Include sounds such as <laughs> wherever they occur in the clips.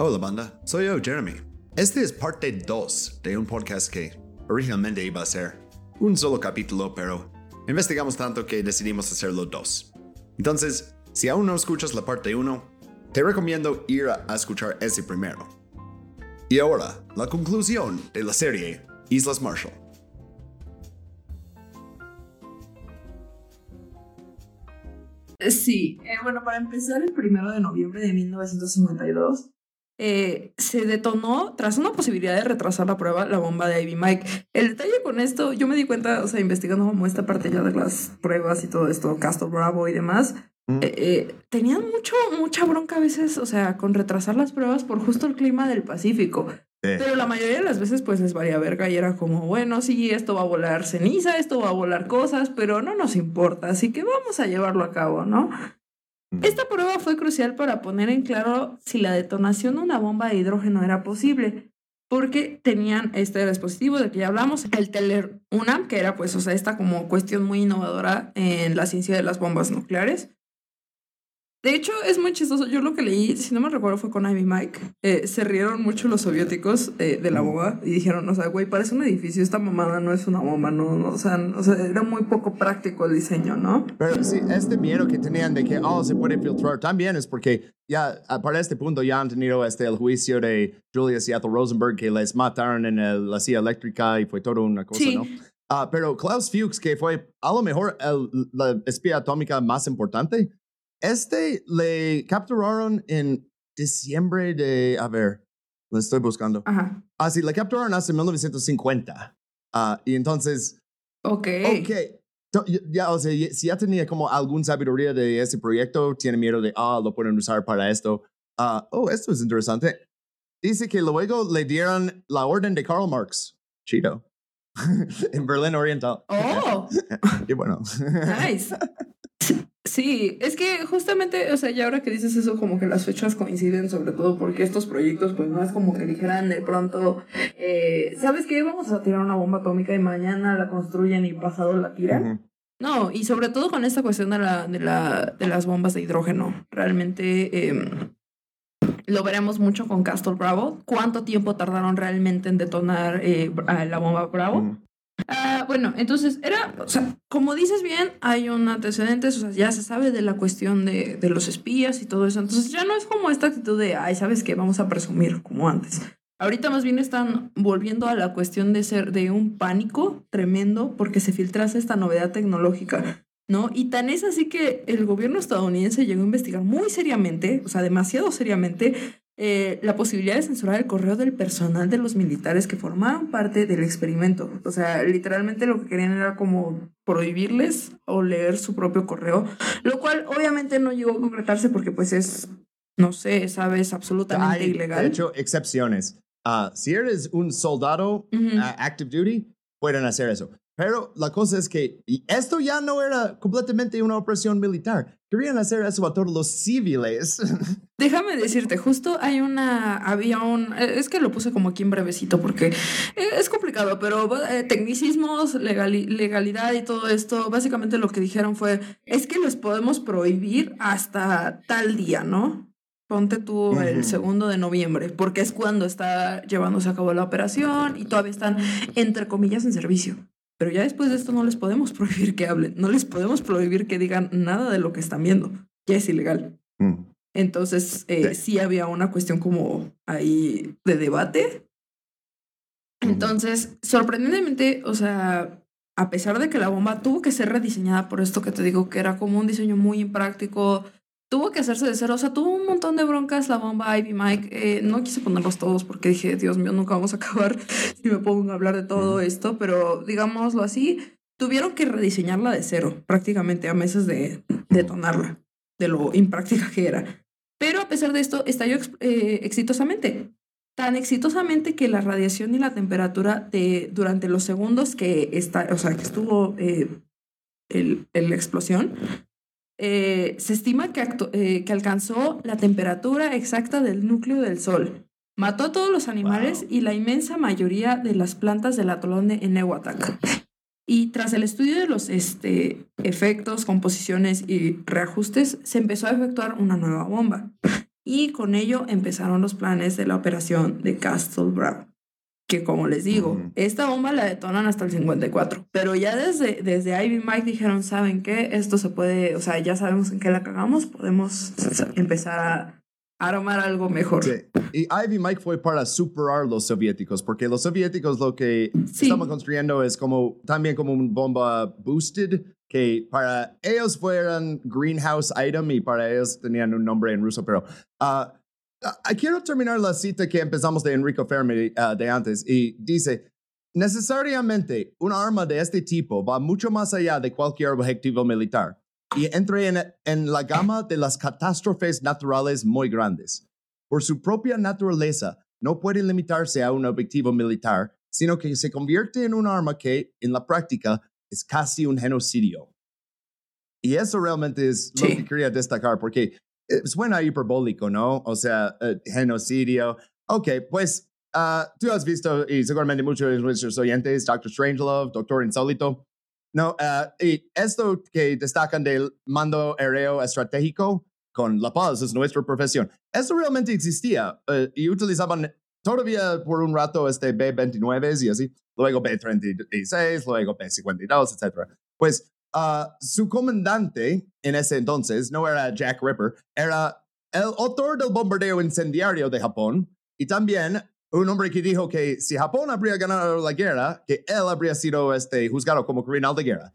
Hola banda, soy yo, Jeremy. Este es parte 2 de un podcast que originalmente iba a ser un solo capítulo, pero investigamos tanto que decidimos hacerlo dos. Entonces, si aún no escuchas la parte 1, te recomiendo ir a, escuchar ese primero. Y ahora, la conclusión de la serie Islas Marshall. Sí, eh, bueno, para empezar, el primero de noviembre de 1952 eh, se detonó tras una posibilidad de retrasar la prueba la bomba de Ivy Mike. El detalle con esto, yo me di cuenta, o sea, investigando como esta parte ya de las pruebas y todo esto, Castle Bravo y demás, mm. eh, eh, tenían mucho, mucha bronca a veces, o sea, con retrasar las pruebas por justo el clima del Pacífico. Pero la mayoría de las veces pues les valía verga y era como, bueno, sí, esto va a volar ceniza, esto va a volar cosas, pero no nos importa, así que vamos a llevarlo a cabo, ¿no? Esta prueba fue crucial para poner en claro si la detonación de una bomba de hidrógeno era posible, porque tenían este dispositivo del que ya hablamos, el Teller UNAM, que era pues, o sea, esta como cuestión muy innovadora en la ciencia de las bombas nucleares. De hecho, es muy chistoso. Yo lo que leí, si no me recuerdo, fue con Ivy Mike. Eh, se rieron mucho los soviéticos eh, de la bomba y dijeron, o sea, güey, parece un edificio, esta mamada no es una bomba, no, o, sea, o sea, era muy poco práctico el diseño, ¿no? Pero sí, este miedo que tenían de que, oh, se puede filtrar también es porque ya para este punto ya han tenido este, el juicio de Julia Seattle Rosenberg que les mataron en la silla eléctrica y fue todo una cosa, ¿no? Uh, pero Klaus Fuchs, que fue a lo mejor el, la espía atómica más importante, este le capturaron en diciembre de, a ver, lo estoy buscando. Ajá. Ah, sí, le capturaron hace 1950. Ah, y entonces... Ok. Ok. Ya, o sea, si ya tenía como algún sabiduría de ese proyecto, tiene miedo de, ah, lo pueden usar para esto. Ah, oh, esto es interesante. Dice que luego le dieron la orden de Karl Marx. Chido. <laughs> en Berlín Oriental. Oh. <laughs> y bueno. nice. <laughs> Sí, es que justamente, o sea, ya ahora que dices eso, como que las fechas coinciden, sobre todo porque estos proyectos, pues no es como que dijeran de pronto, eh, ¿sabes qué? Vamos a tirar una bomba atómica y mañana la construyen y pasado la tiran. No, y sobre todo con esta cuestión de, la, de, la, de las bombas de hidrógeno. Realmente em, lo veremos mucho con Castle Bravo. ¿Cuánto tiempo tardaron realmente en detonar eh, la bomba Bravo? Ah, bueno, entonces era, o sea, como dices bien, hay un antecedente, o sea, ya se sabe de la cuestión de, de, los espías y todo eso. Entonces ya no es como esta actitud de, ay, ¿sabes qué? Vamos a presumir como antes. Ahorita más bien están volviendo a la cuestión de ser de un pánico tremendo porque se filtrase esta novedad tecnológica, ¿no? Y tan es así que el gobierno estadounidense llegó a investigar muy seriamente, o sea, demasiado seriamente, eh, la posibilidad de censurar el correo del personal de los militares que formaban parte del experimento. O sea, literalmente lo que querían era como prohibirles o leer su propio correo, lo cual obviamente no llegó a concretarse porque pues es, no sé, sabes, absolutamente ilegal. De hecho, excepciones. Ah, si eres un soldado ah, active duty, pueden hacer eso. Pero la cosa es que esto ya no era completamente una operación militar. Querían hacer eso a todos los civiles. <laughs> Déjame decirte, justo hay una, había un, es que lo puse como aquí en brevecito porque es complicado, pero eh, tecnicismos, legalidad y todo esto, básicamente lo que dijeron fue, es que les podemos prohibir hasta tal día, ¿no? Ponte tú el segundo de noviembre, porque es cuando está llevándose a cabo la operación y todavía están, entre comillas, en servicio. Pero ya después de esto no les podemos <laughs> prohibir que hablen, no les podemos prohibir que digan nada de lo que están viendo. Ya es ilegal. Mm. Entonces, eh, sí. había una cuestión como ahí de debate. Entonces, sorprendentemente, o sea, a pesar de que la bomba tuvo que ser rediseñada por esto que te digo, que era como un diseño muy impráctico, tuvo que hacerse de cero. O sea, tuvo un montón de broncas la bomba Ivy Mike. Eh, no quise ponerlos todos porque dije, Dios mío, nunca vamos a acabar <laughs> si me pongo a hablar de todo esto, pero digámoslo así, tuvieron que rediseñarla de cero, prácticamente a meses de detonarla, de lo impráctica que era. Pero a pesar de esto, estalló eh, exitosamente. Tan exitosamente que la radiación y la temperatura de, durante los segundos que, está, o sea, que estuvo eh, el, la explosión eh, se estima que, eh, que, alcanzó la temperatura exacta del núcleo del Sol. Mató a todos los animales y la inmensa mayoría de las plantas del atolón de Enewatak. Y tras el estudio de los este, efectos, composiciones y reajustes, se empezó a efectuar una nueva bomba. y con ello empezaron los planes de la operación de Castle Bravo. Que como les digo, esta bomba la detonan hasta el 54, pero ya desde, desde Ivy Mike dijeron, ¿saben qué? Esto se puede, o sea, ya sabemos en qué la cagamos, podemos empezar a armar algo mejor. Sí. Y Ivy Mike fue para superar los soviéticos, porque los soviéticos lo que estaban construyendo es como también como una bomba boosted, que para ellos fueran greenhouse item y para ellos tenían un nombre en ruso, pero uh, quiero terminar la cita que empezamos de Enrico Fermi uh, de antes y dice, necesariamente una arma de este tipo va mucho más allá de cualquier objetivo militar y entra en, en la gama de las catástrofes naturales muy grandes. Por su propia naturaleza, no puede limitarse a un objetivo militar, sino que se convierte en un arma que, en la práctica, es casi un genocidio. Y eso realmente es lo que quería destacar, porque suena hiperbólico, ¿no? O sea, uh, genocidio. Ok, pues uh, tú has visto, y seguramente muchos de nuestros oyentes, Doctor Strangelove, Doctor Insólito. No, uh, y esto que destacan del mando aéreo estratégico con La Paz es nuestra profesión. Eso realmente existía y utilizaban todavía por un rato este B-29 y así, luego B-36, luego B-52, etc. Pues Uh, su comandante en ese entonces no era Jack Ripper, era el autor del bombardeo incendiario de Japón y también un hombre que dijo que si Japón habría ganado la guerra, que él habría sido este, juzgado como criminal de guerra.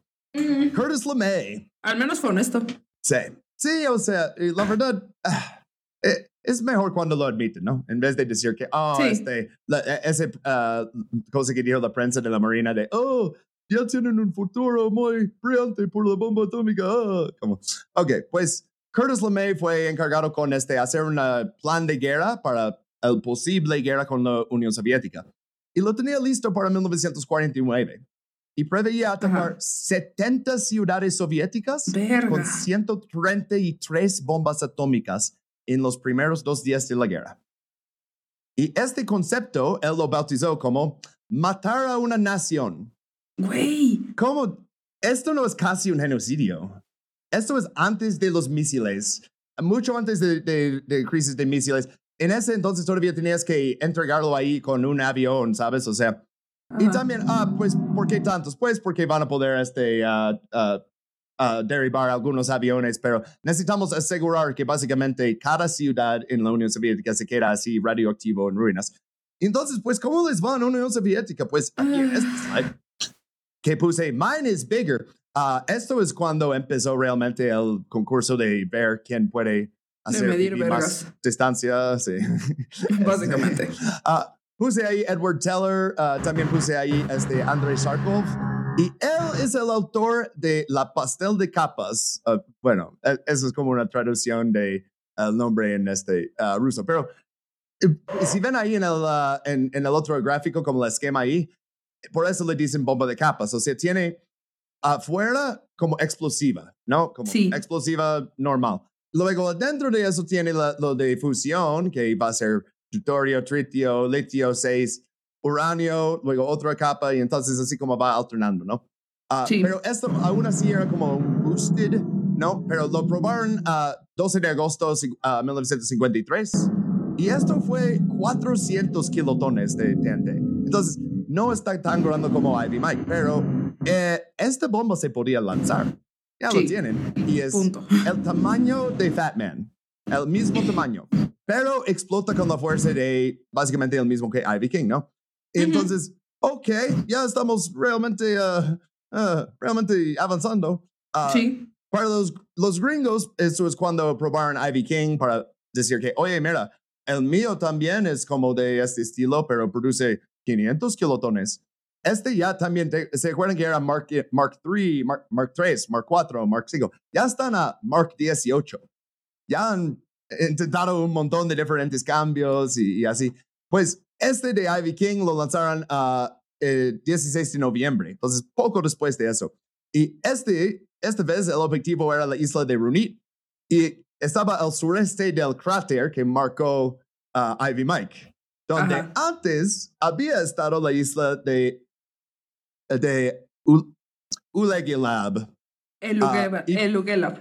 Curtis LeMay. Al menos fue honesto. Sí, sí, o sea, la verdad, ah, eh, es mejor cuando lo admiten, ¿no? En vez de decir que, oh, este, e, ese uh, cosa que dijo la prensa de la Marina de, oh, ya tienen un futuro muy brillante por la bomba atómica. Ah, como, ok, pues Curtis LeMay fue encargado con este, hacer un plan de guerra para el posible guerra con la Unión Soviética. Y lo tenía listo para 1949. Y preveía atacar 70 ciudades soviéticas con 133 bombas atómicas en los primeros dos días de la guerra. Y este concepto él lo bautizó como matar a una nación Güey. ¿Cómo? Esto no es casi un genocidio. Esto es antes de los misiles, mucho antes de, de, crisis de misiles. En ese entonces todavía tenías que entregarlo ahí con un avión, ¿sabes? O sea, y también, ah, pues, ¿por qué tantos? Pues porque van a poder este, uh, uh, derribar algunos aviones, pero necesitamos asegurar que básicamente cada ciudad en la Unión Soviética se queda así radioactivo en ruinas. Entonces, pues, ¿cómo les va en la Unión Soviética? Pues aquí en este slide que puse Mine is bigger. Uh, esto es cuando empezó realmente el concurso de ver quién puede hacer medir más distancia. Sí. <laughs> Básicamente. Uh, puse ahí Edward Teller, uh, también puse ahí este Andrei Sharkov. Y él es el autor de La Pastel de Capas. Bueno, e, eso es como una traducción de el nombre en este ruso. Pero si ven ahí en el, en, en, el otro gráfico, como el esquema ahí, por eso le dicen bomba de capas. O sea, tiene afuera como explosiva, ¿no? Como explosiva normal. Luego, dentro de eso tiene lo de fusión, que va a ser deuterio, tritio, litio 6, uranio, luego otra capa, y entonces así como va alternando, ¿no? Uh, Pero esto aún así era como boosted, ¿no? Pero lo probaron a 12 de agosto de 1953 y esto fue 400 kilotones de TNT. Entonces, no está tan grande como Ivy Mike, pero eh, esta bomba se podía lanzar. Ya lo tienen. Y es el tamaño de Fat Man. El mismo tamaño. Pero explota con la fuerza de básicamente el mismo que Ivy King, ¿no? Entonces, ok, ya estamos realmente, uh, uh, realmente avanzando. Uh, sí. Para los, los gringos, eso es cuando probaron Ivy King para decir que, oye, mira, el mío también es como de este estilo, pero produce 500 kilotones. Este ya también, ¿se acuerdan que era Mark, Mark 3, Mark, Mark 3, Mark 4, Mark 5? Ya están a Mark 18. Ya han intentado un montón de diferentes cambios y, así. Pues este de Ivy King lo lanzaron a 16 eh, de noviembre, entonces poco después de eso. Y este, esta vez el objetivo era la isla de Runit y estaba al sureste del cráter que marcó uh, Ivy Mike donde antes había estado la isla de, de Ulegilab. El, uh, el Ugelab.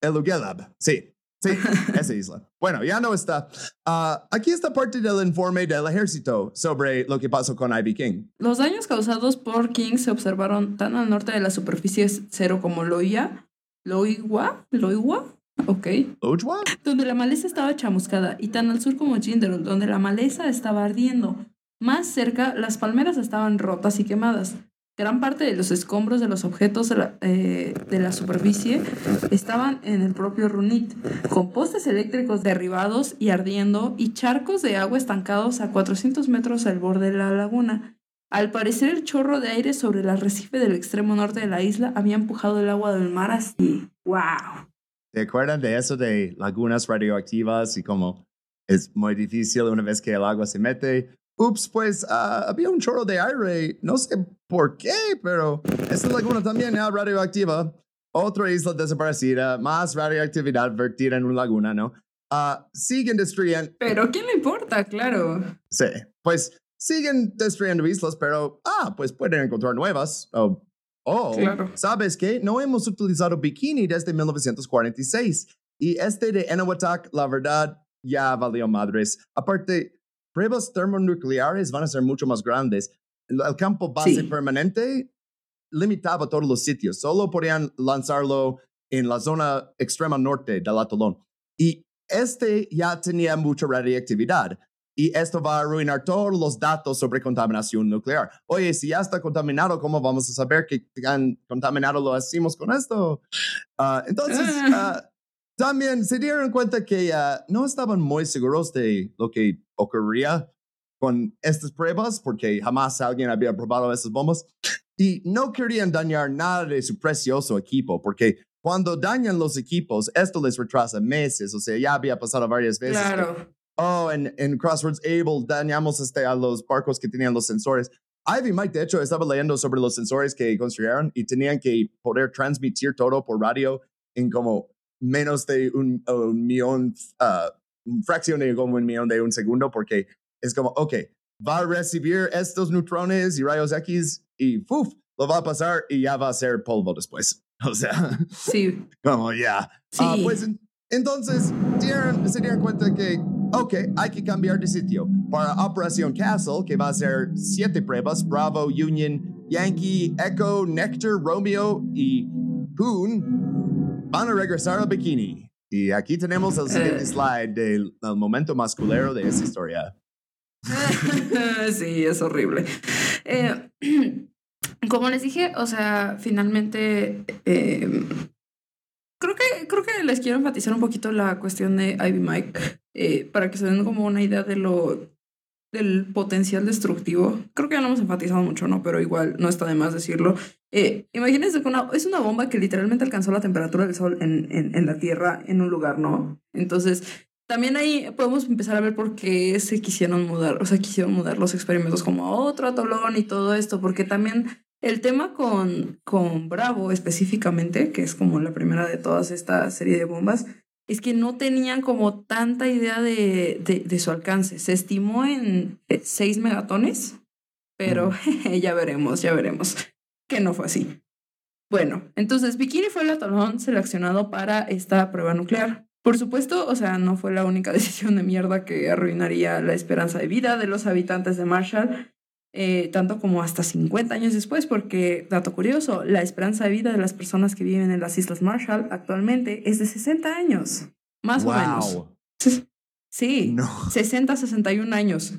El Ugelab, sí. Sí, <laughs> esa isla. Bueno, ya no está. Ah, aquí está parte del informe del ejército sobre lo que pasó con Ivy King. Los daños causados por King se observaron tan al norte de la superficie cero como Loia, Loigua, Loigua, ok, ¿Ujwa? donde la maleza estaba chamuscada, y tan al sur como Jinderol, donde la maleza estaba ardiendo. Más cerca, las palmeras estaban rotas y quemadas. Gran parte de los escombros de los objetos de la, eh, de la superficie estaban en el propio Runit, con postes eléctricos derribados y ardiendo y charcos de agua estancados a 400 metros al borde de la laguna. Al parecer el chorro de aire sobre el arrecife del extremo norte de la isla había empujado el agua del mar así. ¡Wow! ¿Te acuerdan de eso de lagunas radioactivas y como es muy difícil una vez que el agua se mete? Ups, pues ah, había un chorro de aire, no sé por qué, pero esta laguna también era radioactiva. Otra isla desaparecida, más radioactividad vertida en una laguna, ¿no? Ah, siguen destruyendo, Pero ¿quién le importa? Claro. sí, pues siguen destruyendo islas, pero, ah, pues pueden encontrar nuevas. Oh, Claro. ¿sabes qué? No hemos utilizado bikini desde 1946. Y este de Eniwetok, la verdad, ya valió madres. Aparte, pruebas termonucleares van a ser mucho más grandes. El el campo base Sí. permanente limitaba todos los sitios. Solo podían lanzarlo en la zona extrema norte del atolón. Y este ya tenía mucha radiactividad. Y esto va a arruinar todos los datos sobre contaminación nuclear. Oye, si ya está contaminado, ¿cómo vamos a saber que han contaminado lo hacemos con esto? Ah, entonces, ah, también se dieron cuenta que ah, no estaban muy seguros de lo que ocurría con estas pruebas porque jamás alguien había probado esas bombas y no querían dañar nada de su precioso equipo porque cuando dañan los equipos, esto les retrasa meses, o sea, ya había pasado varias veces. Claro. Oh, en, en Crossroads Able dañamos este, a los barcos que tenían los sensores. Ivy Mike, de hecho, estaba leyendo sobre los sensores que construyeron y tenían que poder transmitir todo por radio en como menos de un, un millón, un fracción de como un millón de un segundo, porque es como, ok, va a recibir estos neutrones y rayos X y ¡puf! lo va a pasar y ya va a ser polvo después. <laughs> O sea, Sí. <laughs> como ya. Sí. Ah, pues en- entonces dieron- se dieron cuenta que, ok, hay que cambiar de sitio. Para Operación Castle, que va a ser siete pruebas, Bravo, Union, Yankee, Echo, Nectar, Romeo y Poon, van a regresar al bikini. Y aquí tenemos el siguiente Eh. slide del, del momento masculero de esa historia. <laughs> sí, es horrible. Eh, <clears throat> como les dije, o sea, finalmente eh, creo que creo que les quiero enfatizar un poquito la cuestión de Ivy Mike eh, para que se den como una idea de lo del potencial destructivo. Creo que ya lo hemos enfatizado mucho, ¿no? Pero igual no está de más decirlo. Eh, imagínense que una, es una bomba que literalmente alcanzó la temperatura del sol en, en, en la Tierra en un lugar, ¿no? Entonces, también ahí podemos empezar a ver por qué se quisieron mudar, o sea, quisieron mudar los experimentos como a otro atolón y todo esto, porque también el tema con, con Bravo específicamente, que es como la primera de todas esta serie de bombas, es que no tenían como tanta idea de, de, de su alcance. Se estimó en 6 megatones, pero <laughs> ya veremos, ya veremos que no fue así. Bueno, entonces Bikini fue el atolón seleccionado para esta prueba nuclear. Por supuesto, o sea, no fue la única <laughs> decisión de mierda que arruinaría la esperanza de vida de los habitantes de Marshall, eh, tanto como hasta 50 años después, porque, dato curioso, la esperanza de vida de las personas que viven en las Islas Marshall actualmente es de 60 años, más o menos. Sí, No. 60, 61 años.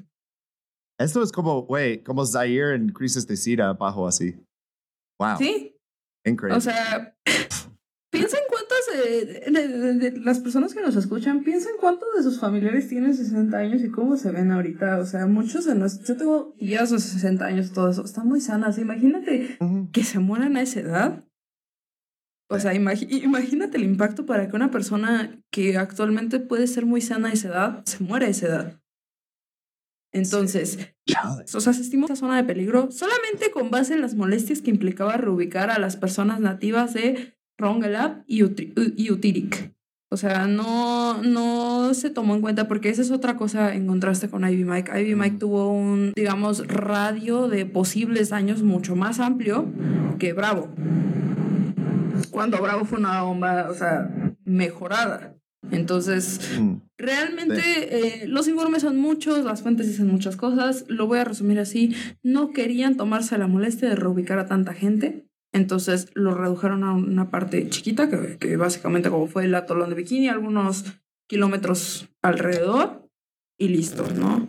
Esto es como, güey, como Zaire en crisis de SIDA bajo así. Wow. Sí, Increíble. O sea, <laughs> piensa en cuántas eh, de, de- de las personas que nos escuchan, piensa en cuántos de sus familiares tienen 60 años y cómo se ven ahorita. O sea, muchos de nosotros, yo tengo tías de 60 años, todo eso, están muy sanas. Imagínate que se mueran a esa edad. O sea, imagínate el impacto para que una persona que actualmente puede ser muy sana a esa edad, se muera a esa edad. Entonces, o sea, se estimó esa zona de peligro solamente con base en las molestias que implicaba reubicar a las personas nativas de Rongelap y, Utri- y Utirik. O sea, no, no se tomó en cuenta porque esa es otra cosa en contraste con Ivy Mike. Ivy Mike tuvo un, digamos, radio de posibles daños mucho más amplio que Bravo. Cuando Bravo fue una bomba, o sea, mejorada. Entonces, mm. realmente eh, los informes son muchos, las fuentes dicen muchas cosas. Lo voy a resumir así. No querían tomarse la molestia de reubicar a tanta gente. Entonces lo redujeron a una parte chiquita, que, que básicamente como fue el atolón de Bikini, algunos kilómetros alrededor y listo, ¿no?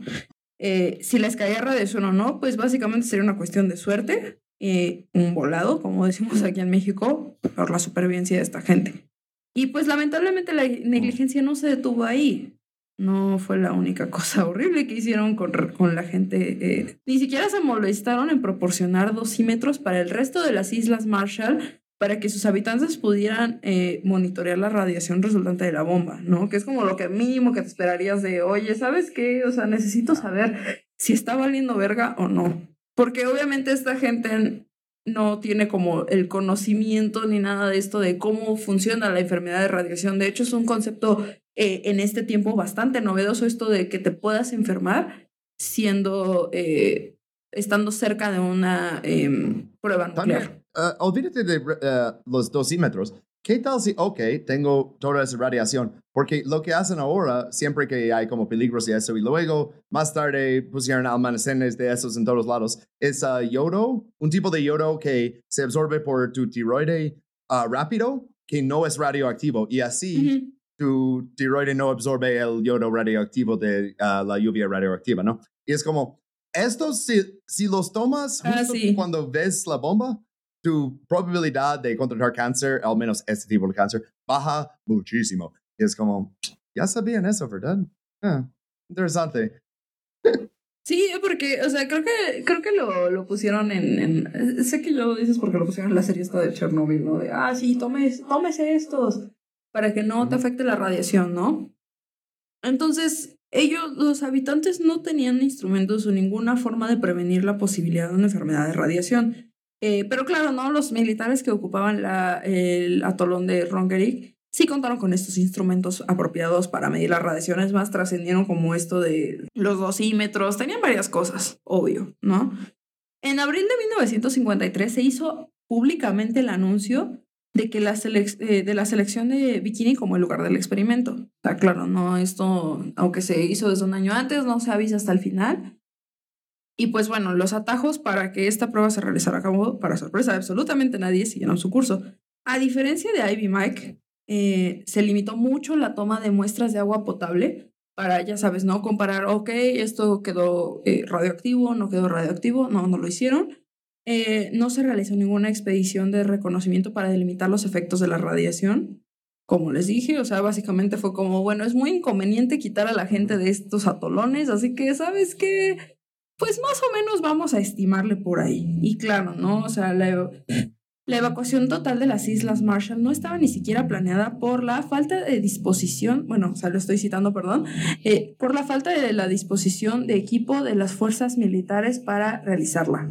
Eh, si les caía radiación o no, pues básicamente sería una cuestión de suerte, eh, un volado, como decimos aquí en México, por la supervivencia de esta gente. Y pues lamentablemente la negligencia no se detuvo ahí. No fue la única cosa horrible que hicieron con, con la gente. Eh, ni siquiera se molestaron en proporcionar dosímetros para el resto de las Islas Marshall para que sus habitantes pudieran eh, monitorear la radiación resultante de la bomba, ¿no? Que es como lo que mínimo que te esperarías de, oye, ¿sabes qué? O sea, necesito saber si está valiendo verga o no. Porque obviamente esta gente no tiene como el conocimiento ni nada de esto de cómo funciona la enfermedad de radiación. De hecho, es un concepto eh, en este tiempo bastante novedoso esto de que te puedas enfermar siendo, eh, estando cerca de una em, prueba nuclear. Uh, olvídate de uh, los dosímetros. ¿Qué tal si, ok, tengo toda esa radiación? Porque lo que hacen ahora, siempre que hay como peligros y eso, y luego más tarde pusieron almacenes de esos en todos lados, es uh, yodo, un tipo de yodo que se absorbe por tu tiroide rápido, que no es radioactivo. Y así tu tiroide no absorbe el yodo radioactivo de la lluvia radioactiva, ¿no? Y es como, estos, si, si los tomas ah, justo cuando ves la bomba, tu probabilidad de contratar cáncer, al menos este tipo de cáncer, baja muchísimo. Y es como, ya sabían eso, ¿verdad? Ah, interesante. Sí, porque, o sea, creo que, creo que lo, lo pusieron en, en, Sé que lo dices porque lo pusieron en la serie esta de Chernobyl, ¿no? De, ah, sí, tomes, tómese estos para que no te afecte la radiación, ¿no? Entonces, ellos, los habitantes, no tenían instrumentos o ninguna forma de prevenir la posibilidad de una enfermedad de radiación. Eh, pero claro, ¿no? Los militares que ocupaban la, el atolón de Rongerik sí contaron con estos instrumentos apropiados para medir las radiaciones, más trascendieron como esto de los dosímetros, tenían varias cosas, obvio, ¿no? En abril de 1953 se hizo públicamente el anuncio de que la, eh, de la selección de Bikini como el lugar del experimento. O claro, no, esto, aunque se hizo desde un año antes, no se avisa hasta el final, y pues bueno, los atajos para que esta prueba se realizara a cabo, para sorpresa de absolutamente nadie, siguieron su curso. A diferencia de Ivy Mike, eh, se limitó mucho la toma de muestras de agua potable para, ya sabes, no comparar, ok, esto quedó eh, radioactivo, no quedó radioactivo, no, no lo hicieron. Eh, no se realizó ninguna expedición de reconocimiento para delimitar los efectos de la radiación. Como les dije, o sea, básicamente fue como, bueno, es muy inconveniente quitar a la gente de estos atolones, así que, ¿sabes qué? pues más o menos vamos a estimarle por ahí. Y claro, ¿no? O sea, la, evacuación total de las Islas Marshall no estaba ni siquiera planeada por la falta de disposición, bueno, o sea, lo estoy citando, perdón, eh, por la falta de la disposición de equipo de las fuerzas militares para realizarla.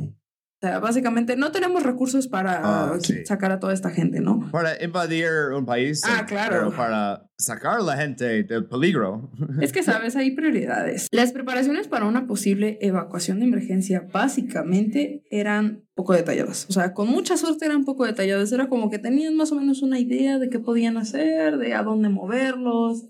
O sea, básicamente no tenemos recursos para ah, sacar a toda esta gente, ¿no? Para invadir un país. Ah, claro. para sacar a la gente del peligro. Es que, sabes, hay prioridades. Las preparaciones para una posible evacuación de emergencia básicamente eran poco detalladas. O sea, con mucha suerte eran poco detalladas. Era como que tenían más o menos una idea de qué podían hacer, de a dónde moverlos.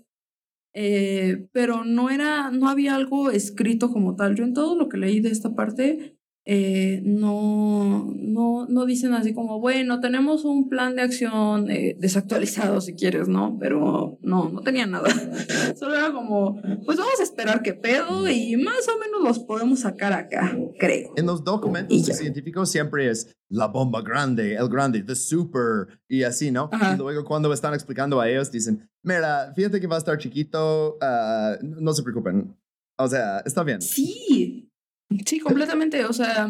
Eh, pero no era, no había algo escrito como tal. Yo en todo lo que leí de esta parte eh, no, no, no dicen así como, bueno, tenemos un plan de acción eh, desactualizado si quieres, ¿no? Pero no, no tenía nada. <laughs> Solo era como, pues vamos a esperar qué pedo y más o menos los podemos sacar acá, creo. En los documentos científicos siempre es la bomba grande, el grande, the super y así, ¿no? Y luego cuando están explicando a ellos dicen, mira, fíjate que va a estar chiquito, uh, no se preocupen. O sea, está bien. Sí, Sí, completamente. O sea,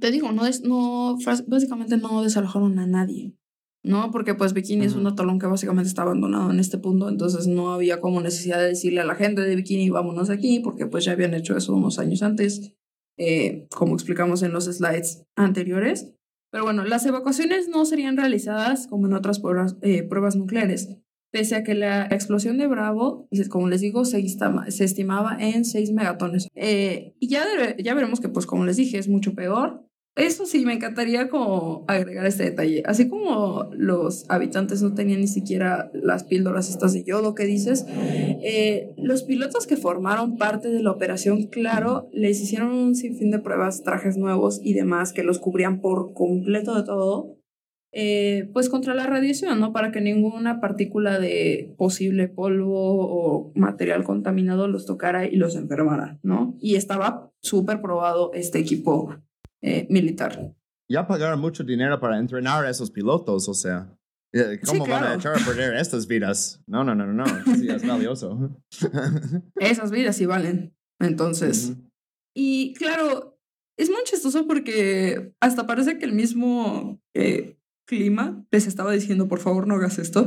te digo, no es, no, básicamente no desalojaron a nadie, ¿no? Porque pues Bikini es un atolón que básicamente está abandonado en este punto, entonces no había como necesidad de decirle a la gente de Bikini, vámonos aquí, porque pues ya habían hecho eso unos años antes, eh, como explicamos en los slides anteriores. Pero bueno, las evacuaciones no serían realizadas como en otras pruebas, eh, pruebas nucleares pese a que la explosión de Bravo, como les digo, se, estimaba en 6 megatones. Eh, y ya, ya veremos que, pues como les dije, es mucho peor. eso sí, me encantaría agregar este detalle. Así como los habitantes no tenían ni siquiera las píldoras de yodo que dices, eh, los pilotos que formaron parte de la operación, claro, les hicieron un sinfín de pruebas, trajes nuevos y demás que los cubrían por completo de todo. Eh, pues contra la radiación, ¿no? Para que ninguna partícula de posible polvo o material contaminado los tocara y los enfermara, ¿no? Y estaba súper probado este equipo eh, militar. Ya pagaron mucho dinero para entrenar a esos pilotos, o sea, eh, ¿cómo van a echar a perder estas vidas? No, no, no, no, no, <laughs> sí, es valioso. <laughs> Esas vidas sí valen. Entonces, y claro, es muy chistoso porque hasta parece que el mismo eh, clima les estaba diciendo, por favor, no hagas esto.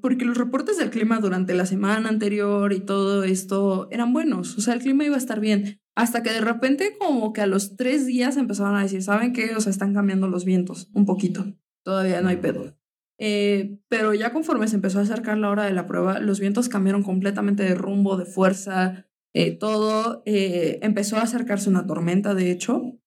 porque los reportes del clima durante la semana anterior y todo esto eran buenos, o sea, el clima iba a estar bien. Hasta que de repente como que a los tres días empezaron a decir, ¿saben qué? O sea, están cambiando los vientos un poquito. Todavía no hay pedo. Eh, pero ya conforme se empezó a acercar la hora de la prueba, los vientos cambiaron completamente de rumbo, de fuerza, eh, todo. Eh, empezó a acercarse una tormenta, de hecho.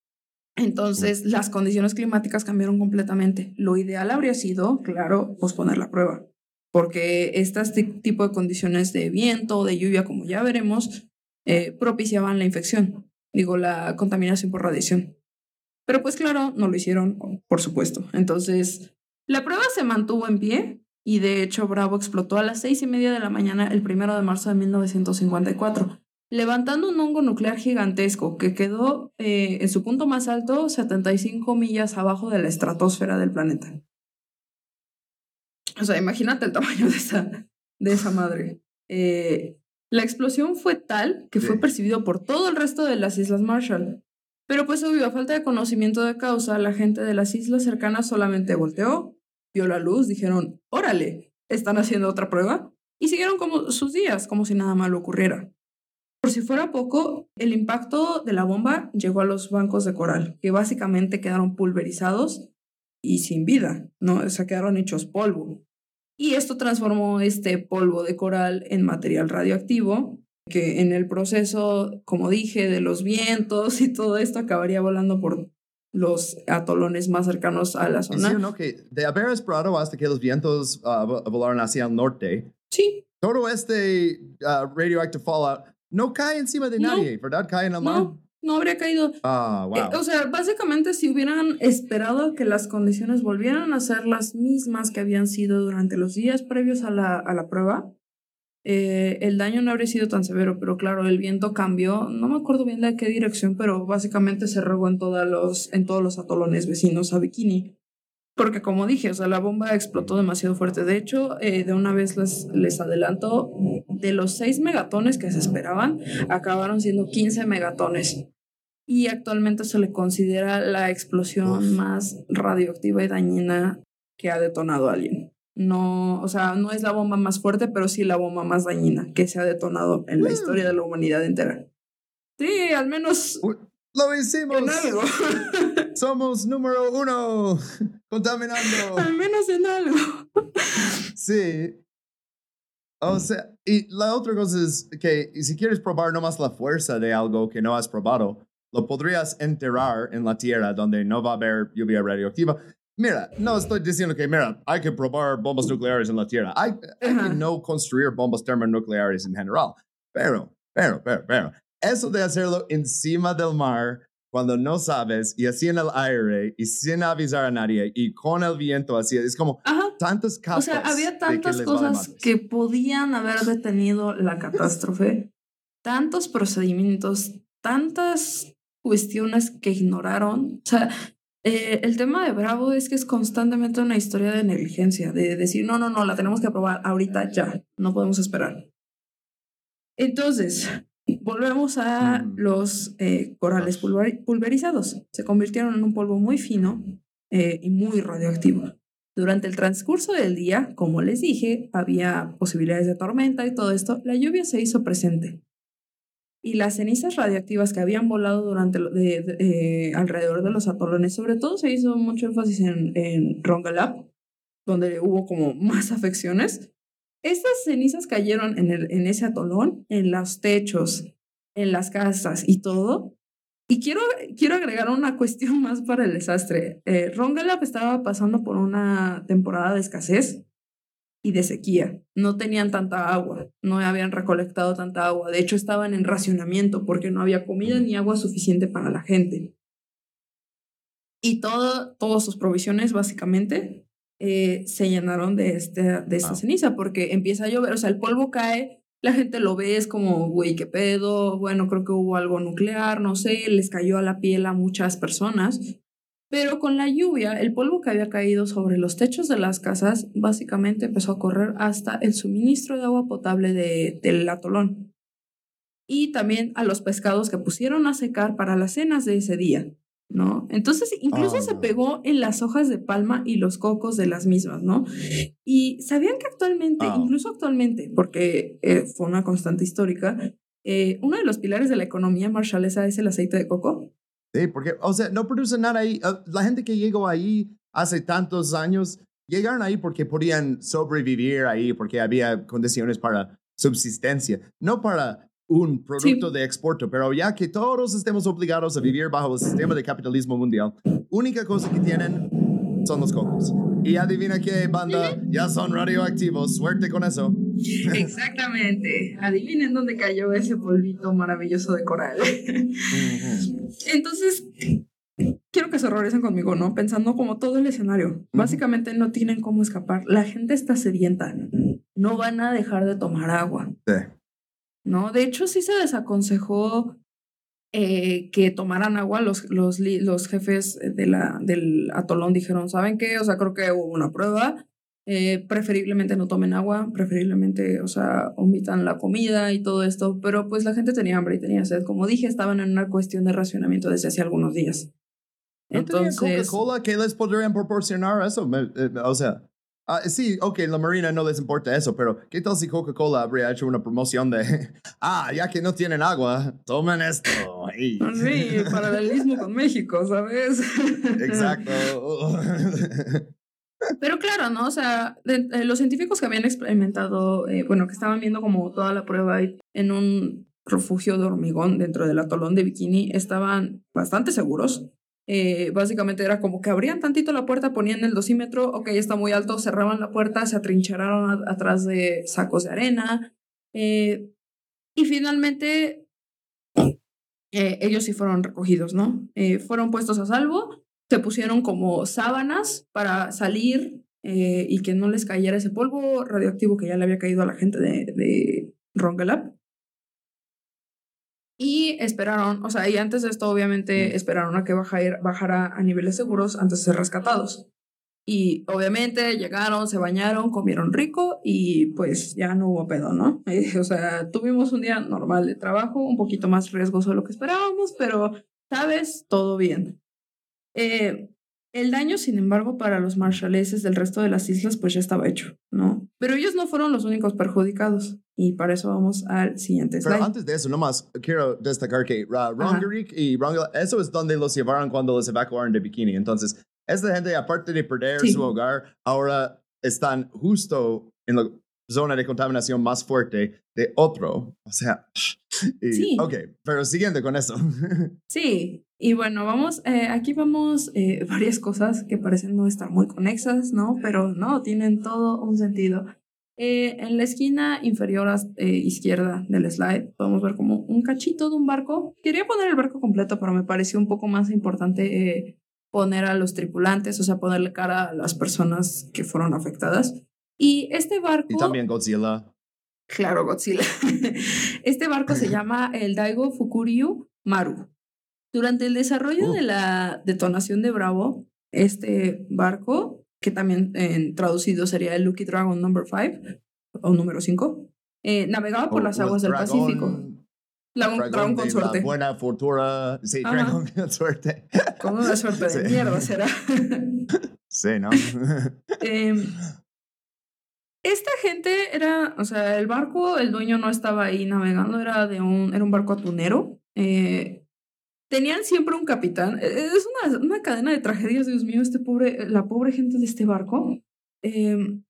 Entonces, las condiciones climáticas cambiaron completamente. Lo ideal habría sido, claro, posponer la prueba, porque este tipo de condiciones de viento, de lluvia, como ya veremos, eh, propiciaban la infección, digo, la contaminación por radiación. Pero pues claro, no lo hicieron, por supuesto. Entonces, la prueba se mantuvo en pie y de hecho Bravo explotó a las seis y media de la mañana el primero de marzo de 1954, levantando un hongo nuclear gigantesco que quedó eh, en su punto más alto 75 millas abajo de la estratosfera del planeta. O sea, imagínate el tamaño de esa, de esa madre. Eh, la explosión fue tal que fue percibido por todo el resto de las Islas Marshall. Pero pues obvio, a falta de conocimiento de causa, la gente de las islas cercanas solamente volteó, vio la luz, dijeron, órale, están haciendo otra prueba, y siguieron como sus días, como si nada malo ocurriera. Por si fuera poco, el impacto de la bomba llegó a los bancos de coral, que básicamente quedaron pulverizados y sin vida, ¿no? O sea, quedaron hechos polvo. Y esto transformó este polvo de coral en material radioactivo, que en el proceso, como dije, de los vientos y todo esto acabaría volando por los atolones más cercanos a la zona. Sí, ¿no? Que de haber esperado hasta que los vientos uh, volaron hacia el norte. Sí. Todo este uh, radioactive fallout no cae encima de nadie, ¿verdad? Cae en el mar. No, no habría caído. Ah, wow. Eh, o sea, básicamente si hubieran esperado que las condiciones volvieran a ser las mismas que habían sido durante los días previos a la, a la prueba, eh, el daño no habría sido tan severo, pero claro, el viento cambió, no me acuerdo bien de qué dirección, pero básicamente se regó en, todos los, en todos los atolones vecinos a Bikini. Porque como dije, o sea, la bomba explotó demasiado fuerte. De hecho, eh, de una vez les, les adelanto, de los 6 megatones que se esperaban, acabaron siendo 15 megatones y actualmente se le considera la explosión más radioactiva y dañina que ha detonado alguien. No, o sea, no es la bomba más fuerte, pero sí la bomba más dañina que se ha detonado en la historia de la humanidad entera. Sí, al menos. Lo hicimos. En algo. <laughs> Somos número uno <laughs> contaminando. Al menos en algo. Sí. O sea, y la otra cosa es que si quieres probar nomás la fuerza de algo que no has probado, lo podrías enterrar en la tierra donde no va a haber lluvia radioactiva. Mira, no estoy diciendo que, mira, hay que probar bombas nucleares en la tierra. Hay, hay que no construir bombas termonucleares en general. Pero, pero, pero, pero, eso de hacerlo encima del mar cuando no sabes y así en el aire y sin avisar a nadie y con el viento así, es como tantas capas. O sea, había tantas cosas que podían haber detenido la catástrofe, tantos procedimientos, tantas cuestiones que ignoraron. O sea, eh, el tema de Bravo es que es constantemente una historia de negligencia, de decir, no, no, no, la tenemos que aprobar ahorita ya, no podemos esperar. Entonces, volvemos a mm. los eh, corales pulverizados. Se convirtieron en un polvo muy fino eh, y muy radioactivo. Durante el transcurso del día, como les dije, había posibilidades de tormenta y todo esto, la lluvia se hizo presente y las cenizas radiactivas que habían volado durante eh, alrededor de los atolones, sobre todo se hizo mucho énfasis en, en Rongelap, donde hubo como más afecciones. Estas cenizas cayeron en, ese atolón, en los techos, en las casas y todo. Y quiero, quiero agregar una <laughs> cuestión más para el desastre. Eh, Rongelap estaba pasando por una temporada de escasez y de sequía. No tenían tanta agua, no habían recolectado tanta agua. De hecho, estaban en racionamiento porque no había comida ni agua suficiente para la gente. Y todas sus provisiones, básicamente, eh, se llenaron de, este, de esta ceniza porque empieza a llover. O sea, el polvo cae, la gente lo ve, es como, güey, qué pedo. Bueno, creo que hubo algo nuclear, no sé, les cayó a la piel a muchas personas. Pero con la lluvia, el polvo que había caído sobre los techos de las casas básicamente empezó a correr hasta el suministro de agua potable de, del atolón. Y también a los pescados que pusieron a secar para las cenas de ese día, ¿no? Entonces, incluso se pegó en las hojas de palma y los cocos de las mismas, ¿no? Y sabían que actualmente, incluso actualmente, porque eh, fue una constante histórica, eh, uno de los pilares de la economía marshallesa es el aceite de coco. Sí, porque, o sea, no produce nada ahí. Ah, la gente que llegó ahí hace tantos años, llegaron ahí porque podían sobrevivir ahí, porque había condiciones para subsistencia, no para un producto de exporto, pero ya que todos estemos obligados a vivir bajo el sistema de capitalismo mundial, única cosa que tienen son los cocos. Y adivina qué, banda, ya son radioactivos. Suerte con eso. <laughs> Exactamente. Adivinen dónde cayó ese polvito maravilloso de coral. Entonces, quiero que se horroricen conmigo, ¿no? Pensando como todo el escenario. Básicamente no tienen cómo escapar. La gente está sedienta. No van a dejar de tomar agua. Sí. ¿No? De hecho, sí se desaconsejó eh, que tomaran agua, los, los, los jefes de la, del atolón dijeron, ¿saben qué? O sea, creo que hubo una prueba, eh, preferiblemente no tomen agua, preferiblemente, o sea, omitan la comida y todo esto, pero pues la gente tenía hambre y tenía sed. Como dije, estaban en una cuestión de racionamiento desde hace algunos días. Entonces, Coca-Cola qué les podrían proporcionar eso? Eh, o sea, Ah, sí, ok, la Marina no les importa eso, pero ¿qué tal si Coca-Cola habría hecho una promoción de, <laughs> ah, ya que no tienen agua, tomen esto? <laughs> Sí, paralelismo con México, ¿sabes? Exacto. <laughs> Pero claro, ¿no? O sea, los científicos que habían experimentado, eh, bueno, que estaban viendo como toda la prueba en un refugio de hormigón dentro del atolón de Bikini, estaban bastante seguros eh, básicamente era como que abrían tantito la puerta, ponían el dosímetro, ok, está muy alto, cerraban la puerta, se atrincheraron atrás de sacos de arena. Eh, y finalmente eh, ellos sí fueron recogidos, ¿no? fueron puestos a salvo, se pusieron como sábanas para salir y que no les cayera ese polvo radioactivo que ya le había caído a la gente de, de. Y esperaron, o sea, y antes de esto obviamente esperaron a que bajara, a niveles seguros antes de ser rescatados. Y obviamente llegaron, se bañaron, comieron rico y pues ya no hubo pedo, ¿no? <laughs> o sea, tuvimos un día normal de trabajo, un poquito más riesgoso de lo que esperábamos, pero, ¿sabes? Todo bien. Eh, el daño, sin embargo, para los marshaleses del resto de las islas, pues ya estaba hecho, ¿no? Pero ellos no fueron los únicos perjudicados. Y para eso vamos al siguiente slide. Pero antes de eso, nomás quiero destacar que Rongerik y Rongel, eso es donde los llevaron cuando los evacuaron de Bikini. Entonces, esta gente, aparte de perder su hogar, ahora están justo en la zona de contaminación más fuerte de otro. O sea, <laughs> sí. ok, pero siguiente con eso. <laughs> sí, y bueno, vamos, eh, aquí vamos eh, <laughs> varias cosas que parecen no estar muy conexas, ¿no? Pero no, tienen todo un sentido. Eh, en la esquina inferior izquierda del slide podemos ver como un cachito de un barco. Quería poner el barco completo, pero me pareció un poco más importante poner a los tripulantes, o sea, ponerle cara a las personas que fueron afectadas. Y este barco... Y también Godzilla. Claro, Godzilla. <laughs> Este barco se llama el Daigo Fukuryu Maru. Durante el desarrollo de la detonación de Bravo, este barco, que también en traducido sería el Lucky Dragon Number 5 o número 5, eh, navegaba por las aguas del Pacífico. La, dragón, con suerte. buena fortuna. Sí, dragón con suerte. Con una suerte de mierda <laughs> será. sí, ¿no? <laughs> eh, esta gente era, o sea, el barco, el dueño no estaba ahí navegando, era de un, era un barco atunero. Eh, tenían siempre un capitán. E, e, es una, una, cadena de tragedias, Dios mío, este pobre, la pobre gente de este barco. Em,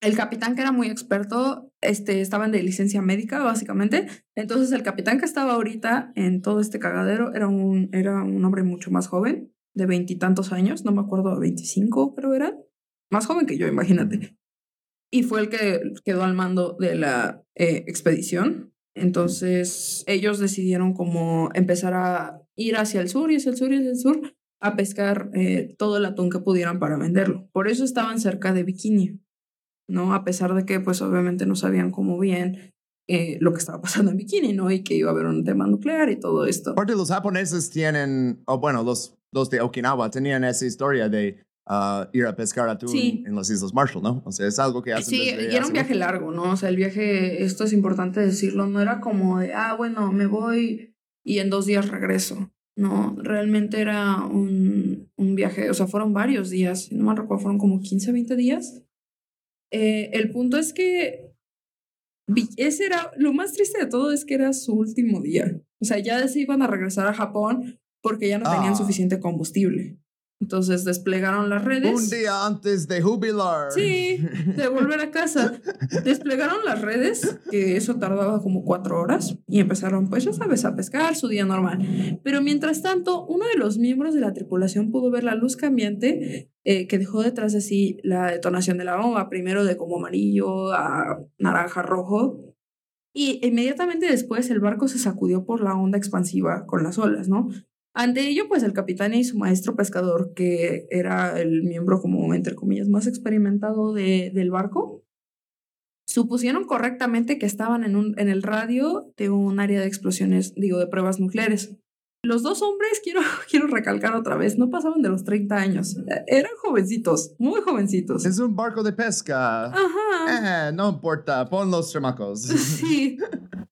el capitán que era muy experto, este, estaban de licencia médica, básicamente. Entonces, el capitán que estaba ahorita en todo este cagadero era un, era un hombre mucho más joven, de veintitantos años, no me acuerdo, veinticinco creo era. Más joven que yo, imagínate. Y fue el que quedó al mando de la eh, expedición. Entonces, ellos decidieron como empezar a ir hacia el sur y hacia el sur y hacia el sur a pescar eh, todo el atún que pudieran para venderlo. Por eso estaban cerca de Bikini, ¿no? A pesar de que, pues, obviamente no sabían cómo bien eh, lo que estaba pasando en Bikini, ¿no? Y que iba a haber un tema nuclear y todo esto. Aparte, los japoneses tienen, o bueno, los, los de Okinawa tenían esa historia de uh, ir a pescar atún en las Islas Marshall, ¿no? O sea, es algo que hacen. Sí, y era un viaje largo, ¿no? O sea, el viaje, esto es importante decirlo, no era como de, ah, bueno, me voy y en dos días regreso. No, realmente era un, un viaje, o sea, fueron varios días, no me recuerdo, fueron como 15, 20 días. Eh, el punto es que ese era, lo más triste de todo es que era su último día. O sea, ya se iban a regresar a Japón porque ya no tenían ah. suficiente combustible. Entonces desplegaron las redes. Un día antes de jubilar. Sí, de volver a casa. <laughs> desplegaron las redes, que eso tardaba como cuatro horas, y empezaron, pues ya sabes, a pescar su día normal. Pero mientras tanto, uno de los miembros de la tripulación pudo ver la luz cambiante eh, que dejó detrás de sí la detonación de la bomba, primero de como amarillo a naranja rojo. Y inmediatamente después el barco se sacudió por la onda expansiva con las olas, ¿no? Ante ello, pues el capitán y su maestro pescador, que era el miembro como, entre comillas, más experimentado de, del barco, supusieron correctamente que estaban en, un, en el radio de un área de explosiones, digo, de pruebas nucleares. Los dos hombres, quiero, <laughs> quiero recalcar otra vez, no pasaban de los 30 años. Eran jovencitos, muy jovencitos. Es un barco de pesca. Ajá. Eh, no importa, pon los chamacos. Sí.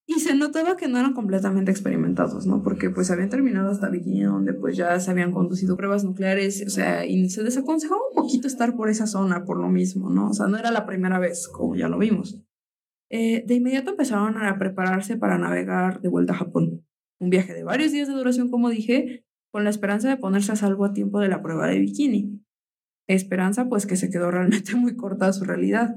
Y se notaba que no eran completamente experimentados, ¿no? Porque pues habían terminado hasta Bikini, donde pues ya se habían conducido pruebas nucleares, o sea, y se desaconsejaba un poquito estar por esa zona por lo mismo, ¿no? O sea, no era la primera vez, como ya lo vimos. Eh, de inmediato empezaron a prepararse para navegar de vuelta a Japón. Un viaje de varios días de duración, como dije, con la esperanza de ponerse a salvo a tiempo de la prueba de bikini. Esperanza, pues que se quedó realmente <laughs> muy corta su realidad.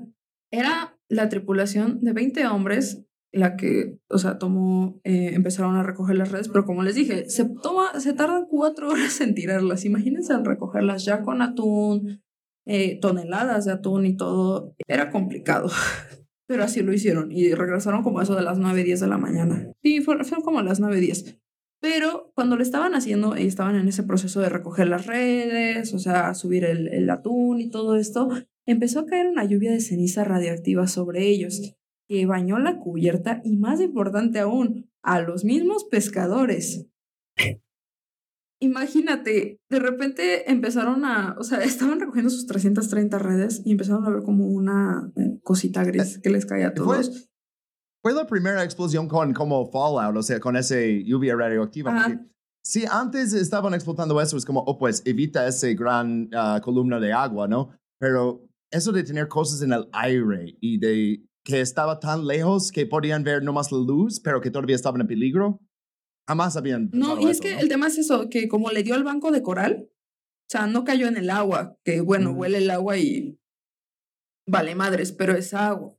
Era la tripulación de 20 hombres la que, o sea, tomó, eh, empezaron a recoger las redes, pero como les dije, se toma, se tardan cuatro <laughs> horas en tirarlas. Imagínense al recogerlas ya con atún, eh, toneladas de atún y todo. Era complicado, <laughs> pero así lo hicieron y regresaron como eso de las 9, 10 de la mañana. Sí, fueron, como las 9, 10. Pero cuando lo estaban haciendo y estaban en ese proceso de recoger las redes, o sea, subir el, el atún y todo esto, empezó a caer una lluvia de ceniza radioactiva sobre ellos que bañó la cubierta y más importante aún, a los mismos pescadores. Imagínate, de repente empezaron a, o sea, <laughs> estaban recogiendo sus 330 redes y empezaron a ver como una eh, cosita gris que les caía a todos. Fue, la primera explosión con como Fallout, o sea, con ese lluvia radioactiva. Si antes estaban explotando eso, es como, oh, pues evita ese gran ah, columna de agua, ¿no? Pero eso de tener cosas en el aire y de que estaba tan lejos que podían ver nomás la luz, pero que todavía estaban en peligro. Jamás habían. No, y es que el tema es eso, que como le dio al banco de coral, o sea, no cayó en el agua, que bueno, huele el agua y vale madres, pero es agua.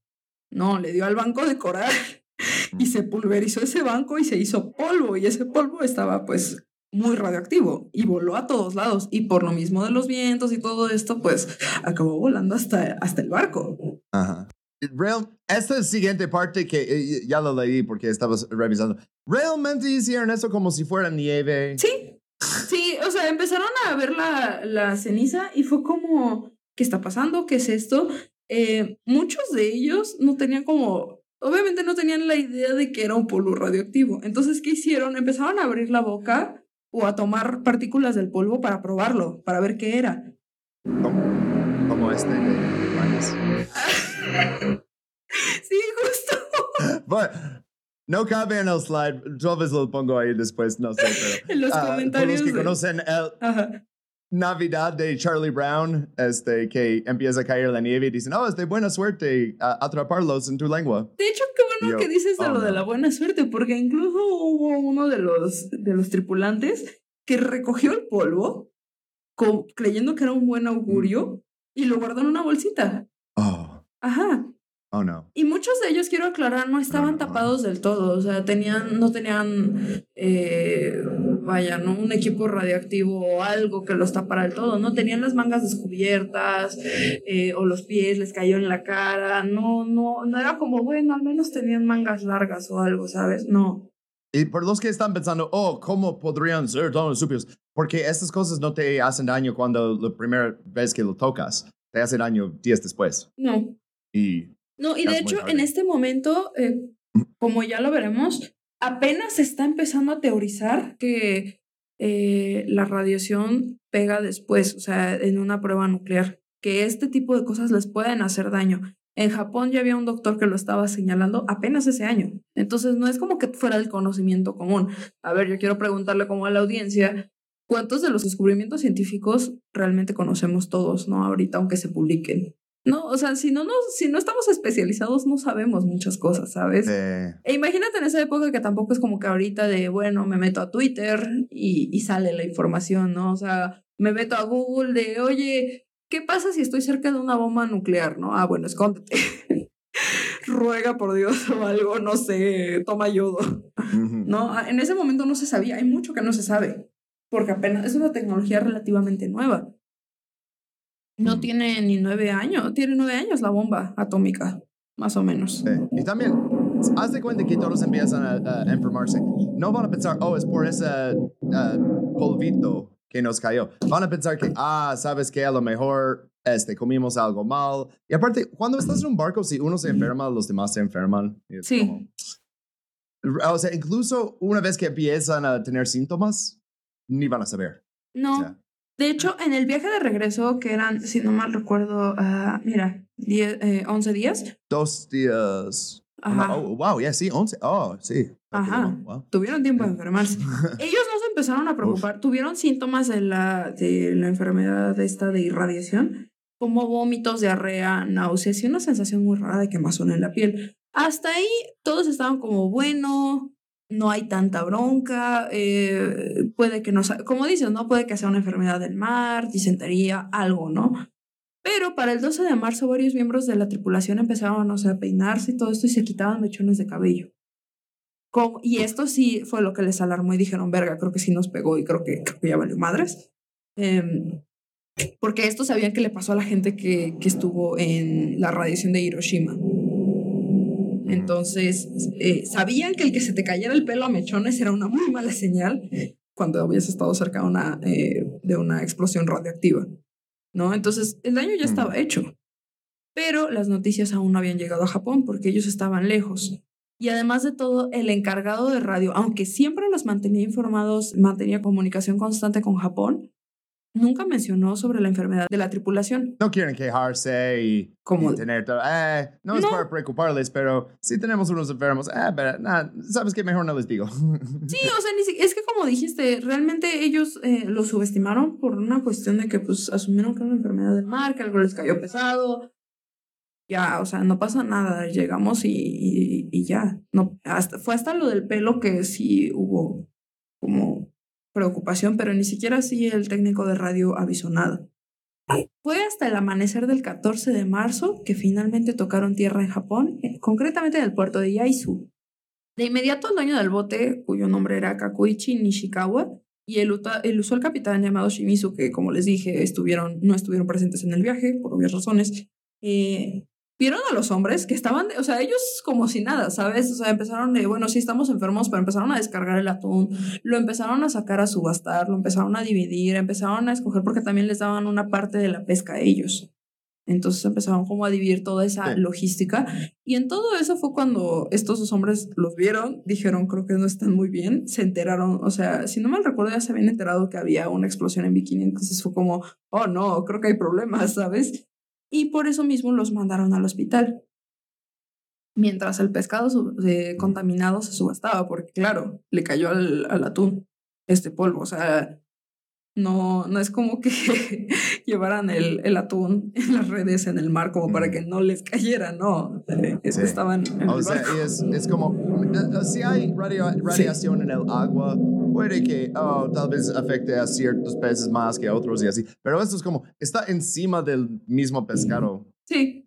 No, le dio al banco de coral <laughs> y se pulverizó ese banco y se hizo polvo y ese polvo estaba pues muy radioactivo y voló a todos lados y por lo mismo de los vientos y todo esto pues acabó volando hasta, hasta el barco. Ajá. Real, esta es siguiente parte que eh, ya lo leí porque estabas revisando. ¿Realmente hicieron eso como si fuera nieve? Sí, sí, o sea, empezaron a ver la, la ceniza y fue como, ¿qué está pasando? ¿Qué es esto? Eh, muchos de ellos no tenían como, obviamente no tenían la idea de que era un polvo radioactivo. Entonces, ¿qué hicieron? Empezaron a abrir la boca o a tomar partículas del polvo para probarlo, para ver qué era. Como, como este de <laughs> sí, justo. <laughs> Bueno, no cabe en el slide. Yo a lo pongo ahí después, no sé, pero. <laughs> En los uh, comentarios. Los que conocen el. Navidad de Charlie Brown, este, que empieza a caer la nieve y dicen, oh, es de buena suerte atraparlos en tu lengua. De hecho, qué bueno que dices de oh, lo de la buena suerte, porque incluso hubo uno de los, de los tripulantes que recogió el polvo creyendo que era un buen augurio y lo guardó en una bolsita. Ajá. Oh, no. Y muchos de ellos, quiero aclarar, no estaban no, no. tapados del todo. O sea, tenían, no tenían, eh, vaya, ¿no? Un equipo radioactivo o algo que los tapara del todo. No tenían las mangas descubiertas eh, o los pies les cayó en la cara. No, no, no era como, bueno, al menos tenían mangas largas o algo, ¿sabes? No. Y por los que están pensando, oh, ¿cómo podrían ser tan estúpidos? Porque estas cosas no te hacen daño cuando la primera vez que lo tocas. Te hace daño días después. No. Y No, y de hecho, en este momento, eh, como ya lo veremos, apenas se está empezando a teorizar que eh, la radiación pega después, o sea, en una prueba nuclear, que este tipo de cosas les pueden hacer daño. En Japón ya había un doctor que lo estaba señalando apenas ese año. Entonces no es como que fuera del conocimiento común. A ver, yo quiero preguntarle como a la audiencia, ¿cuántos de los descubrimientos científicos realmente conocemos todos, no? Ahorita, aunque se publiquen. No, o sea, si no, nos, si no estamos especializados, no sabemos muchas cosas, ¿sabes? eh, E imagínate en esa época que tampoco es como que ahorita de, bueno, me meto a Twitter y, y sale la información, ¿no? O sea, me meto a Google de, oye, ¿qué pasa si estoy cerca de una bomba nuclear, no? Ah, bueno, escóndete. <laughs> Ruega por Dios o algo, no sé, toma yodo. No, Ah, en ese momento no se sabía, hay mucho que no se sabe, porque apenas es una tecnología relativamente nueva. No Mm. tiene ni nueve años, tiene nueve años la bomba atómica, más o menos. Sí. Y también, haz de cuenta que todos empiezan a, a enfermarse. No van a pensar, oh, es por ese ah, polvito que nos cayó. Van a pensar que, ah, sabes que a lo mejor este, comimos algo mal. Y aparte, cuando estás en un barco, si uno se enferma, los demás se enferman. Sí. como- o sea, incluso una vez que empiezan a tener síntomas, ni van a saber. No, O sea, de hecho, en el viaje de regreso, que eran, si no mal recuerdo, ah, mira, 10, eh, 11 días, dos días. Ajá. Oh, wow, ya, sí, 11. Oh, sí. Ajá. Wow. tuvieron tiempo de enfermarse. <laughs> Ellos no se empezaron a preocupar, tuvieron síntomas de la, de la enfermedad esta de irradiación, como vómitos, diarrea, náuseas y una sensación muy rara de quemazón en la piel. Hasta ahí todos estaban como, bueno, no hay tanta bronca, eh, puede que no, como dices, ¿no? Puede que sea una enfermedad del mar, disentería, algo, ¿no? Pero para el 12 de marzo varios miembros de la tripulación empezaron, o sea, a peinarse y todo esto y se quitaban mechones de cabello. Como- y esto sí fue lo que les alarmó y dijeron, verga, creo que sí nos pegó y creo que, creo que ya valió madres. Em, porque esto sabían que le pasó a la gente que, que estuvo en la radiación de Hiroshima. Entonces, eh, sabían que el que se te cayera el pelo a mechones era una muy mala señal cuando habías estado cerca de una, eh, de una explosión radioactiva. ¿No? Entonces, el daño ya estaba hecho. Pero las noticias aún no habían llegado a Japón porque ellos estaban lejos. Y además de todo, el encargado de radio, aunque siempre los mantenía informados, mantenía comunicación constante con Japón, nunca mencionó sobre la enfermedad de la tripulación. No quieren quejarse y, y tener todo. Eh, no es para preocuparles, pero si tenemos unos enfermos, eh, pero sabes que mejor no les digo. <laughs> Sí, o sea, ni si- es que como dijiste, realmente ellos eh, lo subestimaron por una cuestión de que pues asumieron que era una enfermedad del mar, que algo les cayó pesado. Ya, o sea, no pasa nada, llegamos y, y, y ya. No, hasta, fue hasta lo del pelo que sí hubo como preocupación, pero ni siquiera así el técnico de radio avisó nada. Fue hasta el amanecer del 14 de marzo que finalmente tocaron tierra en Japón, eh, concretamente en el puerto de Yaizu. De inmediato el dueño del bote, cuyo nombre era Kakuichi Nishikawa, y el, el usual capitán llamado Shimizu, que como les dije, estuvieron, no estuvieron presentes en el viaje, por obvias razones, eh, vieron a los hombres que estaban, de- o sea, ellos como si nada, ¿sabes? O sea, empezaron de, bueno, sí estamos enfermos, pero empezaron a descargar el atún, lo empezaron a sacar a subastar, lo empezaron a dividir, empezaron a escoger porque también les daban una parte de la pesca a ellos. Entonces empezaron como a dividir toda esa Sí. logística y en todo eso fue cuando estos dos hombres los vieron, dijeron creo que no están muy bien, se enteraron, o sea, si no mal recuerdo ya se habían enterado que había una explosión en Bikini, entonces fue como, oh no, creo que hay problemas, <laughs> ¿sabes? Y por eso mismo los mandaron al hospital. Mientras el pescado eh, contaminado se subastaba, porque claro, le cayó al, al atún este polvo, o sea, no, no es como que <laughs> llevaran el, el atún en las redes en el mar como para que no les cayera, no. Eh, Sí. Estaban en O el sea, es, es como, eh, si hay radio- radiación en el agua, puede que oh, tal vez afecte a ciertos peces más que a otros y así. Pero esto es como, está encima del mismo pescado. Sí,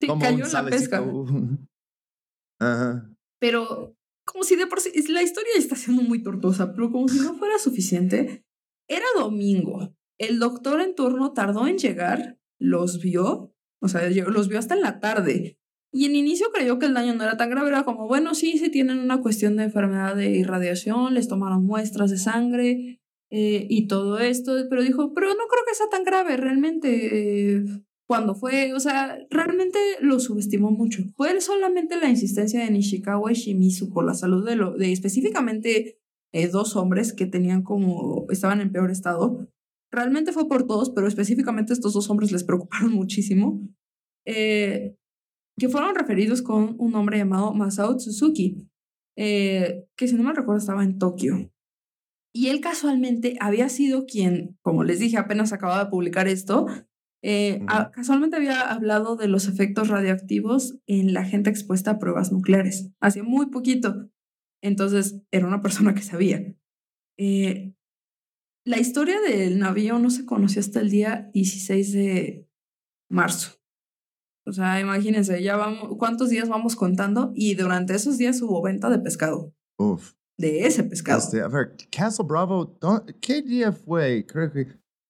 Sí, Como cayó un en la pesca. <laughs> Ajá. Pero como si de por sí, la historia está siendo muy tortuosa, pero como si no fuera suficiente, era domingo. El doctor en turno tardó en llegar, los vio, o sea, los vio hasta en la tarde. Y en inicio creyó que el daño no era tan grave, era como, bueno, sí, sí tienen una cuestión de enfermedad de irradiación, les tomaron muestras de sangre eh, y todo esto, pero dijo, pero no creo que sea tan grave realmente. eh, cuando fue, o sea, realmente lo subestimó mucho. Fue solamente la insistencia de Nishikawa y Shimizu por la salud de, lo, de específicamente eh, dos hombres que tenían como, estaban en peor estado. Realmente fue por todos, pero específicamente estos dos hombres les preocuparon <laughs> muchísimo. Eh, que fueron referidos con un hombre llamado Masao Suzuki, eh, que si no me recuerdo estaba en Tokio. Y él casualmente había sido quien, como les dije, apenas acababa de publicar esto, eh, a- casualmente había hablado de los efectos radioactivos en la gente expuesta a pruebas nucleares, hace muy poquito. Entonces, era una persona que sabía. Eh, la historia del navío no se conoció hasta el día 16 de marzo. O sea, imagínense, ya vamos, ¿cuántos días vamos contando? Y durante esos días hubo venta de pescado, Uf. de ese pescado. Este, a ver, Castle Bravo, ¿dó- ¿qué día fue? Creo que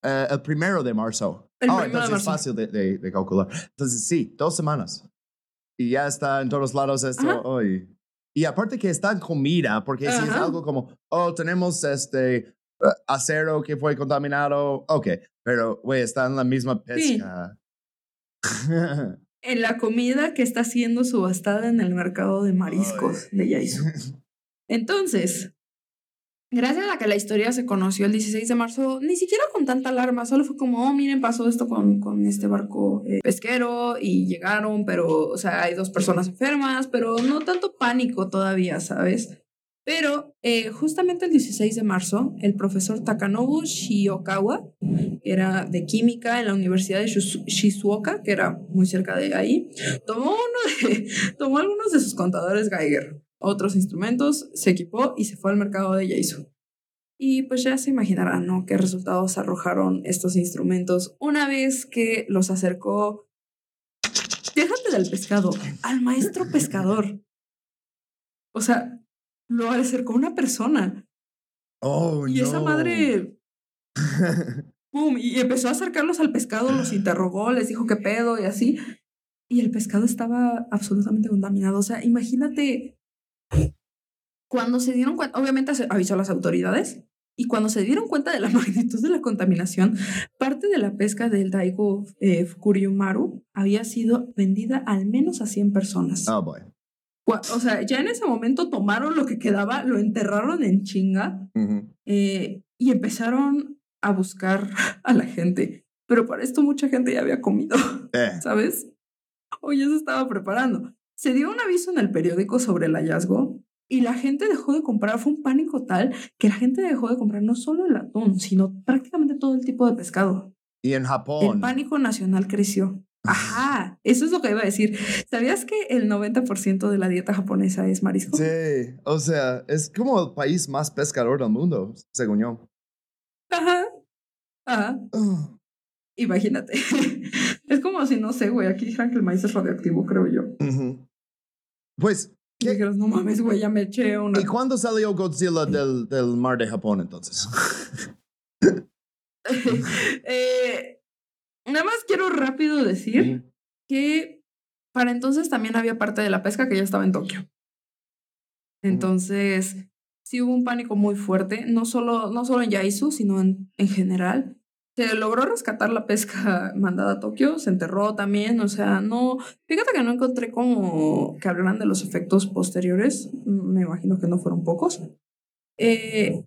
eh, el primero de marzo. El oh, primero de entonces es marzo. fácil de, de- de calcular. Entonces sí, dos semanas. Y ya está en todos lados esto hoy. Y aparte que está en comida, porque si es algo como, oh, tenemos este acero que fue contaminado, ok, pero güey, está en la misma Sí. pesca. En la comida que está siendo subastada en el mercado de mariscos de Yaizu. <laughs> Entonces, gracias a que la historia se conoció el 16 de marzo, ni siquiera con tanta alarma, solo fue como, oh, miren, pasó esto con, con este barco eh, pesquero y llegaron, pero, o sea, hay dos personas enfermas, pero no tanto pánico todavía, ¿sabes? Pero eh, justamente el 16 de marzo, el profesor Takanobu Shiokawa, que era de química en la Universidad de Shizu- Shizuoka, que era muy cerca de ahí, tomó, uno de, <laughs> tomó algunos de sus contadores Geiger, otros instrumentos, se equipó y se fue al mercado de Yaizu. Y pues ya se imaginarán, ¿no? ¿Qué resultados arrojaron estos instrumentos una vez que los acercó, déjate del pescado, al maestro pescador? O sea, lo acercó una persona. oh, Y esa madre <laughs> ¡Pum! Y empezó a acercarlos al pescado, los interrogó, les dijo qué pedo y así. Y el pescado estaba absolutamente contaminado. O sea, imagínate cuando se dieron cuenta, obviamente avisó a las autoridades, y cuando se dieron cuenta de la <laughs> magnitud de la contaminación, parte de la pesca del Daigo eh, Fukuryumaru había sido vendida al menos a 100 personas. oh, boy. O sea, ya en ese momento tomaron lo que quedaba, lo enterraron en chinga eh, y empezaron a buscar <laughs> a la gente. Pero para esto mucha gente ya había comido, Eh, ¿sabes? O ya se estaba preparando. Se dio un aviso en el periódico sobre el hallazgo y la gente dejó de comprar. Fue un pánico tal que la gente dejó de comprar no solo el atún, sino prácticamente todo el tipo de pescado. y en Japón. El pánico nacional creció. Ajá, eso es lo que iba a decir. ¿Sabías que el 90% de la dieta japonesa es marisco? Sí, o sea, es como el país más pescador del mundo, según yo. Ajá. Ajá. Oh, Imagínate. <laughs> es como si, no sé, güey, aquí dijeran que el maíz es radioactivo, creo yo. ujú. Pues, Y ¿Qué? dijeras, no mames, güey, ya me eché una. ¿y cuándo salió Godzilla del, del mar de Japón entonces? <laughs> Eh, nada más quiero rápido decir que para entonces también había parte de la pesca que ya estaba en Tokio. Entonces, sí hubo un pánico muy fuerte, no solo, no solo en Yaizu, sino en, en general. Se logró rescatar la pesca <laughs> mandada a Tokio, se enterró también, o sea, no, fíjate que no encontré como que hablaran de los efectos posteriores, me imagino que no fueron pocos. Eh,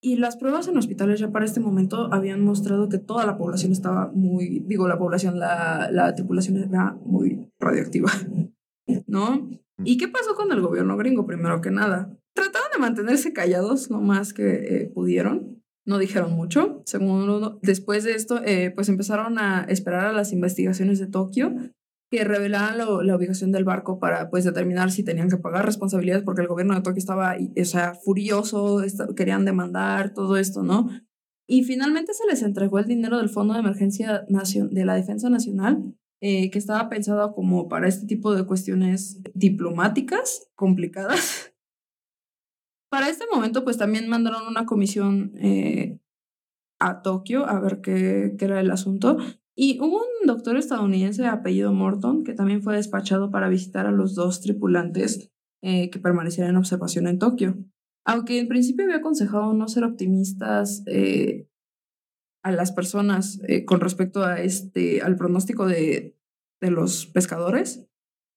y las pruebas en hospitales ya para este momento habían mostrado que toda la población estaba muy, digo, la población, la, la tripulación era muy radioactiva, <laughs> ¿no? ¿Y qué pasó con el gobierno gringo? Primero que nada, trataron de mantenerse callados lo más que eh, pudieron. No dijeron mucho. Según después de esto, eh, pues empezaron a esperar a las investigaciones de Tokio que revelaran la ubicación del barco para pues determinar si tenían que pagar responsabilidades porque el gobierno de Tokio estaba, o sea, furioso, querían demandar todo esto, ¿no? Y finalmente se les entregó el dinero del Fondo de Emergencia Nacion- de la Defensa Nacional eh, que estaba pensado como para este tipo de cuestiones diplomáticas complicadas. Para este momento, pues también mandaron una comisión eh, a Tokio a ver qué, era el asunto. Y hubo un doctor estadounidense de apellido Morton que también fue despachado para visitar a los dos tripulantes eh, que permanecieran en observación en Tokio. Aunque en principio había aconsejado no ser optimistas eh, a las personas con respecto a este, al pronóstico de, de los pescadores,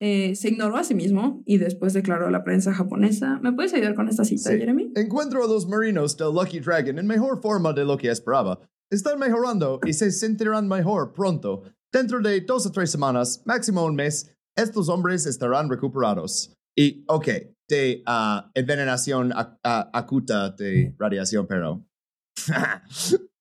eh, se ignoró a sí mismo y después declaró a la prensa japonesa. ¿Me puedes ayudar con esta cita, Sí. Jeremy? Encuentro a los marinos del Lucky Dragon en mejor forma de lo que esperaba. Están mejorando y se sentirán mejor pronto. Dentro de dos o tres semanas, máximo un mes, estos hombres estarán recuperados. Y, ok, de ah, envenenación ac- ah, acuta de radiación, pero... <laughs>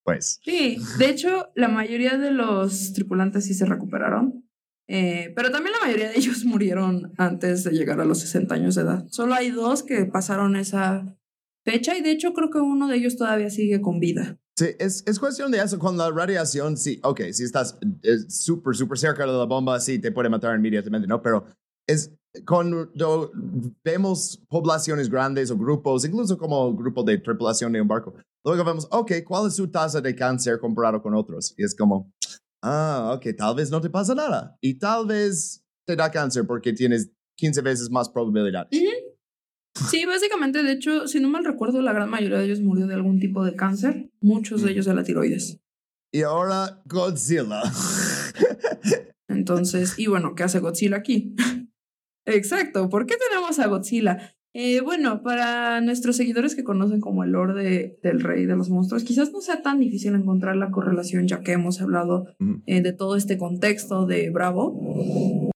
pues... Sí, de hecho, la mayoría de los tripulantes sí se recuperaron. Eh, pero también la mayoría de ellos <laughs> murieron antes de llegar a los 60 años de edad. Solo hay dos que pasaron esa fecha y de hecho creo que uno de ellos todavía sigue con vida. Sí, es, es cuestión de eso. Con la radiación, sí, ok, si estás eh, súper, súper cerca de la bomba, sí, te puede matar inmediatamente, ¿no? Pero es cuando vemos poblaciones grandes o grupos, incluso como grupo de tripulación de un barco, luego vemos, ok, ¿cuál es su tasa de cáncer comparado con otros? Y es como, ah, ok, tal vez no te pasa nada. Y tal vez te da cáncer porque tienes 15 veces más probabilidad. Sí, básicamente, de hecho, si no mal recuerdo, la gran mayoría de ellos murió de algún tipo de cáncer, muchos de ellos de la tiroides. Y ahora Godzilla. <laughs> Entonces, y bueno, ¿qué hace Godzilla aquí? <laughs> Exacto, ¿por qué tenemos a Godzilla? Eh, bueno, para nuestros seguidores que conocen como el lore de- del rey de los monstruos, quizás no sea tan difícil encontrar la correlación, ya que hemos hablado eh, de todo este contexto de Bravo.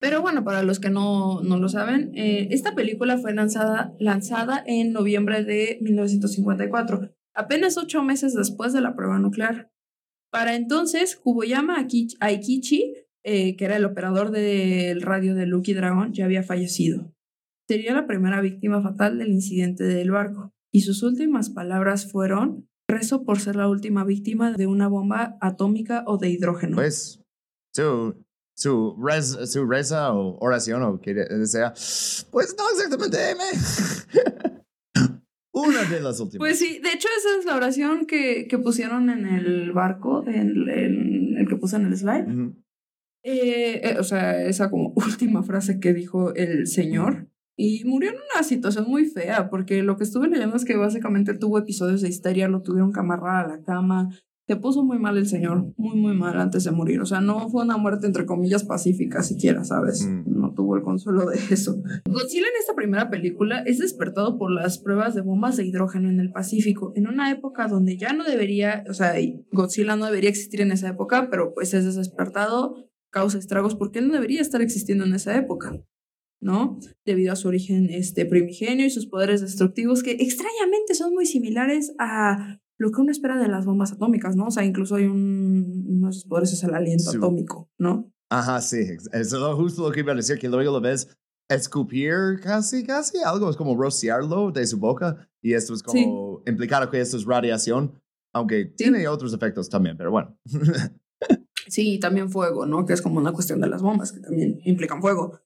Pero bueno, para los que no, no lo saben, eh, esta película fue lanzada, lanzada en noviembre de 1954, apenas ocho meses después de la prueba nuclear. Para entonces, Kuboyama Aikichi, eh, que era el operador del radio de Lucky Dragon, ya había fallecido. Sería la primera víctima fatal del incidente del barco, y sus últimas palabras fueron, rezo por ser la última víctima de una bomba atómica o de hidrógeno. Pues su, su, su reza o oración o que sea, pues no exactamente M. <laughs> Una de las últimas. Pues sí, de hecho esa es la oración que, que pusieron en el barco, en, en el que puse en el slide. Eh, eh, o sea, esa como <laughs> última frase que dijo el señor. Y murió en una situación muy fea, porque lo que estuve leyendo es que básicamente tuvo episodios de histeria, lo tuvieron que amarrar a la cama. Se puso muy mal el señor, muy, muy mal antes de morir. O sea, no fue una muerte entre comillas pacífica siquiera, ¿sabes? Mm. No tuvo el consuelo de eso. Godzilla en esta primera película es despertado por las pruebas de bombas de hidrógeno en el Pacífico, en una época donde ya no debería, o sea, Godzilla no debería existir en esa época, pero pues es despertado, causa estragos porque él no debería estar existiendo en esa época, ¿no? Debido a su origen este, primigenio y sus poderes destructivos que extrañamente son muy similares a lo que uno espera de las bombas atómicas, ¿no? O sea, incluso hay un, uno de sus poderes es el aliento Sí. atómico, ¿no? Ajá, sí. Eso es justo lo que iba a decir, que luego lo ves escupir casi, casi algo, es como rociarlo de su boca y esto es como implicado que esto es radiación, aunque tiene otros efectos también, pero bueno. Sí, y también fuego, ¿no? Que es como una cuestión de las bombas, que también implican fuego.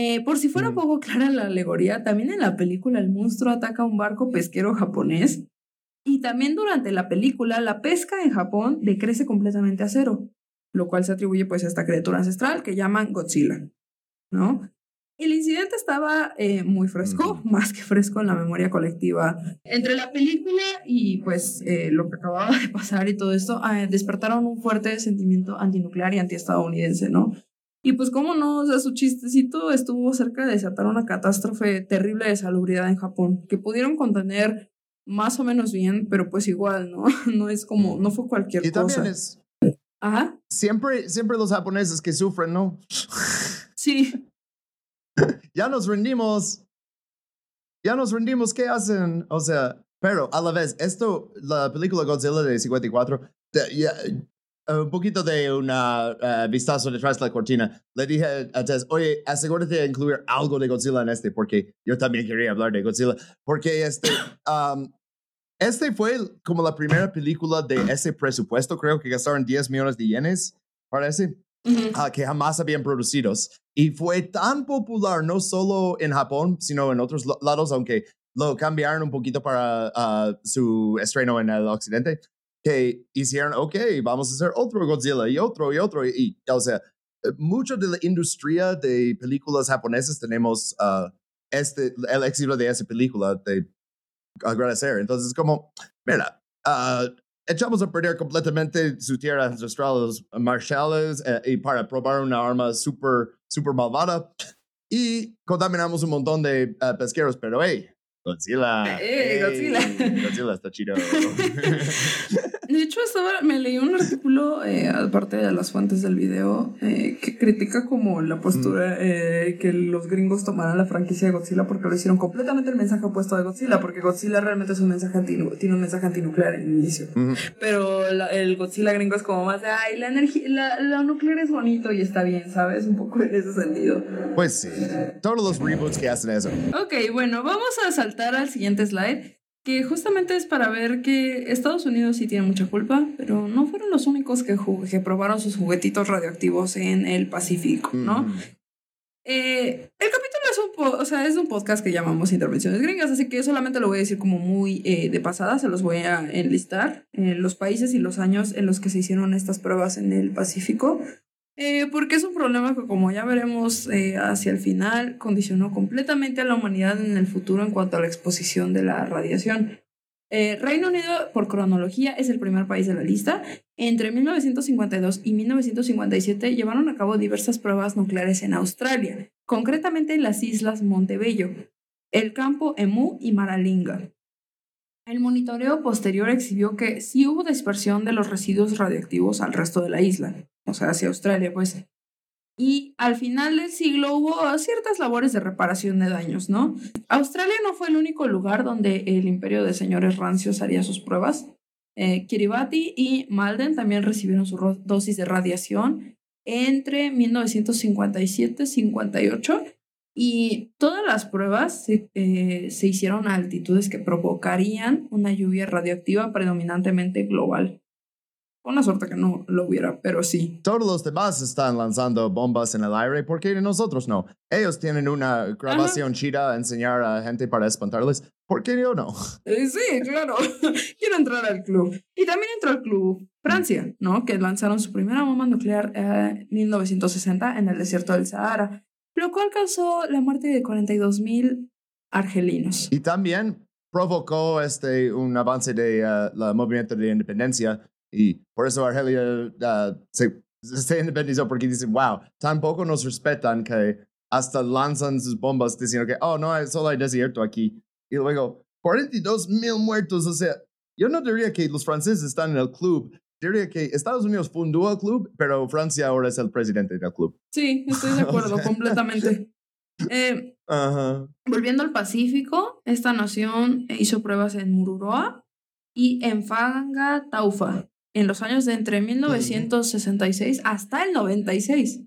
Eh, por si fuera Mm. poco clara la alegoría, también en la película el monstruo ataca un barco pesquero japonés. Y también durante la película la pesca en Japón decrece completamente a cero, lo cual se atribuye pues a esta criatura ancestral que llaman Godzilla, ¿no? El incidente estaba eh, muy fresco, <laughs> más que fresco en la memoria colectiva. Entre la película y pues eh, lo que acababa de pasar y todo esto, eh, despertaron un fuerte sentimiento antinuclear y antiestadounidense, ¿no? Y pues cómo no, o sea, su chistecito estuvo cerca de desatar una catástrofe terrible de salubridad en Japón, que pudieron contener más o menos bien, pero pues igual, ¿no? <laughs> No es como, no fue cualquier Y cosa. también es Ajá, siempre, siempre los japoneses que sufren, ¿no? <laughs> sí. ya nos rendimos. Ya nos rendimos, ¿qué hacen? O sea, pero a la vez, esto, la película Godzilla de 54, de- ya, un poquito de un vistazo detrás de la cortina. Le dije a Tess, oye, asegúrate de incluir algo de Godzilla en este, porque yo también quería hablar de Godzilla. Porque este, <clears throat> um, este fue como la primera película de ese presupuesto, creo que gastaron 10 millones de yenes, parece. ah, que jamás habían producidos. Y fue tan popular no solo en Japón, sino en otros lados, aunque lo cambiaron un poquito para ah, su estreno en el occidente, que hicieron, ok, vamos a hacer otro Godzilla y otro y otro. Y, o sea, eh, mucho de la industria de películas japonesas tenemos uh, este, el éxito de esa película de agradecer. Entonces, como, mira, uh, echamos a perder completamente su tierra ancestral, los marshales, eh, y para probar una arma súper, súper malvada. Y contaminamos un montón de pesqueros, pero hey, Godzilla. Eh, Godzilla. Godzilla está chido. <laughs> <laughs> De hecho, estaba, me leí un artículo, eh, aparte de las fuentes del video, eh, que critica como la postura eh, que los gringos tomaran la franquicia de Godzilla porque lo hicieron completamente el mensaje opuesto de Godzilla, porque Godzilla realmente es un mensaje tiene un mensaje antinuclear en el inicio. Pero el Godzilla gringo es como más de, ay, la energía, la, la, nuclear es bonito y está bien, ¿sabes? Un poco en ese sentido. Pues sí, todos los reboots que hacen eso. Ok, bueno, vamos a saltar al siguiente slide que justamente es para ver que Estados Unidos sí tiene mucha culpa, pero no fueron los únicos que, que probaron sus juguetitos radioactivos en el Pacífico, ¿no? Eh, el capítulo es un, o sea, es un podcast que llamamos Intervenciones Gringas, así que solamente lo voy a decir como muy eh, de pasada, se los voy a enlistar, eh, los países y los años en los que se hicieron estas pruebas en el Pacífico. Eh, porque es un problema que, como ya veremos eh, hacia el final, condicionó completamente a la humanidad en el futuro en cuanto a la exposición de la radiación. Eh, Reino Unido, por cronología, es el primer país de la lista. Entre 1952 y 1957 llevaron a cabo diversas pruebas nucleares en Australia, concretamente en las islas Montebello, el campo Emu y Maralinga. El monitoreo posterior exhibió que sí hubo dispersión de los residuos radioactivos al resto de la isla o sea, hacia Australia, pues. Y al final del siglo hubo ciertas labores de reparación de daños, ¿no? Australia no fue el único lugar donde el imperio de señores rancios haría sus pruebas. Eh, Kiribati y Malden también recibieron su dosis de radiación entre 1957 y 58 y todas las pruebas eh, se hicieron a altitudes que provocarían una lluvia radioactiva predominantemente global. Una suerte que no lo hubiera, pero sí. Todos los demás están lanzando bombas en el aire, ¿por qué nosotros no? Ellos tienen una grabación chida a enseñar a gente para espantarles. ¿Por qué yo no? Eh, sí, claro. <laughs> Quiero entrar al club. Y también entró al club Francia, ¿no? Que lanzaron su primera bomba nuclear en 1960 en el desierto del Sahara, lo cual causó la muerte de 42.000 argelinos. Y también provocó este, un avance de uh, la movimiento de independencia y por eso Argelia uh, se, se independizó porque dicen, wow, tampoco nos respetan que hasta lanzan sus bombas diciendo que, oh, no, solo hay desierto aquí. Y luego, 42 mil muertos. O sea, yo no diría que los franceses están en el club. Diría que Estados Unidos fundó el club, pero Francia ahora es el presidente del club. Sí, estoy de <laughs> acuerdo completamente. Eh, volviendo al Pacífico, esta nación hizo pruebas en Mururoa y en Fanga Taufa, en los años de entre 1966 hasta el 96.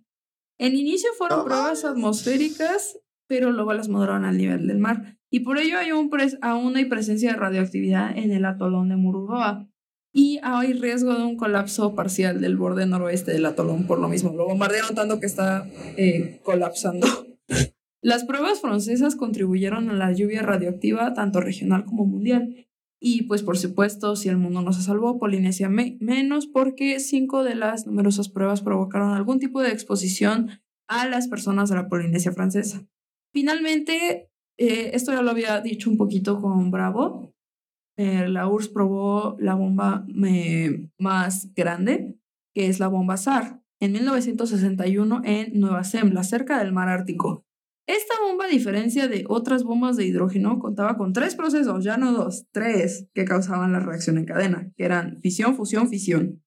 En inicio fueron pruebas atmosféricas, pero luego las moderaron al nivel del mar. Y por ello hay un aún hay presencia de radioactividad en el atolón de Mururoa. Y hay riesgo de un colapso parcial del borde noroeste del atolón por lo mismo. Lo bombardearon tanto que está eh, colapsando. <laughs> Las pruebas francesas contribuyeron a la lluvia radioactiva tanto regional como mundial. Y pues por supuesto, si el mundo no se salvó, Polinesia menos porque cinco de las numerosas pruebas provocaron algún tipo de exposición a las personas de la Polinesia francesa. Finalmente, eh, esto ya lo había dicho un poquito con Bravo, eh, la URSS probó la bomba eh, más grande, que es la bomba SAR, en 1961 en Nueva Zembla, cerca del mar Ártico. Esta bomba, a diferencia de otras bombas de hidrógeno, contaba con tres procesos, ya no dos, tres, que causaban la reacción en cadena, que eran fisión, fusión, fisión.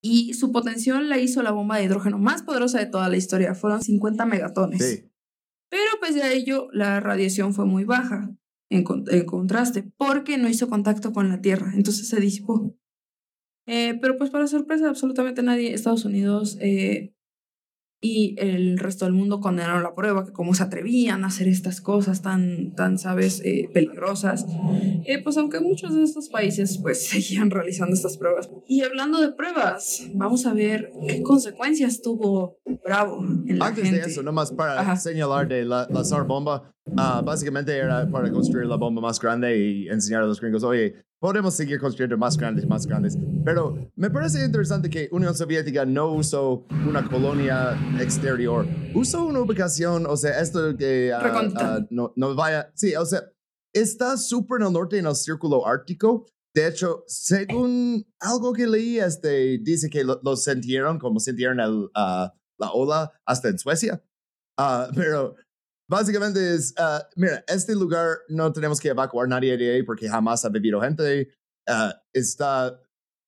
Y su potencial la hizo la bomba de hidrógeno más poderosa de toda la historia, fueron 50 megatones. Pero pese a ello, la radiación fue muy baja, en, contraste, porque no hizo contacto con la Tierra, entonces se disipó. Eh, pero pues para sorpresa absolutamente nadie, Estados Unidos eh, y el resto del mundo condenaron la prueba, que cómo se atrevían a hacer estas cosas tan, tan sabes, eh, peligrosas. Eh, pues aunque muchos de estos países pues <laughs> seguían realizando estas pruebas. Y hablando de pruebas, vamos a ver qué consecuencias tuvo Bravo en la Antes gente. de eso, nomás para Ajá. señalar de la, la SAR bomba, ah, básicamente era para construir la bomba más grande y enseñar a los gringos, oye, podemos seguir construyendo más grandes, más grandes. Pero me parece interesante que Unión Soviética no usó una colonia exterior, usó una ubicación, o sea, esto que ah, no, no vaya, sí, o sea, está súper en el norte, en el círculo ártico. De hecho, según algo que leí, este, dice que lo, lo sintieron como sintieron el, la ola hasta en Suecia. Pero básicamente es, ah, mira, este lugar no tenemos que evacuar nadie de ahí porque jamás ha vivido gente. Ah, está,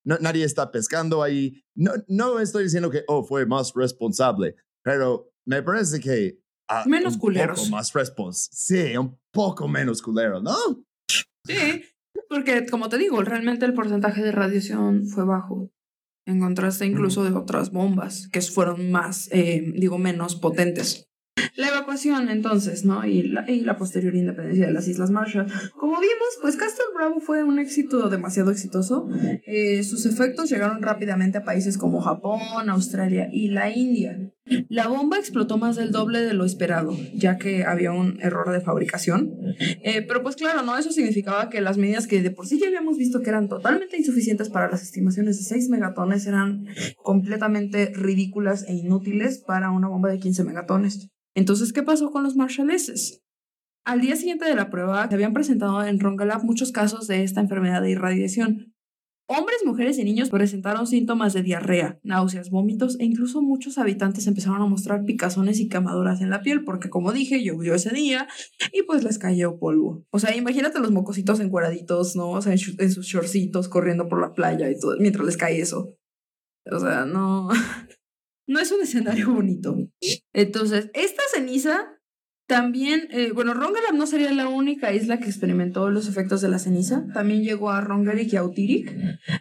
no- nadie está pescando ahí. No, no estoy diciendo que, oh, fue más responsable, pero me parece que... ah, Menos un culeros. poco más respons sí, un poco menos culero, ¿no? Sí, porque como te digo, realmente el porcentaje de radiación fue bajo. En contraste incluso de otras bombas que fueron más, eh, digo, menos potentes. La evacuación entonces, ¿no? Y la, y la posterior independencia de las Islas Marshall. Como vimos, pues Castle Bravo fue un éxito demasiado exitoso. Eh, sus efectos llegaron rápidamente a países como Japón, Australia y la India. La bomba explotó más del doble de lo esperado, ya que había un error de fabricación. Eh, pero pues claro, ¿no? Eso significaba que las medidas que de por sí ya habíamos visto que eran totalmente insuficientes para las estimaciones de 6 megatones eran completamente ridículas e inútiles para una bomba de 15 megatones. Entonces, ¿qué pasó con los Marshalleses? Al día siguiente de la prueba, se habían presentado en Rongelap muchos casos de esta enfermedad de irradiación. Hombres, mujeres y niños presentaron síntomas de diarrea, náuseas, vómitos e incluso muchos habitantes empezaron a mostrar picazones y quemaduras en la piel porque, como dije, llovió ese día y pues les cayó polvo. O sea, imagínate los mocositos encueraditos, ¿no? O sea, en, en sus shortcitos corriendo por la playa y todo, mientras les cae eso. O sea, no, <laughs> no es un escenario bonito. Entonces, esta ceniza también, eh, bueno, Rongelap no sería la única isla que experimentó los efectos de la ceniza. También llegó a Rongerik y a.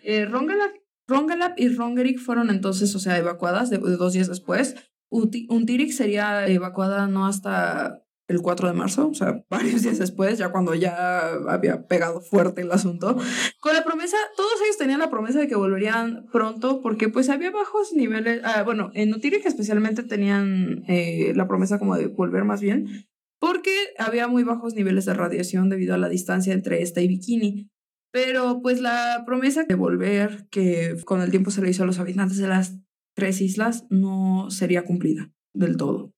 Eh, Rongelap, Rongelap y Rongerik fueron entonces, o sea, evacuadas de, dos días después. Uti- sería evacuada no hasta el 4 de marzo, o sea, <laughs> varios días después, ya cuando ya había pegado fuerte el asunto, con la promesa, todos ellos tenían la promesa de que volverían pronto, porque pues había bajos niveles, ah, bueno, en Utirik especialmente tenían eh, la promesa como de volver más bien, porque había muy bajos niveles de radiación debido a la distancia entre esta y Bikini. Pero pues la promesa de volver, que con el tiempo se le hizo a los habitantes de las tres islas, no sería cumplida del todo.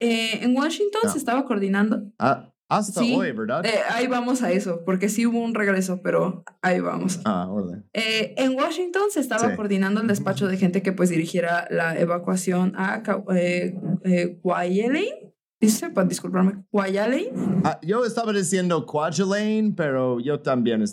Eh, en Washington No. se estaba coordinando. Ah, hasta Sí, hoy, ¿verdad? eh, ahí vamos a eso, porque sí hubo un regreso, pero ahí vamos. ah, órale. Eh, en Washington se estaba Sí. coordinando el despacho de gente que pues dirigiera la evacuación a eh, Kwajalein. Dice, para disculparme, Kwajalein. Ah, yo estaba diciendo Quadrilane, pero yo también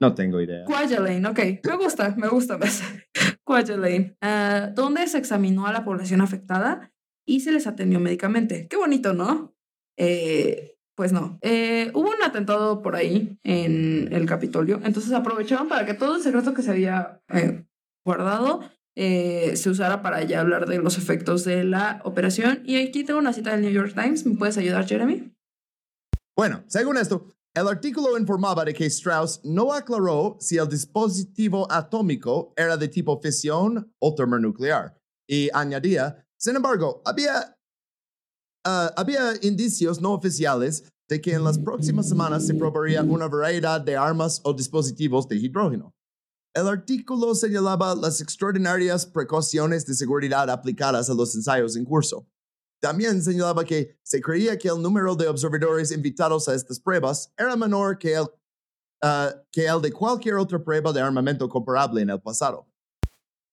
no tengo idea. Kwajalein, ok. Me gusta, me gusta más. <laughs> Kwajalein. ah, donde se examinó a la población afectada y se les atendió médicamente. Qué bonito, ¿no? Eh, pues no. Eh, hubo un atentado por ahí en el Capitolio, entonces aprovecharon para que todo el secreto que se había eh, guardado se usara para ya hablar de los efectos de la operación. Y aquí tengo una cita del New York Times. ¿Me puedes ayudar, Jeremy? Bueno, según esto, el artículo informaba de que Strauss no aclaró si el dispositivo atómico era de tipo fisión o termonuclear y añadía, sin embargo, había, ah, había indicios no oficiales de que en las próximas semanas se probaría una variedad de armas o dispositivos de hidrógeno. El artículo señalaba las extraordinarias precauciones de seguridad aplicadas a los ensayos en curso. También señalaba que se creía que el número de observadores invitados a estas pruebas era menor que el, ah, que el de cualquier otra prueba de armamento comparable en el pasado.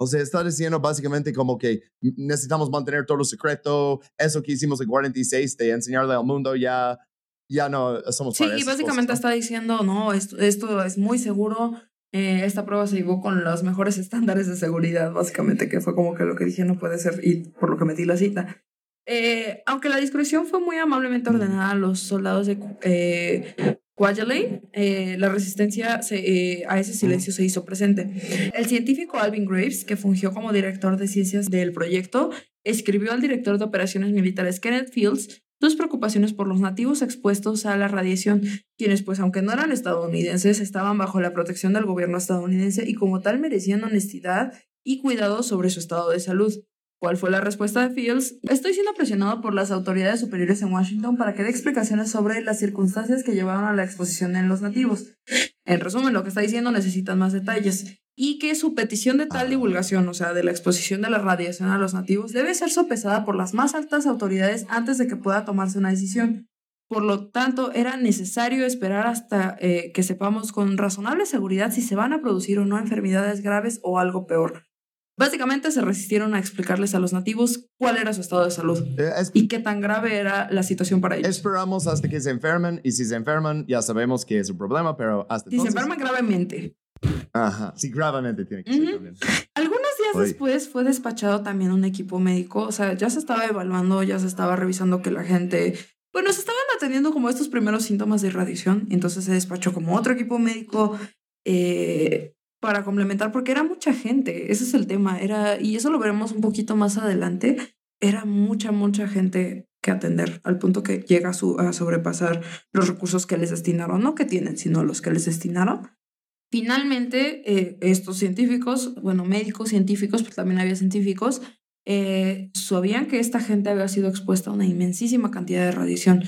O sea, está diciendo básicamente como que necesitamos mantener todo secreto, eso que hicimos en 46 de enseñarle al mundo ya, ya no somos Sí, para y básicamente cosas, ¿no? está diciendo, no, esto, esto es muy seguro. eh, esta prueba se llevó con los mejores estándares de seguridad, básicamente, que fue como que lo que dije no puede ser, y por lo que metí la cita. Eh, aunque la discreción fue muy amablemente ordenada los soldados de eh, Kwajalein, eh, la resistencia se, eh, a ese silencio se hizo presente. El científico Alvin Graves, que fungió como director de ciencias del proyecto, escribió al director de operaciones militares Kenneth Fields sus preocupaciones por los nativos expuestos a la radiación, quienes pues aunque no eran estadounidenses, estaban bajo la protección del gobierno estadounidense y como tal merecían honestidad y cuidado sobre su estado de salud. ¿Cuál fue la respuesta de Fields? Estoy siendo presionado por las autoridades superiores en Washington para que dé explicaciones sobre las circunstancias que llevaron a la exposición en los nativos. En resumen, lo que está diciendo necesitan más detalles y que su petición de tal divulgación, o sea, de la exposición de la radiación a los nativos, debe ser sopesada por las más altas autoridades antes de que pueda tomarse una decisión. Por lo tanto, era necesario esperar hasta eh, que sepamos con razonable seguridad si se van a producir o no enfermedades graves o algo peor. Básicamente se resistieron a explicarles a los nativos cuál era su estado de salud Eh, es- y qué tan grave era la situación para ellos. esperamos hasta que se enfermen y si se enferman ya sabemos que es un problema, pero hasta Si se enferman gravemente. Ajá, sí, gravemente tiene que ser también. Algunos días Oye. después fue despachado también un equipo médico, o sea, ya se estaba evaluando, ya se estaba revisando que la gente, bueno, se estaban atendiendo como estos primeros síntomas de irradiación, entonces se despachó como otro equipo médico eh, para complementar, porque era mucha gente, ese es el tema, era, y eso lo veremos un poquito más adelante, era mucha, mucha gente que atender, al punto que llega a, su- a sobrepasar los recursos que les destinaron, no que tienen, sino los que les destinaron. Finalmente, eh, estos científicos, bueno, médicos, científicos, pero también había científicos, eh, sabían que esta gente había sido expuesta a una inmensísima cantidad de radiación.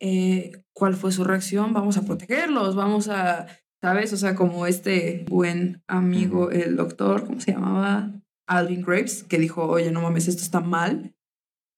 Eh, ¿Cuál fue su reacción? Vamos a protegerlos, vamos a, ¿sabes? O sea, como este buen amigo, el doctor, ¿cómo se llamaba? Alvin Graves, que dijo, oye, no mames, esto está mal,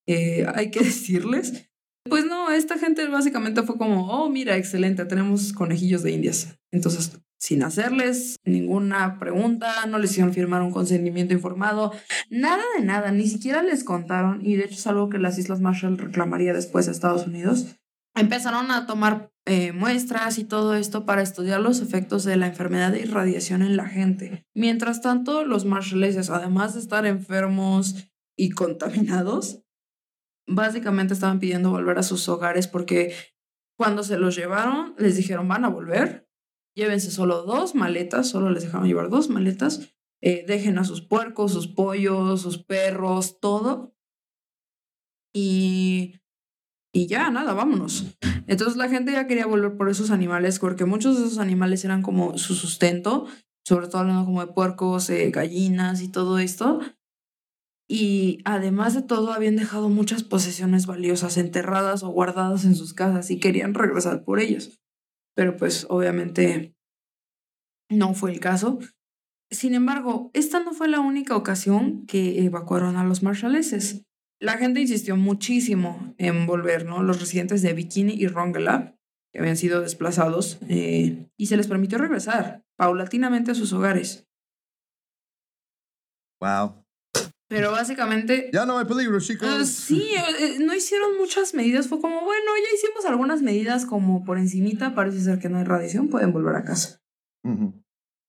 eh, hay que <laughs> decirles. Pues no, esta gente básicamente fue como, oh, mira, excelente, tenemos conejillos de indias. Entonces, sin hacerles ninguna pregunta, no les hicieron firmar un consentimiento informado, nada de nada, ni siquiera les contaron, y de hecho es algo que las Islas Marshall reclamaría después a Estados Unidos. Empezaron a tomar eh, muestras y todo esto para estudiar los efectos de la enfermedad de irradiación en la gente. Mientras tanto, los marshalleses, además de estar enfermos y contaminados, básicamente estaban pidiendo volver a sus hogares porque cuando se los llevaron, les dijeron van a volver, llévense solo dos maletas, solo les dejaron llevar dos maletas, eh, dejen a sus puercos, sus pollos, sus perros, todo. Y, y ya, nada, vámonos. Entonces la gente ya quería volver por esos animales porque muchos de esos animales eran como su sustento, sobre todo hablando como de puercos, eh, gallinas y todo esto. Y además de todo, habían dejado muchas posesiones valiosas enterradas o guardadas en sus casas y querían regresar por ellas. Pero pues obviamente no fue el caso. Sin embargo, esta no fue la única ocasión que evacuaron a los marshalleses. La gente insistió muchísimo en volver, ¿no? Los residentes de Bikini y Rongelap, que habían sido desplazados, eh, y se les permitió regresar paulatinamente a sus hogares. Wow. Pero básicamente Ya no hay peligro, chicos. sí, eh, no hicieron muchas medidas. Fue como, bueno, ya hicimos algunas medidas como por encimita. Parece ser que no hay radiación, pueden volver a casa. Ujú.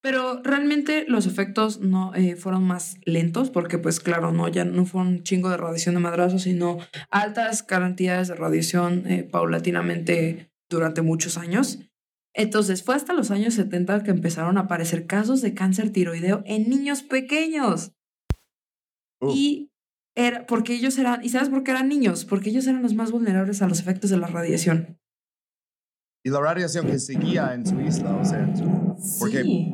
Pero realmente los efectos no eh, fueron más lentos porque, pues claro, no, ya no fue un chingo de radiación de madrazo, sino altas cantidades de radiación eh, paulatinamente durante muchos años. Entonces fue hasta los años 70 que empezaron a aparecer casos de cáncer tiroideo en niños pequeños. Uf. Y era porque ellos eran, ¿y sabes por qué eran niños? Porque ellos eran los más vulnerables a los efectos de la radiación. Y la radiación que seguía en su isla, o sea, en su- Porque- Sí.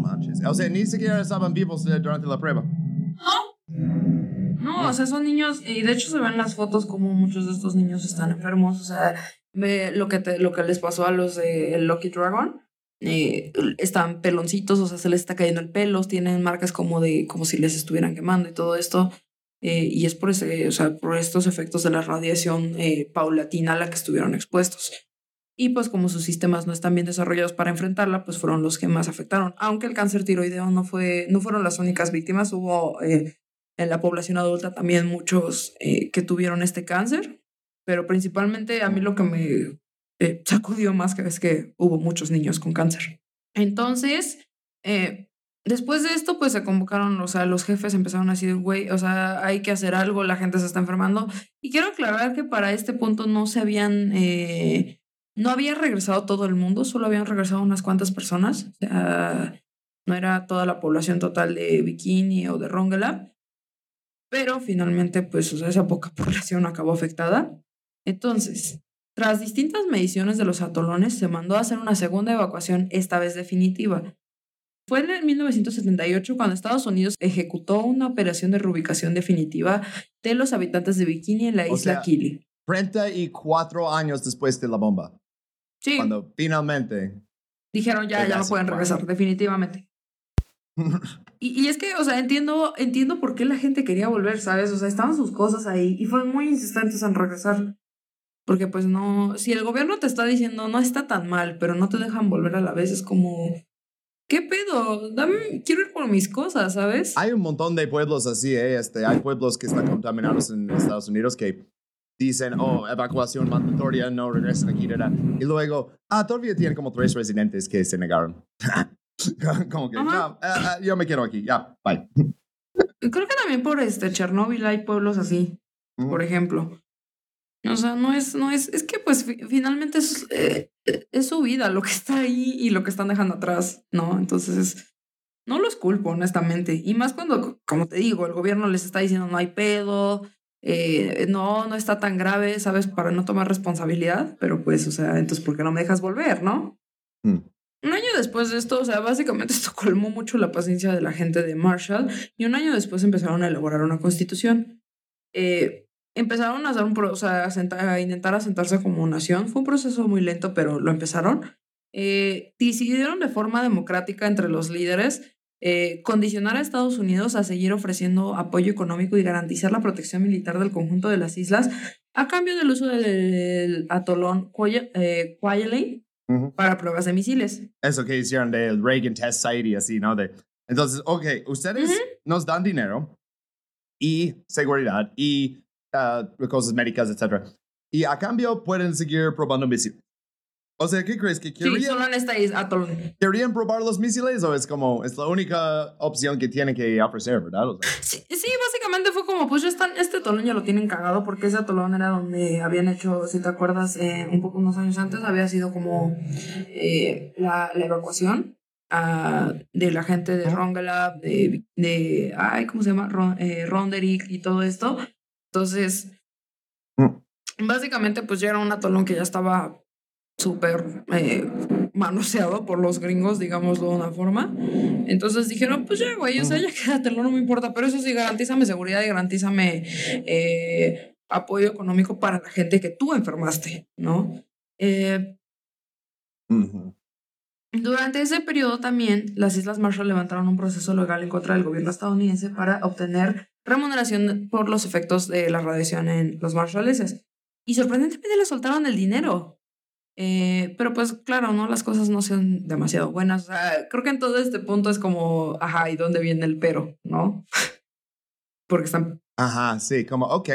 No manches. O sea, ni siquiera estaban vivos durante la prueba. No, o sea, son niños, y de hecho se ven las fotos como muchos de estos niños están enfermos. O sea, ve lo que, te- lo que les pasó a los de Lucky Dragon. eh, están peloncitos, o sea, se les está cayendo el pelo, tienen marcas como de, como si les estuvieran quemando y todo esto. eh, y es por ese, o sea, por estos efectos de la radiación eh, paulatina a la que estuvieron expuestos. Y pues como sus sistemas no están bien desarrollados para enfrentarla, pues fueron los que más afectaron. Aunque el cáncer tiroideo no, fue, no fueron las únicas víctimas, hubo eh, en la población adulta también muchos eh, que tuvieron este cáncer, pero principalmente a mí lo que me eh, sacudió más que es que hubo muchos niños con cáncer. Entonces, después de esto, pues se convocaron, o sea, los jefes empezaron a decir, güey, o sea, hay que hacer algo, la gente se está enfermando. Y quiero aclarar que para este punto no se habían, no había regresado todo el mundo, solo habían regresado unas cuantas personas. O sea, no era toda la población total de Bikini o de Rongelap. pero finalmente, pues, o sea, esa poca <laughs> población acabó afectada. Entonces, tras distintas mediciones de los atolones, se mandó a hacer una segunda evacuación, esta vez definitiva. Fue en 1978 cuando Estados Unidos ejecutó una operación de reubicación definitiva de los habitantes de Bikini en la O isla sea, Kili. 34 años después de la bomba. Sí, Cuando finalmente. dijeron ya, ya no pueden regresar, definitivamente. <laughs> Y, y es que, o sea, entiendo, entiendo por qué la gente quería volver, ¿sabes? O sea, estaban sus cosas ahí y fueron muy insistentes en regresar. Porque pues no, si el gobierno te está diciendo no está tan mal, pero no te dejan volver a la vez, es como, ¿qué pedo? Dame, quiero ir por mis cosas, ¿sabes? Hay un montón de pueblos así, ¿eh? Este, hay pueblos que están contaminados en Estados Unidos que dicen, oh, evacuación mandatoria, no regresen aquí, da, da. y luego, ah, todavía tienen como tres residentes que se negaron. <laughs> como que, no, ah, ah, yo me quedo aquí, ya, bye. Creo que también por este Chernóbil hay pueblos así, por ejemplo. O sea, no es, no es, es que pues fi- finalmente es, eh, es su vida lo que está ahí y lo que están dejando atrás, ¿no? Entonces, no los culpo, honestamente. Y más cuando, como te digo, el gobierno les está diciendo no hay pedo, eh, no, no está tan grave, ¿sabes? Para no tomar responsabilidad, pero pues, o sea, entonces, ¿por qué no me dejas volver, no? Mm. Un año después de esto, o sea, básicamente <laughs> esto colmó mucho la paciencia de la gente de Marshall y un año después empezaron a elaborar una constitución. Eh, empezaron a hacer un o sea, a, senta- a intentar asentarse como nación. Fue un proceso muy lento, pero lo empezaron. Eh, decidieron de forma democrática entre los líderes eh, condicionar a Estados Unidos a seguir ofreciendo apoyo económico y garantizar la protección militar del conjunto de las islas a cambio del uso del atolón Kwaj- eh, Kwajalein Ujú. para pruebas de misiles. Eso que hicieron del Reagan Test Site y así, ¿no? De, entonces, ok, ustedes Ujú. nos dan dinero y seguridad y ah, cosas médicas, etc. Y a cambio pueden seguir probando misiles. O sea, ¿qué crees? ¿Que Sí, querían, solo esta isla atolón. querían probar los misiles o es como, es la única opción que tienen que ofrecer, ¿verdad? O sea, Sí, sí, básicamente fue como, pues ya están, este atolón ya lo tienen cagado porque ese atolón era donde habían hecho, si te acuerdas, eh, un poco unos años antes había sido como eh, la, la evacuación ah, de la gente de Rongelap, de, de, ay, ¿cómo se llama? Ron, eh, Ronderich y todo esto. Entonces, básicamente pues ya era un atolón que ya estaba súper eh, manoseado por los gringos, digámoslo de una forma. Entonces dijeron, pues ya, güey, o sea, ya quédatelo, no me importa, pero eso sí, garantízame seguridad y garantízame eh, apoyo económico para la gente que tú enfermaste, ¿no? Eh, ujú. durante ese periodo también, las Islas Marshall levantaron un proceso legal en contra del gobierno estadounidense para obtener remuneración por los efectos de la radiación en los Marshalleses. Y sorprendentemente le soltaron el dinero. Eh, pero pues claro, ¿no? Las cosas no son demasiado buenas. O sea, creo que en todo este punto es como, ajá, ¿y dónde viene el pero? ¿No? <laughs> Porque están... Ajá, sí, como, ok,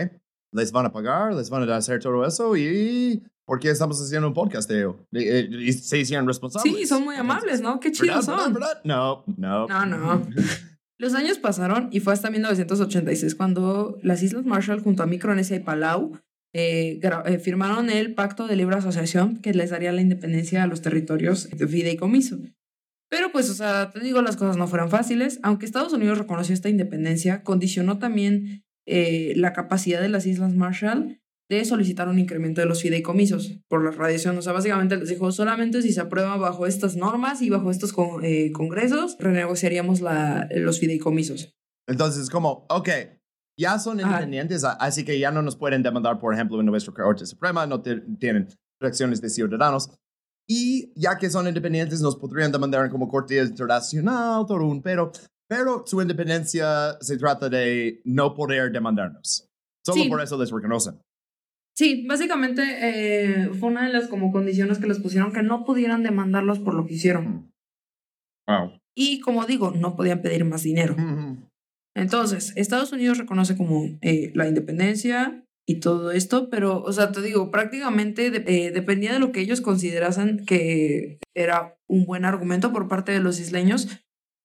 les van a pagar, les van a hacer todo eso y ¿por qué estamos haciendo un podcast de ello? Y, y- y se hicieron responsables. Sí, son muy amables, ¿no? Qué chidos ¿Verdad, son. verdad, verdad? No, no. No, no. <laughs> <laughs> Los años pasaron y fue hasta 1986 cuando las Islas Marshall junto a Micronesia y Palau eh, eh, firmaron el Pacto de Libre Asociación que les daría la independencia a los territorios de fideicomiso. Pero pues, o sea, te digo, las cosas no fueron fáciles. Aunque Estados Unidos reconoció esta independencia, condicionó también eh, la capacidad de las Islas Marshall de solicitar un incremento de los fideicomisos por la radiación. O sea, básicamente les dijo, solamente si se aprueba bajo estas normas y bajo estos con- eh, congresos, renegociaríamos la, los fideicomisos. Entonces, como, ok, ya son independientes, así que ya no nos pueden demandar, por ejemplo, en nuestra Corte Suprema, no te- tienen protecciones de ciudadanos. Y ya que son independientes, nos podrían demandar como Corte Internacional, todo un pero, pero su independencia se trata de no poder demandarnos. Solo Sí. por eso les reconocen. Sí, básicamente eh, fue una de las como condiciones que les pusieron que no pudieran demandarlos por lo que hicieron. Wow. Y como digo, no podían pedir más dinero. Ujú. Entonces, Estados Unidos reconoce como eh, la independencia y todo esto, pero, o sea, te digo, prácticamente de- eh, dependía de lo que ellos considerasen que era un buen argumento por parte de los isleños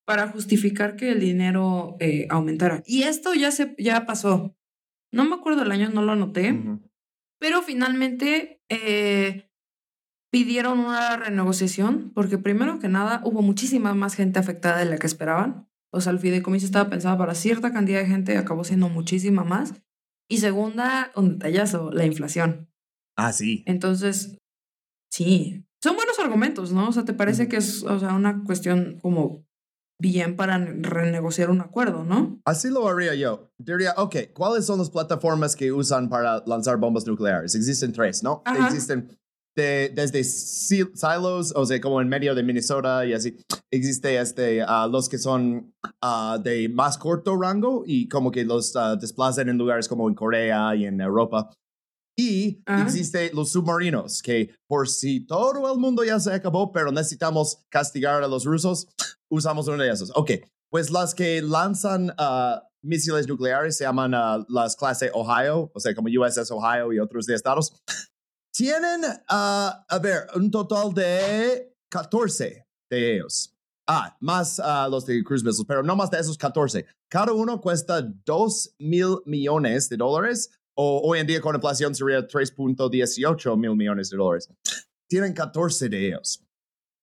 para justificar que el dinero eh, aumentara. Y esto ya, se, ya pasó. No me acuerdo el año, no lo anoté. Pero finalmente pidieron una renegociación porque primero que nada hubo muchísima más gente afectada de la que esperaban. O sea, el fideicomiso estaba pensado para cierta cantidad de gente, acabó siendo muchísima más. Y segunda, un detallazo, la inflación. Ah, sí. Entonces, sí, son buenos argumentos, ¿no? O sea, ¿te parece que es, o sea, una cuestión como bien para renegociar un acuerdo, ¿no? Así lo haría yo. Diría, ok, ¿cuáles son las plataformas que usan para lanzar bombas nucleares? Existen tres, ¿no? Ajá. Existen de, desde sil- silos, o sea, como en medio de Minnesota y así. Existe este, ah, los que son ah, de más corto rango y como que los ah, desplazan en lugares como en Corea y en Europa. Y Ajá. existe los submarinos, que por si todo el mundo ya se acabó, pero necesitamos castigar a los rusos, usamos uno de esos. Ok, pues las que lanzan misiles nucleares se llaman las clase Ohio, o sea, como USS Ohio y otros de estados. Tienen, ah, a ver, un total de 14 de ellos. Ah, más ah, los de cruise missiles, pero no más de esos 14. Cada uno cuesta 2 mil millones de dólares, o hoy en día con inflación sería 3.18 mil millones de dólares. Tienen 14 de ellos.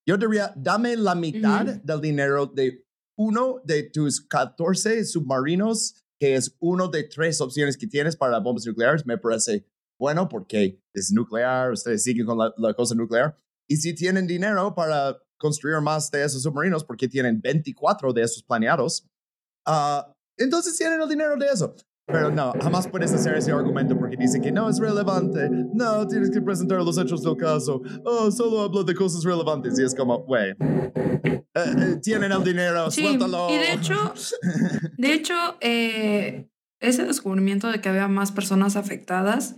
Yo diría, dame la mitad del dinero de uno de tus 14 submarinos, que es uno de tres opciones que tienes para bombas nucleares. Me parece bueno porque es nuclear, ustedes siguen con la, la cosa nuclear. Y si tienen dinero para construir más de esos submarinos, porque tienen 24 de esos planeados, ah, entonces tienen el dinero de eso. Pero no, jamás puedes hacer ese argumento porque dicen que no es relevante. No, tienes que presentar los hechos del caso. Oh, solo hablo de cosas relevantes. Y es como, güey, eh, eh, tienen el dinero, Sí, suéltalo. y de hecho, de hecho, eh, ese descubrimiento de que había más personas afectadas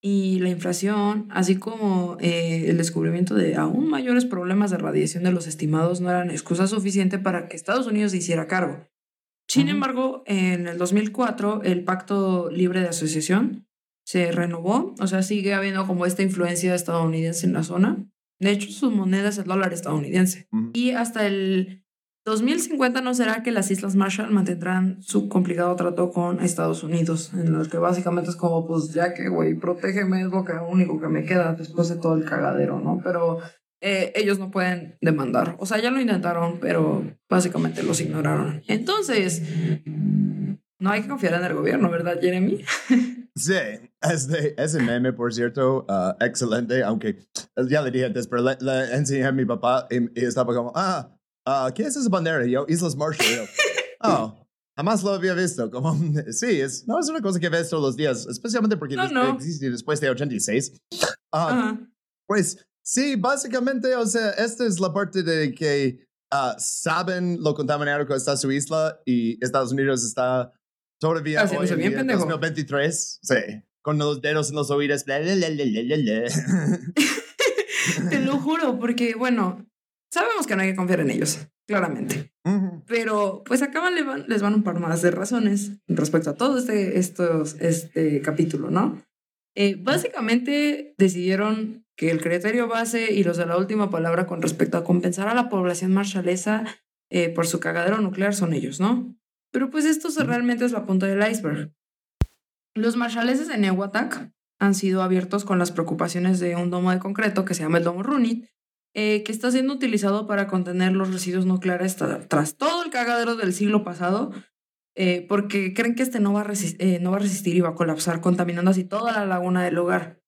y la inflación, así como eh, el descubrimiento de aún mayores problemas de radiación de los estimados, no eran excusa suficiente para que Estados Unidos se hiciera cargo. Sin embargo, en el 2004, el Pacto Libre de Asociación se renovó, o sea, sigue habiendo como esta influencia estadounidense en la zona. De hecho, su moneda es el dólar estadounidense. Y hasta el 2050 no será que las Islas Marshall mantendrán su complicado trato con Estados Unidos, en los que básicamente es como, pues ya que, güey, protégeme, es lo que, único que me queda después de todo el cagadero, ¿no? Pero eh, ellos no pueden demandar. O sea, ya lo intentaron, pero básicamente los ignoraron. Entonces, no hay que confiar en el gobierno, ¿verdad, Jeremy? <laughs> Sí, este, ese meme, por cierto, ah, excelente, aunque ya le dije antes, pero le, le enseñé a mi papá y, y estaba como, ah, ah, ¿qué es esa bandera? Yo, Islas Marshall. Yo, <laughs> oh, jamás lo había visto. Como, <laughs> sí, es, no es una cosa que ves todos los días, especialmente porque No, des- no. existe después de 86. Ah, Ajá. Pues sí, básicamente, o sea, esta es la parte de que ah, saben lo contaminado que está su isla y Estados Unidos está todavía hoy Haciéndose en bien día, pendejo. 2023, sí, con los dedos en los oídos. bla, bla, bla. <laughs> Te lo juro, porque, bueno, sabemos que no hay que confiar en ellos, claramente. Ujú. Pero pues acá le van- les van un par más de razones respecto a todo este, estos, este capítulo, ¿no? Eh, básicamente decidieron que el criterio base y los de la última palabra con respecto a compensar a la población marshallesa eh, por su cagadero nuclear son ellos, ¿no? Pero pues esto realmente es la punta del iceberg. Los marshaleses de Newatak han sido abiertos con las preocupaciones de un domo de concreto que se llama el domo Runit, eh, que está siendo utilizado para contener los residuos nucleares tra- tras todo el cagadero del siglo pasado, eh, porque creen que este no va, a eh, no va a resistir y va a colapsar, contaminando así toda la laguna del hogar.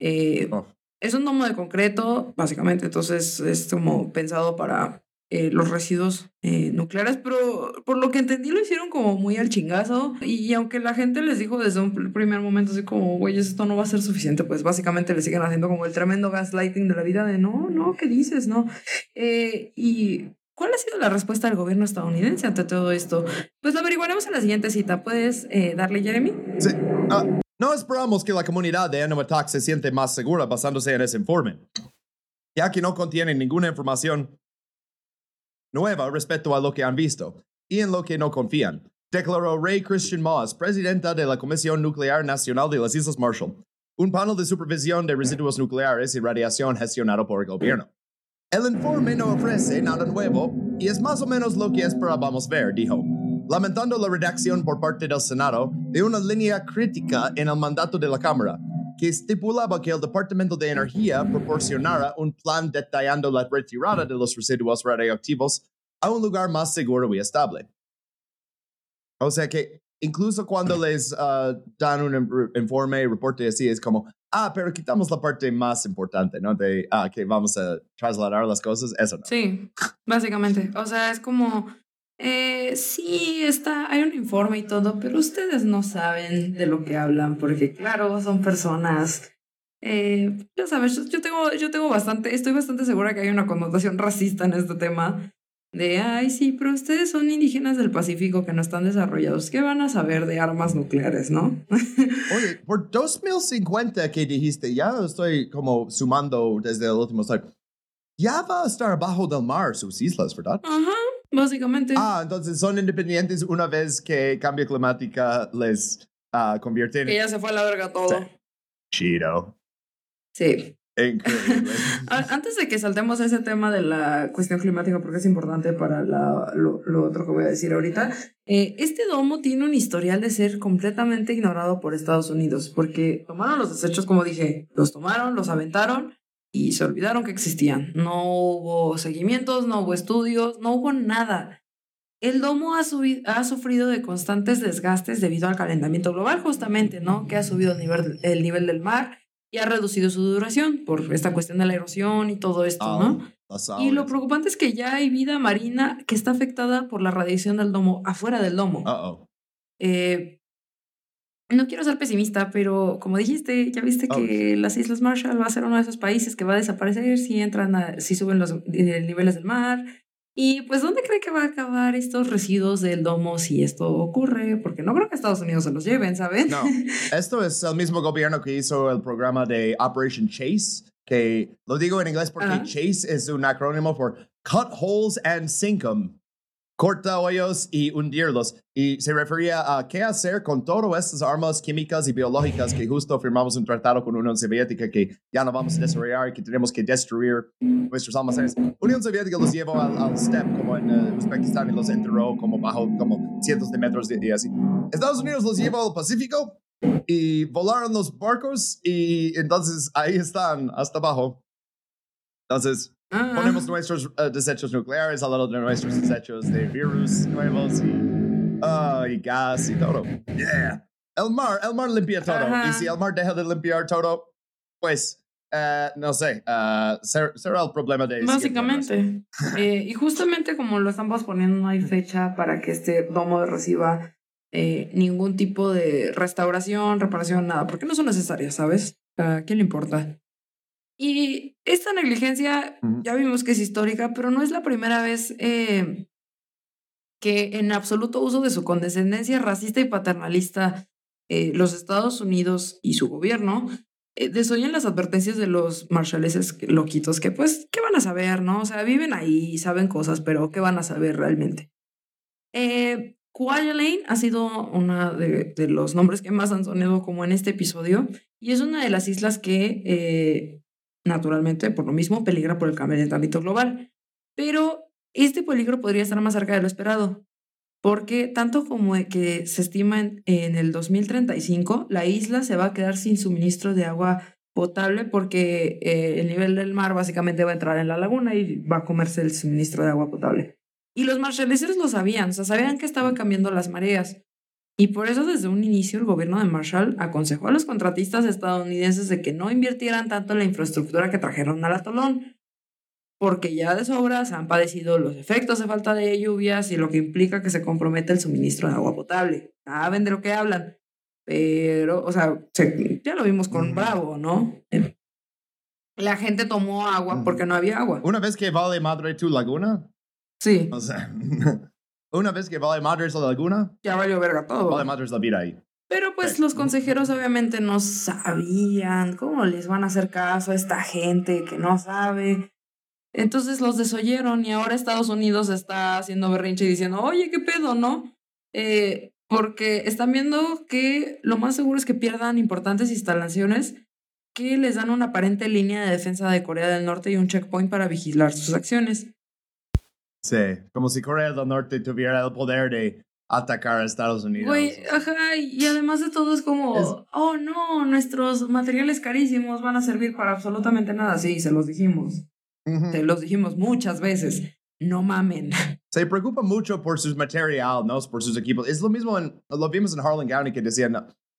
Eh, Oh. Es un domo de concreto, básicamente, entonces es como pensado para eh, los residuos eh, nucleares, pero por lo que entendí lo hicieron como muy al chingazo y, aunque la gente les dijo desde un pr- primer momento así como, güey, esto no va a ser suficiente, pues básicamente le siguen haciendo como el tremendo gaslighting de la vida de, no, no, ¿qué dices? No. Eh, y ¿Cuál ha sido la respuesta del gobierno estadounidense ante todo esto? Pues lo averiguaremos en la siguiente cita. ¿Puedes eh, darle, Jeremy? Sí. Ah, no esperamos que la comunidad de Anomatak se siente más segura basándose en ese informe, ya que no contiene ninguna información nueva respecto a lo que han visto y en lo que no confían, declaró Ray Christian Moss, presidenta de la Comisión Nuclear Nacional de las Islas Marshall, un panel de supervisión de residuos nucleares y radiación gestionado por el gobierno. El informe no ofrece nada nuevo y es más o menos lo que esperábamos ver, dijo, lamentando la redacción por parte del Senado de una línea crítica en el mandato de la Cámara, que estipulaba que el Departamento de Energía proporcionara un plan detallando la retirada de los residuos radioactivos a un lugar más seguro y estable. O sea que incluso cuando les uh, dan un em- informe, reporte así, es como, ah, pero quitamos la parte más importante, ¿no? De, ah, que vamos a trasladar las cosas, eso no. Sí, básicamente. O sea, es como, eh, sí, está, hay un informe y todo, pero ustedes no saben de lo que hablan, porque claro, son personas. Eh, ya sabes, yo- tengo, yo tengo bastante, estoy bastante segura que hay una connotación racista en este tema. De, ay, sí, pero ustedes son indígenas del Pacífico que no están desarrollados. ¿Qué van a saber de armas nucleares, no? <laughs> Oye, por 2050 que dijiste, ya estoy como sumando desde el último slide. Ya va a estar abajo del mar sus islas, ¿verdad? Ajá, básicamente. Ah, entonces son independientes una vez que cambio climática les ah, convierte Que en ya se fue a la verga todo. chido. Sí. Increíble. <laughs> Antes de que saltemos a ese tema de la cuestión climática, porque es importante para la- lo, lo otro que voy a decir ahorita, eh, este domo tiene un historial de ser completamente ignorado por Estados Unidos, porque tomaron los desechos, como dije, los tomaron, los aventaron y se olvidaron que existían. No hubo seguimientos, no hubo estudios, no hubo nada. El domo ha, ha sufrido de constantes desgastes debido al calentamiento global, justamente, ¿no? Que ha subido el nivel, el nivel del mar y ha reducido su duración por esta cuestión de la erosión y todo esto, ¿no? Y lo preocupante es que ya hay vida marina que está afectada por la radiación del domo, afuera del domo. Eh, no quiero ser pesimista, pero como dijiste, ya viste Oh. que las Islas Marshall va a ser uno de esos países que va a desaparecer si entran, a- si suben los eh, niveles del mar. Y pues, ¿dónde cree que va a acabar estos residuos del domo si esto ocurre? Porque no creo que Estados Unidos se los lleven, ¿saben? No, <laughs> esto es el mismo gobierno que hizo el programa de Operation Chase, que lo digo en inglés porque. Chase es un acrónimo por Cut Holes and Sink 'em. Corta hoyos y hundirlos. Y se refería a qué hacer con todas estas armas químicas y biológicas que justo firmamos un tratado con Unión Soviética que ya no vamos a desarrollar y que tenemos que destruir nuestros almacenes. Unión Soviética los llevó al, al STEP como en eh, Uzbekistán y los enterró como bajo como cientos de metros de- y así. Estados Unidos los llevó al Pacífico y volaron los barcos y entonces ahí están hasta abajo. Entonces Ah, ponemos nuestros eh, desechos nucleares al lado de nuestros desechos de virus nuevos y, ah, y gas y todo. Yeah. El mar, el mar limpia todo. Ajá. Y si el mar deja de limpiar todo, pues, eh, no sé, ah, ser- será el problema de... Básicamente. <laughs> Eh, y justamente como lo están posponiendo, no hay fecha para que este domo reciba eh, ningún tipo de restauración, reparación, nada, porque no son necesarias, ¿sabes? ¿A quién le importa? Y esta negligencia ya vimos que es histórica, pero no es la primera vez eh, que en absoluto uso de su condescendencia racista y paternalista eh, los Estados Unidos y su gobierno eh, desoyen las advertencias de los marshaleses loquitos que pues, ¿qué van a saber, no? O sea, viven ahí, saben cosas, pero ¿qué van a saber realmente? Eh, Kwajalein ha sido uno de, de los nombres que más han sonado como en este episodio y es una de las islas que, eh, naturalmente, por lo mismo, peligra por el calentamiento global. Pero este peligro podría estar más cerca de lo esperado, porque tanto como que se estima en, en el 2035, la isla se va a quedar sin suministro de agua potable porque eh, el nivel del mar básicamente va a entrar en la laguna y va a comerse el suministro de agua potable. Y los marshaleses lo sabían, o sea, sabían que estaban cambiando las mareas. Y por eso desde un inicio el gobierno de Marshall aconsejó a los contratistas estadounidenses de que no invirtieran tanto en la infraestructura que trajeron al atolón, porque ya de sobra se han padecido los efectos de falta de lluvias y lo que implica que se compromete el suministro de agua potable. Saben de lo que hablan. Pero, o sea, se- ya lo vimos con. Bravo, ¿no? La gente tomó agua porque no había agua. Una vez que vale madre tu laguna, Sí, o sea, <laughs> una vez que vale madre la laguna, ya valió verga todo. vale madre la vida ahí. Pero pues Sí. los consejeros obviamente no sabían cómo les van a hacer caso a esta gente que no sabe. Entonces los desoyeron y ahora Estados Unidos está haciendo berrinche y diciendo, oye, ¿qué pedo, no? Eh, porque están viendo que lo más seguro es que pierdan importantes instalaciones que les dan una aparente línea de defensa de Corea del Norte y un checkpoint para vigilar sus acciones. Sí, como si Corea del Norte tuviera el poder de atacar a Estados Unidos. Güey, ajá, y además de todo es como, Es- oh no, nuestros materiales carísimos van a servir para absolutamente nada. Sí, se los dijimos. Se los dijimos muchas veces. no mamen. Se preocupa mucho por sus material, ¿no? Por sus equipos. Es lo mismo, en, lo vimos en Harlan County que decían,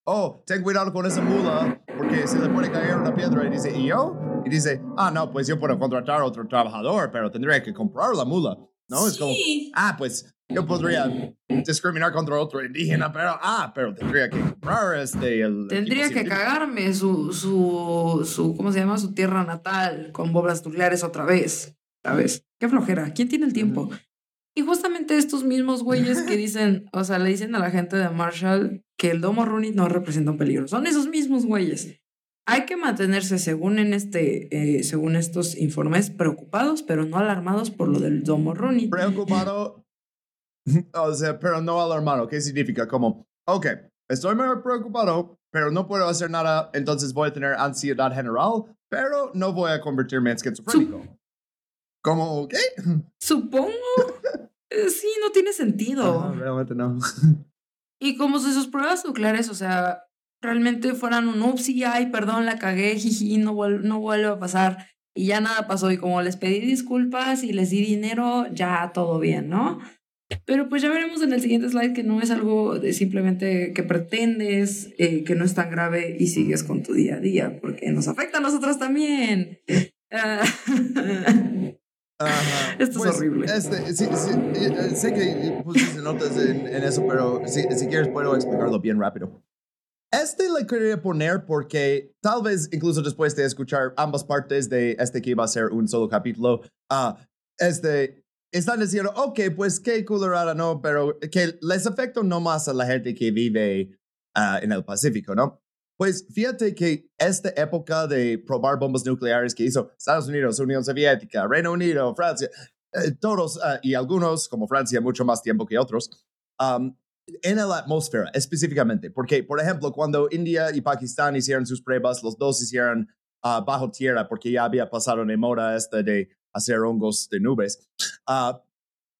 oh, ten cuidado con esa mula porque se le puede caer una piedra. Y dice, ¿y yo? Y dice, ah, no, pues yo puedo contratar a otro trabajador, pero tendría que comprar la mula. ¿No? Es como, ah, pues yo podría discriminar contra otro indígena, pero, ah, pero tendría que comprar este. El tendría que cagarme su, su, su, ¿cómo se llama? Su tierra natal con bobas nucleares otra vez. ¿Sabes? Qué flojera. ¿Quién tiene el tiempo? Y justamente estos mismos güeyes que <laughs> dicen, o sea, le dicen a la gente de Marshall que el domo Rooney no representa un peligro. Son esos mismos güeyes. Hay que mantenerse, según en este, eh, según estos informes, preocupados, pero no alarmados por lo del domo Rooney. Preocupado <laughs> o sea, pero no alarmado. ¿Qué significa? Como, ok, estoy muy preocupado, pero no puedo hacer nada, entonces voy a tener ansiedad general, pero no voy a convertirme en esquizofrénico. ¿Cómo? ¿Qué? Supongo. <laughs> Eh, sí, no tiene sentido. realmente no. y como si sus pruebas nucleares, o sea, realmente fueran un ups ay, perdón, la cagué, <laughs> jiji, no, no vuelve a pasar. Y ya nada pasó. Y como les pedí disculpas y les di dinero, ya todo bien, ¿no? Pero pues ya veremos en el siguiente slide que no es algo de simplemente que pretendes, eh, que no es tan grave y sigues con tu día a día, porque nos afecta a nosotros también. <laughs> Ah. Esto es pues, horrible. Este, sí, sí, eh, sé que pusiste notas en, en eso, pero si, si, quieres puedo explicarlo bien rápido. Este le quería poner porque tal vez incluso después de escuchar ambas partes de este que iba a ser un solo capítulo, uh, este, están diciendo, ok, pues qué colorada, ¿no? Pero que les afecta no más a la gente que vive uh, en el Pacífico, ¿no? Pues fíjate que esta época de probar bombas nucleares que hizo Estados Unidos, Unión Soviética, Reino Unido, Francia, eh, todos uh, y algunos, como Francia, mucho más tiempo que otros, en la atmósfera específicamente. Porque, por ejemplo, cuando India y Pakistán hicieron sus pruebas, los dos hicieron uh, bajo tierra porque ya había pasado de moda esta de hacer hongos de nubes. Uh,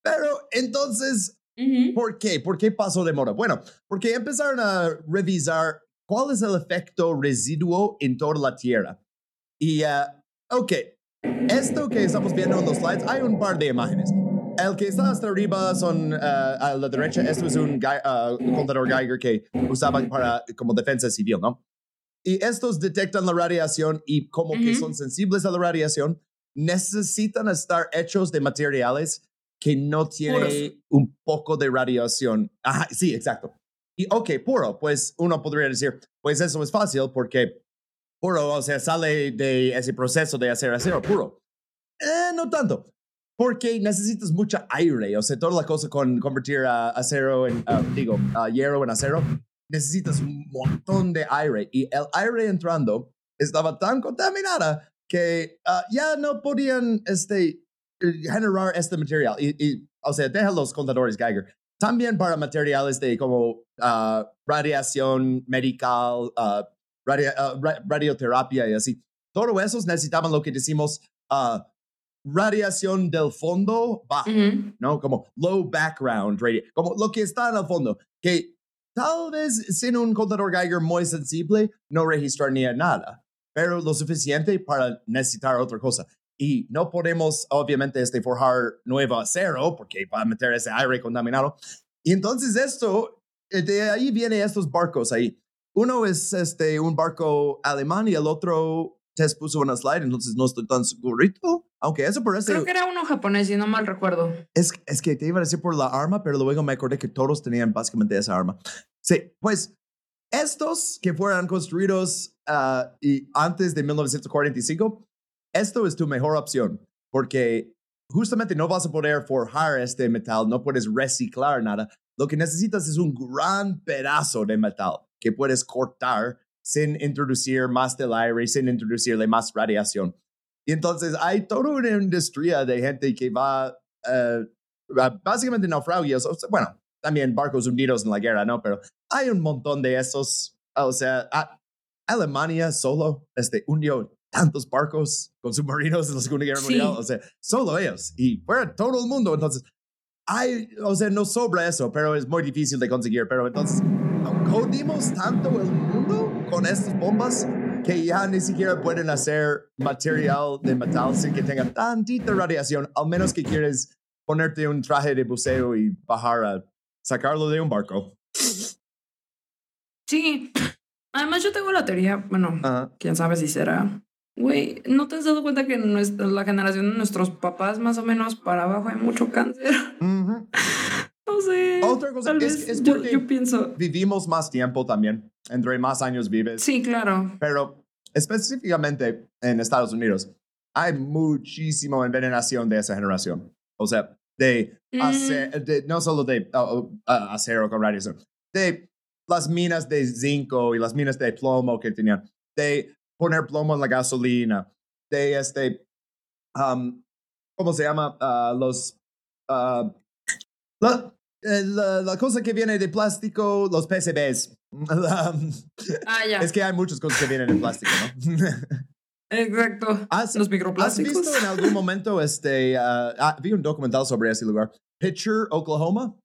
pero entonces, ¿por qué? ¿Por qué pasó de moda? Bueno, porque empezaron a revisar cuál es el efecto residuo en toda la Tierra. Y, uh, ok, esto que estamos viendo en los slides, hay un par de imágenes. El que está hasta arriba son uh, a la derecha, esto es un, uh, contador Geiger que usaban para como defensa civil, ¿no? Y estos detectan la radiación y como que son sensibles a la radiación, necesitan estar hechos de materiales que no tienen un poco de radiación. Ajá, sí, exacto. Y ok, puro, pues uno podría decir, pues eso es fácil porque puro, o sea, sale de ese proceso de hacer acero puro. Eh, no tanto, porque necesitas mucha aire, o sea, toda la cosa con convertir a acero en, ah, digo, hierro en acero, necesitas un montón de aire y el aire entrando estaba tan contaminada que uh, ya no podían este, generar este material. Y, o sea, deja los contadores Geiger. También para materiales de como uh, radiación medical, radio, radioterapia y así. Todo esos necesitaban lo que decimos radiación del fondo bajo, ¿no? Como low background radio, como lo que está en el fondo, que tal vez sin un contador Geiger muy sensible no registraría nada pero lo suficiente para necesitar otra cosa. Y no podemos, obviamente, este, forjar nuevo acero porque va a meter ese aire contaminado. Y entonces esto, eh, de ahí vienen estos barcos ahí. Uno es este, un barco alemán y el otro te puso una slide, entonces no estoy tan segurito. Aunque eso parece... Creo que era uno japonés, si no mal recuerdo. Es, es que te iba a decir por la arma, pero luego me acordé que todos tenían básicamente esa arma. Sí, pues estos que fueran construidos uh, y antes de 1945, esto es tu mejor opción, porque justamente no vas a poder forjar este metal, no puedes reciclar nada. Lo que necesitas es un gran pedazo de metal que puedes cortar sin introducir más del aire, sin introducirle más radiación. Y entonces hay toda una industria de gente que va uh, básicamente naufragios, bueno, también barcos hundidos en la guerra, ¿no? Pero hay un montón de esos. O sea, Alemania solo este, hundió tantos barcos con submarinos en la Segunda Guerra Mundial. O sea, solo ellos. Y fuera todo el mundo. Entonces, hay, o sea, no sobra eso, pero es muy difícil de conseguir. Pero entonces, jodimos tanto el mundo con estas bombas que ya ni siquiera pueden hacer material de metal sin que tenga tantita radiación, al menos que quieres ponerte un traje de buceo y bajar a sacarlo de un barco. Sí. Además, yo tengo la teoría, bueno, Ajá. quién sabe si será. Güey, ¿no te has dado cuenta que nuestra, la generación de nuestros papás, más o menos para abajo, hay mucho cáncer? Ujú. <laughs> No sé. Otra cosa, Tal es- vez es yo, porque- yo pienso. Vivimos más tiempo también. Entre más años vives. Sí, claro. Pero específicamente en Estados Unidos, hay muchísima envenenación de esa generación. O sea, de, Mm. ace- de- no solo de oh, oh, ah, acero con radiación, de las minas de zinco y las minas de plomo que tenían, de poner plomo en la gasolina, de este, um, ¿cómo se llama? Ah, los, ah, la, eh, la, la cosa que viene de plástico, los PCBs. Ah, ya. es que hay muchas cosas que vienen de plástico, ¿no? Exacto. ¿Has, Los has microplásticos. visto en algún momento este... ah, ah, vi un documental sobre ese lugar. Pitcher, Oklahoma.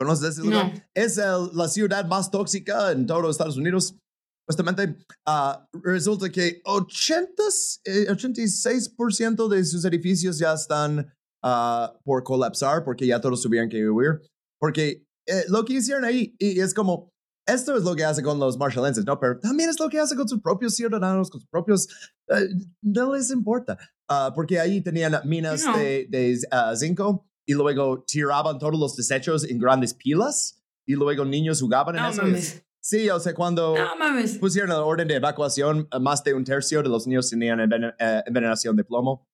¿Conoces ese lugar? No. Es el- la ciudad más tóxica en todos Estados Unidos. Justamente, ah, resulta que 80, eh, 86% de sus edificios ya están por colapsar porque ya todos tuvieron que huir. Porque eh, lo que hicieron ahí, y es como, esto es lo que hace con los marshallenses, ¿no? Pero también es lo que hace con sus propios ciudadanos, con sus propios... eh, no les importa. Ah, porque ahí tenían minas No. de, de ah, zinco y luego tiraban todos los desechos en grandes pilas y luego niños jugaban en No eso. mames. Sí, o sea, cuando No mames. pusieron la orden de evacuación, más de un tercio de los niños tenían eh, envenenación de plomo.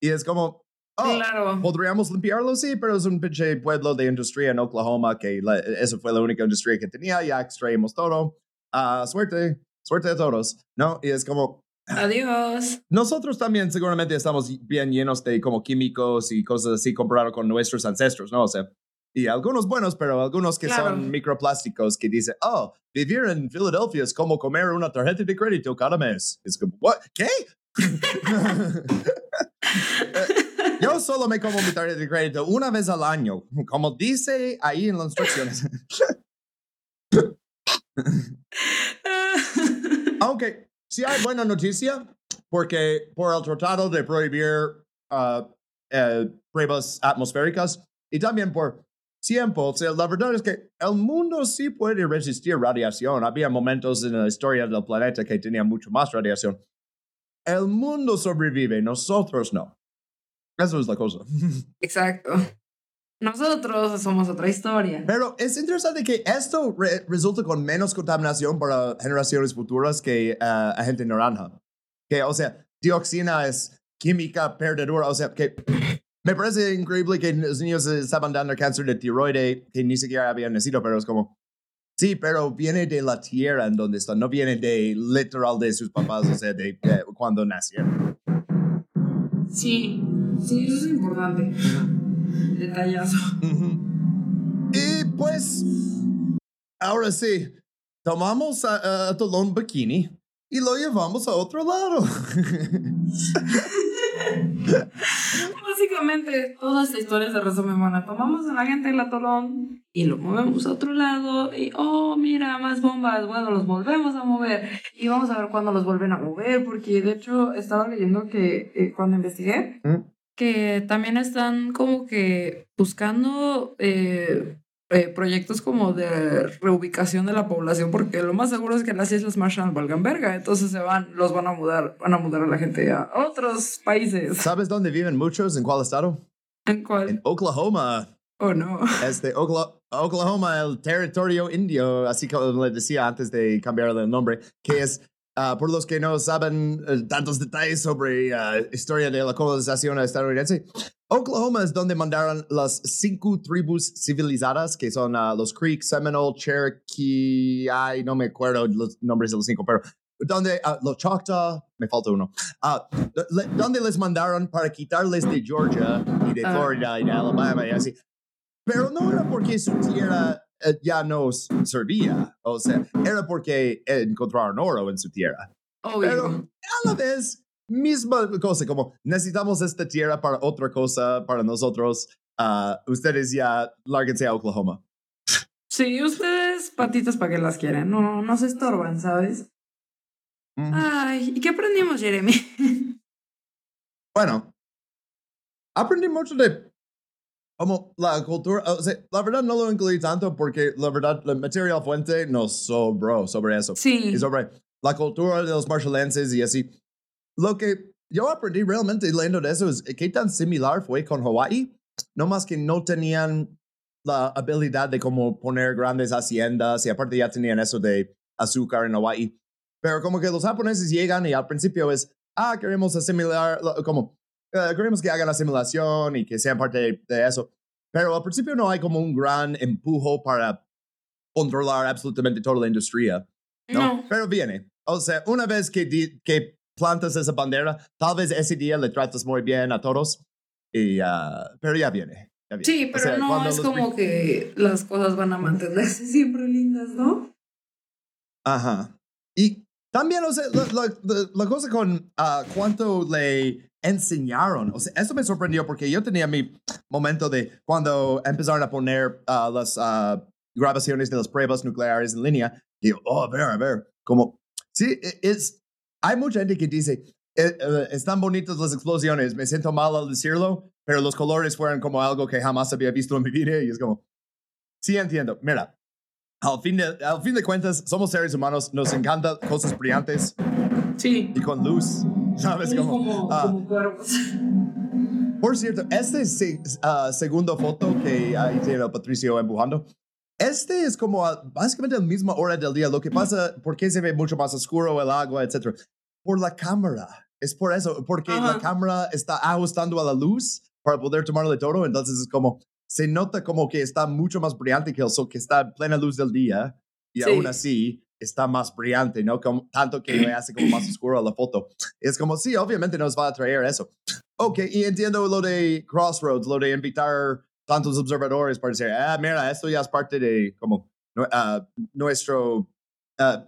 Y es como, oh, Claro. ¿podríamos limpiarlo? Sí, pero es un pinche pueblo de industria en Oklahoma que la- eso fue la única industria que tenía, ya extraímos todo. Ah, suerte, suerte a todos, ¿no? Y es como, Adiós. nosotros también seguramente estamos bien llenos de como químicos y cosas así comparado con nuestros ancestros, ¿no? O sea, y algunos buenos, pero algunos que Claro. son microplásticos que dicen, oh, vivir en Filadelfia es como comer una tarjeta de crédito cada mes. Es como. ¿Qué? <laughs> Eh, Yo solo me como mi tarjeta de crédito una vez al año, como dice ahí en las instrucciones. <laughs> Aunque sí hay buena noticia, porque por el tratado de prohibir ah, eh, pruebas atmosféricas y también por tiempo, o sea, la verdad es que el mundo sí puede resistir radiación. Había momentos en la historia del planeta que tenía mucho más radiación. El mundo sobrevive, nosotros no. Eso es la cosa. <laughs> Exacto. Nosotros somos otra historia. Pero es interesante que esto re- resulta con menos contaminación para generaciones futuras que ah, agente naranja. Que, o sea, dioxina es química perdedora. O sea, que me parece increíble que los niños eh, estaban dando cáncer de tiroide que ni siquiera habían nacido, pero es como, sí, pero viene de la tierra en donde están, no viene de literal de sus papás, o sea, de, de cuando nacieron. Sí, sí, eso es importante. Detallazo. Y pues, ahora sí, tomamos a, a Tolón Bikini y lo llevamos a otro lado. <laughs> Básicamente, toda esta historia se resume, bueno, tomamos a la gente del atolón y lo movemos a otro lado y, oh, mira, más bombas, bueno, los volvemos a mover y vamos a ver cuándo los vuelven a mover, porque de hecho estaba leyendo que eh, cuando investigué, ¿Mm? Que también están como que buscando eh, eh, proyectos como de reubicación de la población, porque lo más seguro es que las Islas Marshall valgan verga, entonces se van, los van a mudar, van a mudar a la gente a otros países. ¿Sabes dónde viven muchos? ¿En cuál estado? ¿En cuál? En Oklahoma. Oh, no. <laughs> Este, Okla- Oklahoma, el territorio indio, así como le decía antes de cambiarle el nombre, que es, ah, por los que no saben eh, tantos detalles sobre la historia de la colonización estadounidense, Oklahoma es donde mandaron las cinco tribus civilizadas, que son ah, los Creek, Seminole, Cherokee, ay, no me acuerdo los nombres de los cinco, pero donde los Choctaw, me falta uno, le- donde les mandaron para quitarles de Georgia y de. Florida y de Alabama y así. Pero no era porque su tierra ya no s- servía, o sea, era porque encontraron oro en su tierra. Obvio. Pero a la vez, misma cosa, como necesitamos esta tierra para otra cosa, para nosotros, ah, ustedes ya lárguense a Oklahoma. Sí, ustedes patitas para que las quieren, no, no se estorban, ¿sabes? Ay, ¿y qué aprendimos, Jeremy? <laughs> Bueno, aprendí mucho de como la cultura, o sea, la verdad no lo incluí tanto porque la verdad el material fuente nos sobró sobre eso. Sí. Y sobre la cultura de los marshallenses y así. Lo que yo aprendí realmente leyendo de eso es qué tan similar fue con Hawaii, no más que no tenían la habilidad de como poner grandes haciendas y aparte ya tenían eso de azúcar en Hawaii. Pero como que los japoneses llegan y al principio es, ah, queremos asimilar, como, uh, queremos que hagan asimilación y que sean parte de, de, eso. Pero al principio no hay como un gran empujo para controlar absolutamente toda la industria. No, no. pero viene. O sea, una vez que, que plantas esa bandera, tal vez ese día le tratas muy bien a todos, y, uh, pero ya viene. Ya viene. Sí, pero o sea, no es como que las cosas van a mantenerse <laughs> siempre lindas, ¿no? Ajá. Y también, o sea, la, la, la cosa con uh, cuánto le enseñaron, o sea, eso me sorprendió porque yo tenía mi momento de cuando empezaron a poner uh, las uh, grabaciones de las pruebas nucleares en línea, yo, oh, a ver, a ver, como, sí, e, es, hay mucha gente que dice, eh, eh, están bonitas las explosiones, me siento mal al decirlo, pero los colores fueron como algo que jamás había visto en mi vida y es como, sí entiendo, mira, al fin, de, al fin de cuentas, somos seres humanos, nos encantan cosas brillantes. Sí. Y con luz, <laughs> ¿sabes? Como, ah. <laughs> Por cierto, este uh, segundo foto que ahí tiene Patricio empujando, este es como a, básicamente a la misma hora del día. Lo que pasa, ¿por qué se ve mucho más oscuro el agua, etcétera? Por la cámara. Es por eso, porque Ajá. la cámara está ajustando a la luz para poder tomarle todo. Entonces es como, se nota como que está mucho más brillante que el sol, que está en plena luz del día y Sí. aún así está más brillante, ¿no? Como, tanto que le hace como más <clears throat> oscuro la foto. Es como, sí, obviamente nos va a atraer eso. Ok, y entiendo lo de Crossroads, lo de invitar tantos observadores para decir, ah, mira, esto ya es parte de como ah, nuestro ah,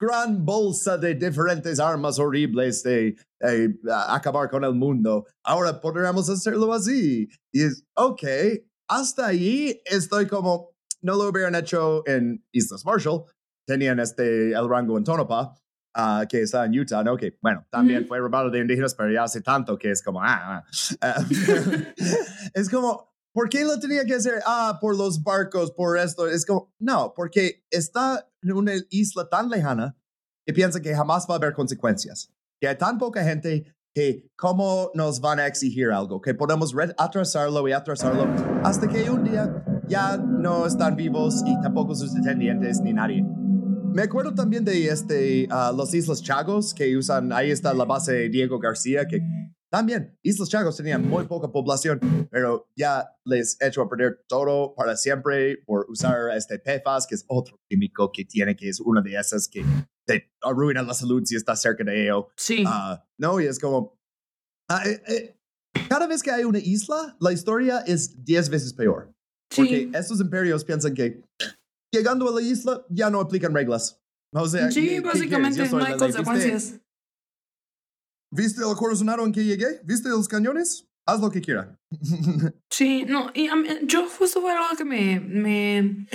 gran bolsa de diferentes armas horribles de eh, a- acabar con el mundo. Ahora podríamos hacerlo así. Y es, ok, hasta ahí estoy como, no lo hubieran hecho en Islas Marshall. Tenían este, el rango en Tonopah, ah, que está en Utah, ¿no? Que, bueno, también fue robado de indígenas, pero ya hace tanto que es como, ah, ah. Ah, <laughs> <laughs> es como, ¿por qué lo tenía que hacer? Ah, por los barcos, por esto. Es como, no, porque está en una isla tan lejana que piensa que jamás va a haber consecuencias. Que hay tan poca gente que cómo nos van a exigir algo, que podemos atrasarlo y atrasarlo hasta que un día ya no están vivos y tampoco sus descendientes ni nadie. Me acuerdo también de este, ah, los Islas Chagos que usan, ahí está la base de Diego García, que también Islas Chagos tenían muy poca población, pero ya les he hecho a perder todo para siempre por usar este PFAS, que es otro químico que tiene, que es una de esas que te arruina la salud si estás cerca de ello. Sí. Ah, no, y es como. ah, eh, eh, cada vez que hay una isla, la historia es 10 veces peor. Porque sí. estos imperios piensan que llegando a la isla ya no aplican reglas. O sea, ¿qué- Sí, básicamente no hay la ley. ¿Viste- consecuencias. ¿Viste el corazonado en que llegué? ¿Viste los cañones? Haz lo que quiera. <laughs> Sí, no, y mí- yo justo fue algo que me, me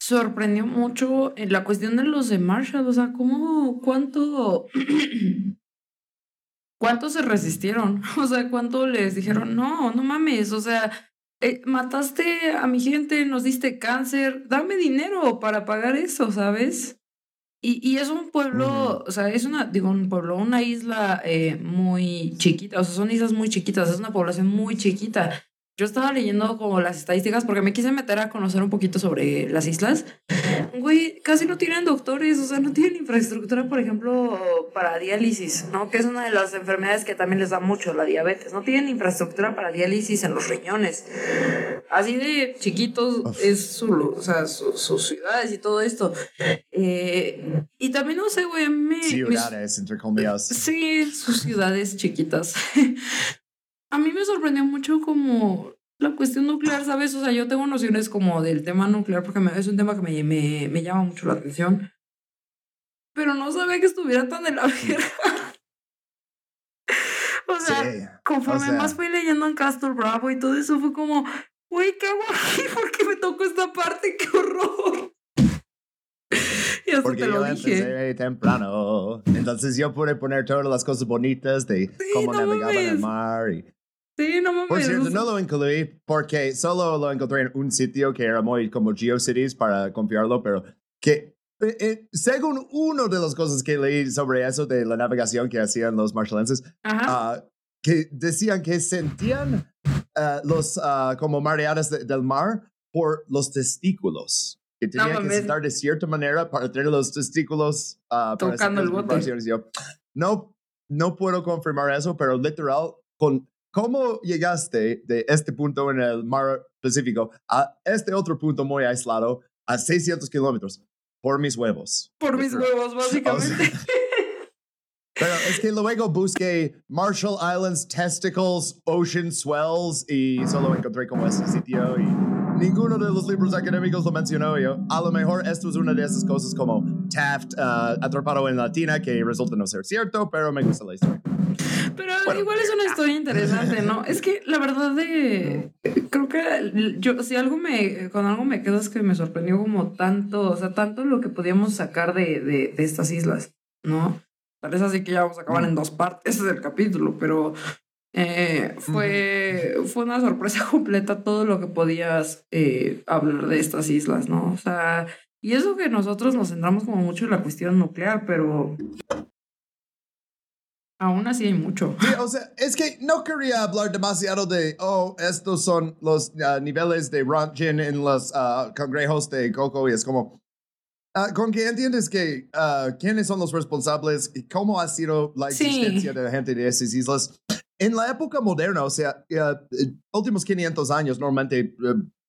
sorprendió mucho en la cuestión de los de Marshall, o sea, cómo, cuánto, <clears throat> cuánto se resistieron, <laughs> o sea, cuánto les dijeron, no, no mames, o sea, eh, mataste a mi gente, nos diste cáncer, dame dinero para pagar eso, ¿sabes? Y, y es un pueblo, o sea, es una, digo, un pueblo, una isla eh, muy chiquita, o sea, son islas muy chiquitas, es una población muy chiquita. Yo estaba leyendo como las estadísticas porque me quise meter a conocer un poquito sobre las islas. Güey, casi no tienen doctores, o sea, no tienen infraestructura, por ejemplo, para diálisis, ¿no? Que es una de las enfermedades que también les da mucho, la diabetes. No tienen infraestructura para diálisis en los riñones. Así de chiquitos es su, o sea, su- sus ciudades y todo esto. Eh, y también, no sé, güey, me- Ciudades, entre comillas. Sí, sus ciudades chiquitas. A mí me sorprendió mucho como la cuestión nuclear, ¿sabes? O sea, yo tengo nociones como del tema nuclear porque me- es un tema que me, me, me llama mucho la atención. Pero no sabía que estuviera tan de la <laughs> verga. O sea, Sí. conforme o sea- más fui leyendo en Castle Bravo y todo eso, fue como, güey, ¿qué hago aquí? <laughs> ¿Por qué me tocó esta parte? ¡Qué horror! Porque te lo yo dije. empecé temprano. Entonces yo pude poner todas las cosas bonitas de cómo no navegaban el mar y Sí, no mames. Por cierto, no lo incluí porque solo lo encontré en un sitio que era muy como GeoCities para confiarlo, pero que eh, eh, según uno de las cosas que leí sobre eso de la navegación que hacían los marshallenses, uh, que decían que sentían uh, los uh, como mareadas de, del mar por los testículos. Que tenían no, que estar de cierta manera para tener los testículos tocando el bote. Yo, no, no puedo confirmar eso, pero literal, con ¿Cómo llegaste de este punto en el mar Pacífico a este otro punto muy aislado a 600 kilómetros? Por mis huevos. Por mis huevos, <laughs> básicamente. <laughs> pero es que luego busqué Marshall Islands Testicles Ocean Swells y solo encontré como ese sitio y ninguno de los libros académicos lo mencionó yo. A lo mejor esto es una de esas cosas como Taft uh, atrapado en latina que resulta no ser cierto, pero me gusta la historia. Pero igual es una historia interesante, ¿no? Es que la verdad de creo que yo si algo me con algo me quedo es que me sorprendió como tanto, o sea, tanto lo que podíamos sacar de, de, de estas islas, ¿no? Tal así que ya vamos a acabar en dos partes del capítulo, pero eh, fue, fue una sorpresa <laughs> completa todo lo que podías eh, hablar de estas islas, ¿no? O sea, y eso que nosotros nos centramos como mucho en la cuestión nuclear, pero Aún así hay mucho. Sí, o sea, es que no quería hablar demasiado de, oh, estos son los uh, niveles de Rontgen en los uh, congrejos de Coco y es como, uh, con que entiendes que quiénes son los responsables y cómo ha sido la existencia de la gente de esas islas. En la época moderna, o sea, últimos 500 años, normalmente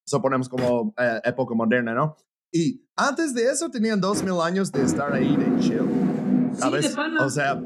suponemos como época moderna, ¿no? Y antes de eso tenían 2000 años de estar ahí de chill. ¿Sabes? Sí, de o sea,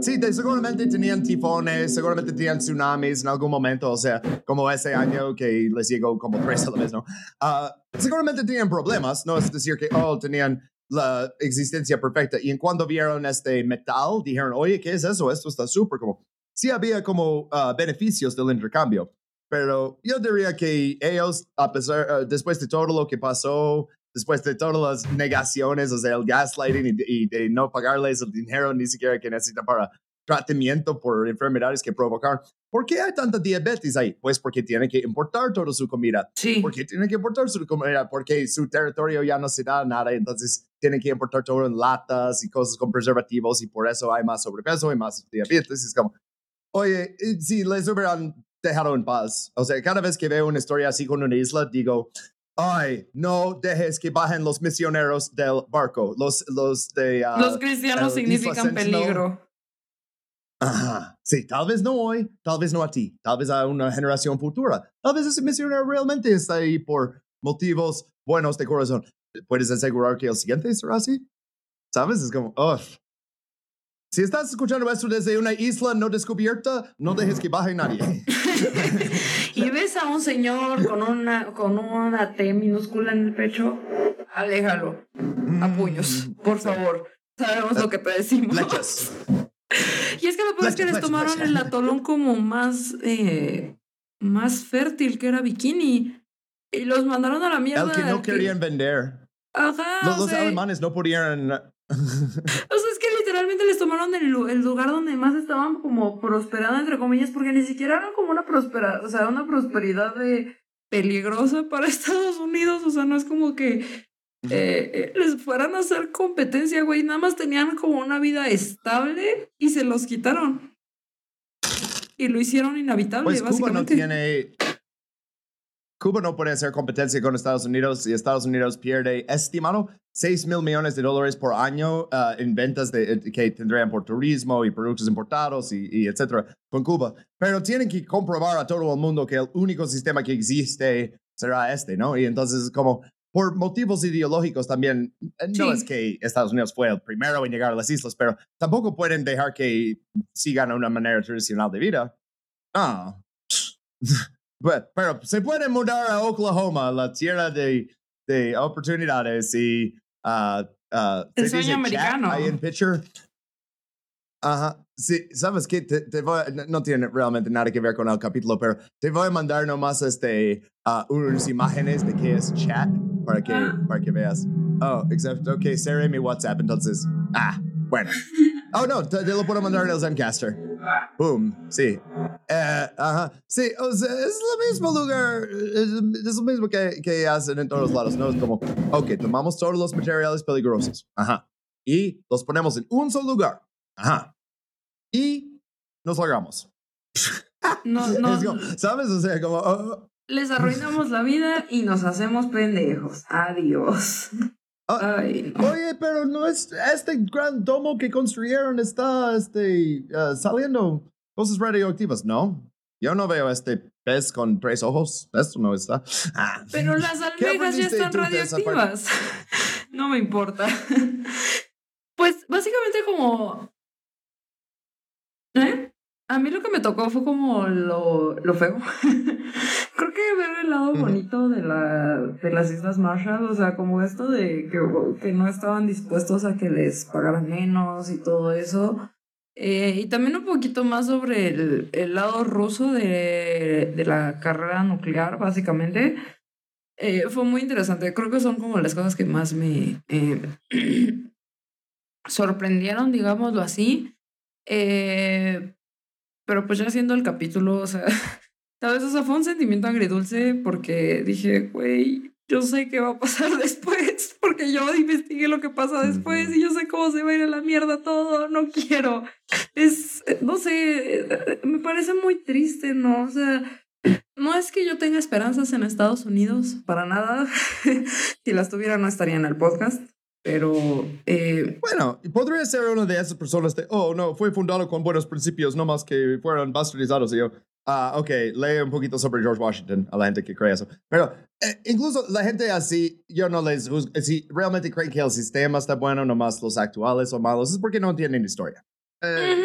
Sí, seguramente tenían tifones, seguramente tenían tsunamis en algún momento, o sea, como ese año que les llegó como tres a la vez, ¿no? Uh, seguramente tenían problemas, no es decir que, oh, tenían la existencia perfecta. Y en cuando vieron este metal, dijeron, oye, ¿qué es eso? Esto está súper como... Sí había como uh, beneficios del intercambio, pero yo diría que ellos, a pesar, uh, después de todo lo que pasó, después de todas las negaciones, o sea, el gaslighting y, de no pagarles el dinero ni siquiera que necesitan para tratamiento por enfermedades que provocar. ¿Por qué hay tanta diabetes ahí? Pues porque tienen que importar toda su comida. Sí. Porque tienen que importar su comida, porque su territorio ya no se da nada, entonces tienen que importar todo en latas y cosas con preservativos y por eso hay más sobrepeso y más diabetes. Es como, oye, si les hubieran dejado en paz. O sea, cada vez que veo una historia así con una isla, digo, ay, no dejes que bajen los misioneros del barco. Los, los de... Uh, los cristianos significan peligro. Ajá. Sí, tal vez no hoy, tal vez no a ti, tal vez a una generación futura. Tal vez ese misionero realmente está ahí por motivos buenos de corazón. ¿Puedes asegurar que el siguiente será así? ¿Sabes? Es como, uff. Si estás escuchando esto desde una isla no descubierta, no dejes que baje nadie. <laughs> y ves a un señor con una, con una T minúscula en el pecho, aléjalo a puños, mm, por favor. Sabemos lo que te decimos. Y es que lo peor es que les tomaron el atolón como más, eh, más fértil, que era bikini. Y los mandaron a la mierda. El que no querían vender. Ajá. Los, alemanes no podían. o sea, es que literalmente les tomaron el, el, lugar donde más estaban como prosperando, entre comillas, porque ni siquiera era como una prosperidad, o sea, una prosperidad de peligrosa para <laughs> Estados Unidos. O sea, no es como que eh, eh, les fueran a hacer competencia, güey. Nada más tenían como una vida estable y se los quitaron. Y lo hicieron inhabitable, pues básicamente. Cuba no tiene. Cuba no puede hacer competencia con Estados Unidos y Estados Unidos pierde, estimado, 6 mil millones de dólares por año uh, en ventas de, eh, que tendrían por turismo y productos importados y, y, etcétera con Cuba. Pero tienen que comprobar a todo el mundo que el único sistema que existe será este, ¿no? Y entonces, como por motivos ideológicos también, eh, no es que Estados Unidos fue el primero en llegar a las islas, pero tampoco pueden dejar que sigan una manera tradicional de vida. Ah. <laughs> pero, se pueden mudar a Oklahoma, la tierra de, de oportunidades y... Uh, uh, el sueño americano. Ahí en picture. Ajá. Sí, sabes que te, te voy, no tiene realmente nada que ver con el capítulo, pero te voy a mandar nomás este, uh, unas imágenes de qué es chat para que, ah. para que veas. Oh, excepto que cerré mi WhatsApp, entonces. Ah, bueno. <laughs> Oh, no, te, te lo puedo mandar en el Zencaster. Boom, sí. Eh, ajá. Sí, o sea, es lo mismo lugar, es, es lo mismo que, que hacen en todos lados, ¿no? Es como, ok, tomamos todos los materiales peligrosos, ajá, y los ponemos en un solo lugar, ajá, y nos largamos. No, <laughs> no, como, ¿Sabes? O sea, como, oh, les arruinamos la vida y nos hacemos pendejos. Adiós. Ah, Ay, no. Oye, pero no es este gran domo que construyeron está este, uh, saliendo cosas radioactivas, ¿no? Yo no veo este pez con tres ojos. Esto no está. Ah. Pero las ¿Qué almejas ya están radioactivas. <laughs> No me importa. Pues básicamente como... ¿Eh? A mí lo que me tocó fue como lo, lo feo. <laughs> Creo que ver el lado bonito de, la, de las Islas Marshall, o sea, como esto de que, que no estaban dispuestos a que les pagaran menos y todo eso. Eh, y también un poquito más sobre el, el lado ruso de, de la carrera nuclear, básicamente. Eh, fue muy interesante. Creo que son como las cosas que más me eh, <clears throat> sorprendieron, digámoslo así. Eh, pero pues ya haciendo el capítulo, o sea, <laughs> ¿sabes? O sea, fue un sentimiento agridulce porque dije, güey, yo sé qué va a pasar <laughs> después, porque yo investigué lo que pasa después y yo sé cómo se va a ir a la mierda todo, no quiero. Es, eh, no sé, eh, me parece muy triste, ¿no? O sea, no es que yo tenga esperanzas en Estados Unidos, para nada. <laughs> si las tuviera no estaría en el podcast, pero eh, Bueno, podría ser una de esas personas de, oh, no, fue fundado con buenos principios, no más que fueron bastardizados. Y yo, ah, ok, lee un poquito sobre George Washington a la gente que cree eso. Pero eh, incluso la gente así, yo no les juzgo. Si realmente creen que el sistema está bueno, nomás los actuales son malos, es porque no entienden historia. Eh,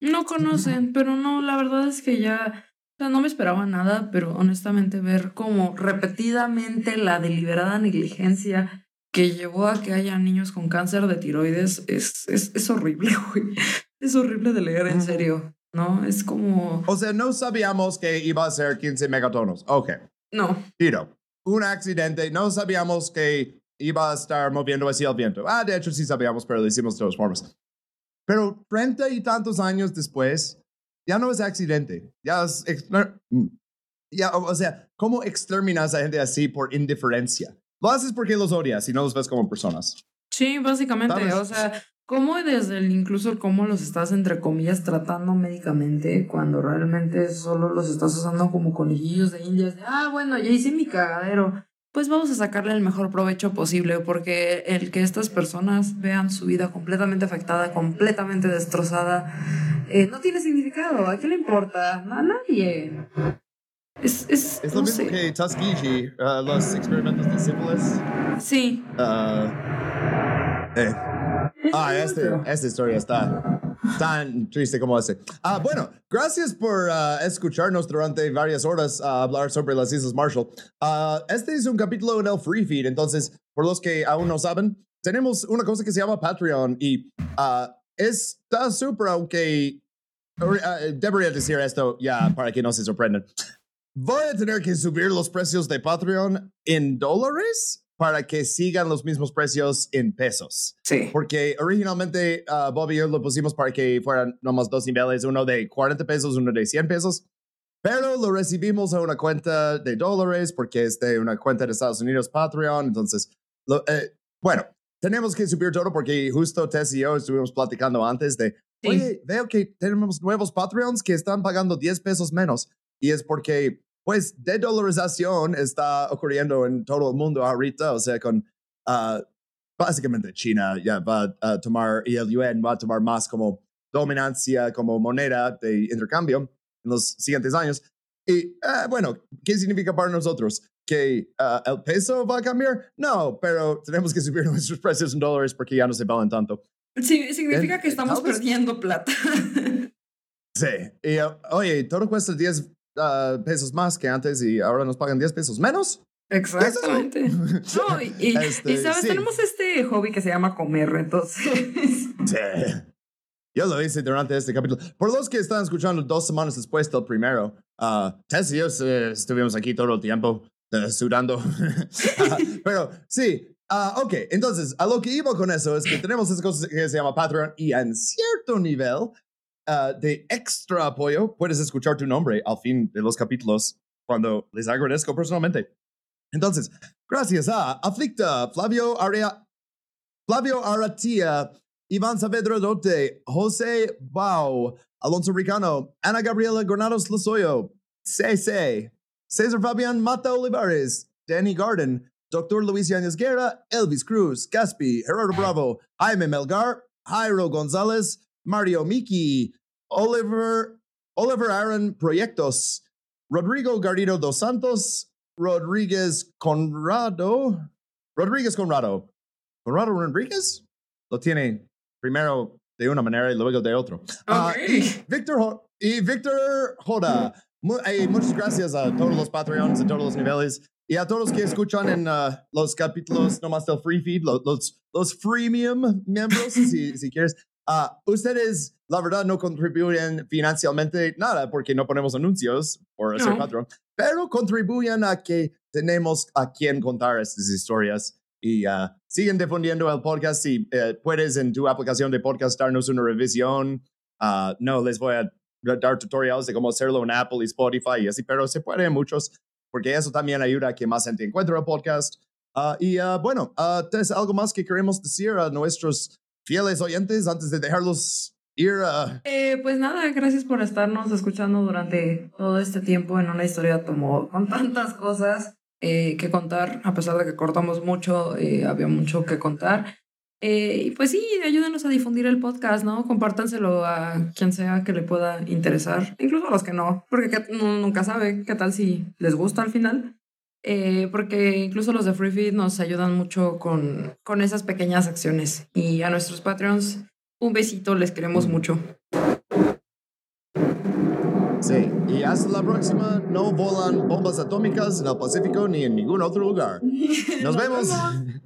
no conocen, pero no, la verdad es que ya, o sea, no me esperaba nada, pero honestamente ver como repetidamente la deliberada negligencia que llevó a que haya niños con cáncer de tiroides es, es, es horrible, <laughs> güey. Es horrible de leer, en serio, ¿no? Es como, O sea, no sabíamos que iba a ser 15 megatonos. Ok, no, tiro. Un accidente, no sabíamos que iba a estar moviendo hacia el viento. Ah, de hecho sí sabíamos, pero lo hicimos de todas formas. Pero treinta y tantos años después, ya no es accidente. Ya es... mm. Ya, o o sea, ¿cómo exterminas a gente así por indiferencia? Lo haces porque los odias y no los ves como personas. Sí, básicamente, ¿Sabes? o sea, cómo desde el incluso cómo los estás entre comillas tratando médicamente cuando realmente solo los estás usando como conejillos de indias de, ah, bueno, ya hice mi cagadero, pues vamos a sacarle el mejor provecho posible porque el que estas personas vean su vida completamente afectada, completamente destrozada, eh, no tiene significado, ¿a qué le importa? A nadie. Es, es, Es lo no mismo sé. que Tuskegee, uh, los experimentos de sífilis. Sí. Uh, eh. Ah, este, esta historia está tan triste como ese. Ah, bueno, gracias por ah, escucharnos durante varias horas ah, hablar sobre las Islas Marshall. Ah, este es un capítulo en el Free Feed, entonces, por los que aún no saben, tenemos una cosa que se llama Patreon y está súper, aunque debería decir esto ya para que no se sorprendan. Voy a tener que subir los precios de Patreon en dólares para que sigan los mismos precios en pesos. Sí. Porque originalmente uh, Bobby y yo lo pusimos para que fueran nomás dos niveles, uno de 40 pesos, uno de 100 pesos. Pero lo recibimos a una cuenta de dólares porque es de una cuenta de Estados Unidos Patreon. Entonces, lo- eh, bueno, tenemos que subir todo porque justo Tess y yo estuvimos platicando antes de, Sí. oye, veo que tenemos nuevos Patreons que están pagando 10 pesos menos. Y es porque, pues, de-dolarización está ocurriendo en todo el mundo ahorita. O sea, con ah, básicamente China ya va a tomar, y el yuan va a tomar más como dominancia, como moneda de intercambio en los siguientes años. Y ah, bueno, ¿qué significa para nosotros? ¿Que ah, el peso va a cambiar? No, pero tenemos que subir <laughs> nuestros precios en dólares porque ya no se valen tanto. Sí, significa que estamos perdiendo plata. <laughs> Sí. Y oye, todo cuesta 10 ah, pesos más que antes y ahora nos pagan 10 pesos menos. Exactamente. <laughs> No, y, Este, y, sabes, sí. tenemos este hobby que se llama comer, entonces. <laughs> Sí. Yo lo hice durante este capítulo. Por los que están escuchando dos semanas después del primero, uh, Tess y yo eh, estuvimos aquí todo el tiempo eh, sudando. <laughs> Ah, pero sí, Ah, ok, entonces, a lo que iba con eso es que tenemos esa cosa que se llama Patreon y en cierto nivel ah, de extra apoyo puedes escuchar tu nombre al fin de los capítulos cuando les agradezco personalmente. Entonces, gracias a Aflicta, Flavio Area, Flavio Aratia, Iván Saavedra Dote, José Bau, Alonso Ricano, Ana Gabriela Granados Lozoyo, CC, Cesar Fabián Mata Olivares, Danny Garden, Dr. Luis Yáñez Guerra, Elvis Cruz, Gaspi, Gerardo Bravo, Jaime Melgar, Jairo González, Mario Miki, Oliver, Oliver Aaron Proyectos, Rodrigo Garrido dos Santos, Rodríguez Conrado, Rodríguez Conrado, Conrado Rodríguez, lo tiene primero de una manera y luego de otro. Ah, y Víctor y Víctor Joda. Mu- muchas gracias a todos los Patreons de todos los niveles y a todos los que escuchan en ah, los capítulos nomás del free feed, lo- los, los freemium miembros, si, si quieres. Ah, ustedes, la verdad, no contribuyen financieramente nada porque no ponemos anuncios por ser No. Patreon, pero contribuyen a que tenemos a quien contar estas historias y ah, siguen difundiendo el podcast. Si eh, puedes en tu aplicación de podcast darnos una revisión, ah, no les voy a dar tutoriales de cómo hacerlo en Apple y Spotify y así, pero se puede en muchos, porque eso también ayuda a que más gente encuentre el podcast. Y bueno, ¿tienes algo más que queremos decir a nuestros fieles oyentes antes de dejarlos ir? ah? Eh, pues nada, gracias por estarnos escuchando durante todo este tiempo en una historia como con tantas cosas eh, que contar, a pesar de que cortamos mucho, eh, había mucho que contar. Eh, y pues sí, ayúdenos a difundir el podcast, ¿no? Compártanselo a quien sea que le pueda interesar, incluso a los que no, porque que- nunca sabe qué tal si les gusta al final. Eh, porque incluso los de Free Feed nos ayudan mucho con, con esas pequeñas acciones. Y a nuestros Patreons, un besito, les queremos mucho. Sí, y hasta la próxima. No volan bombas atómicas en el Pacífico ni en ningún otro lugar. <laughs> Nos vemos. vemos.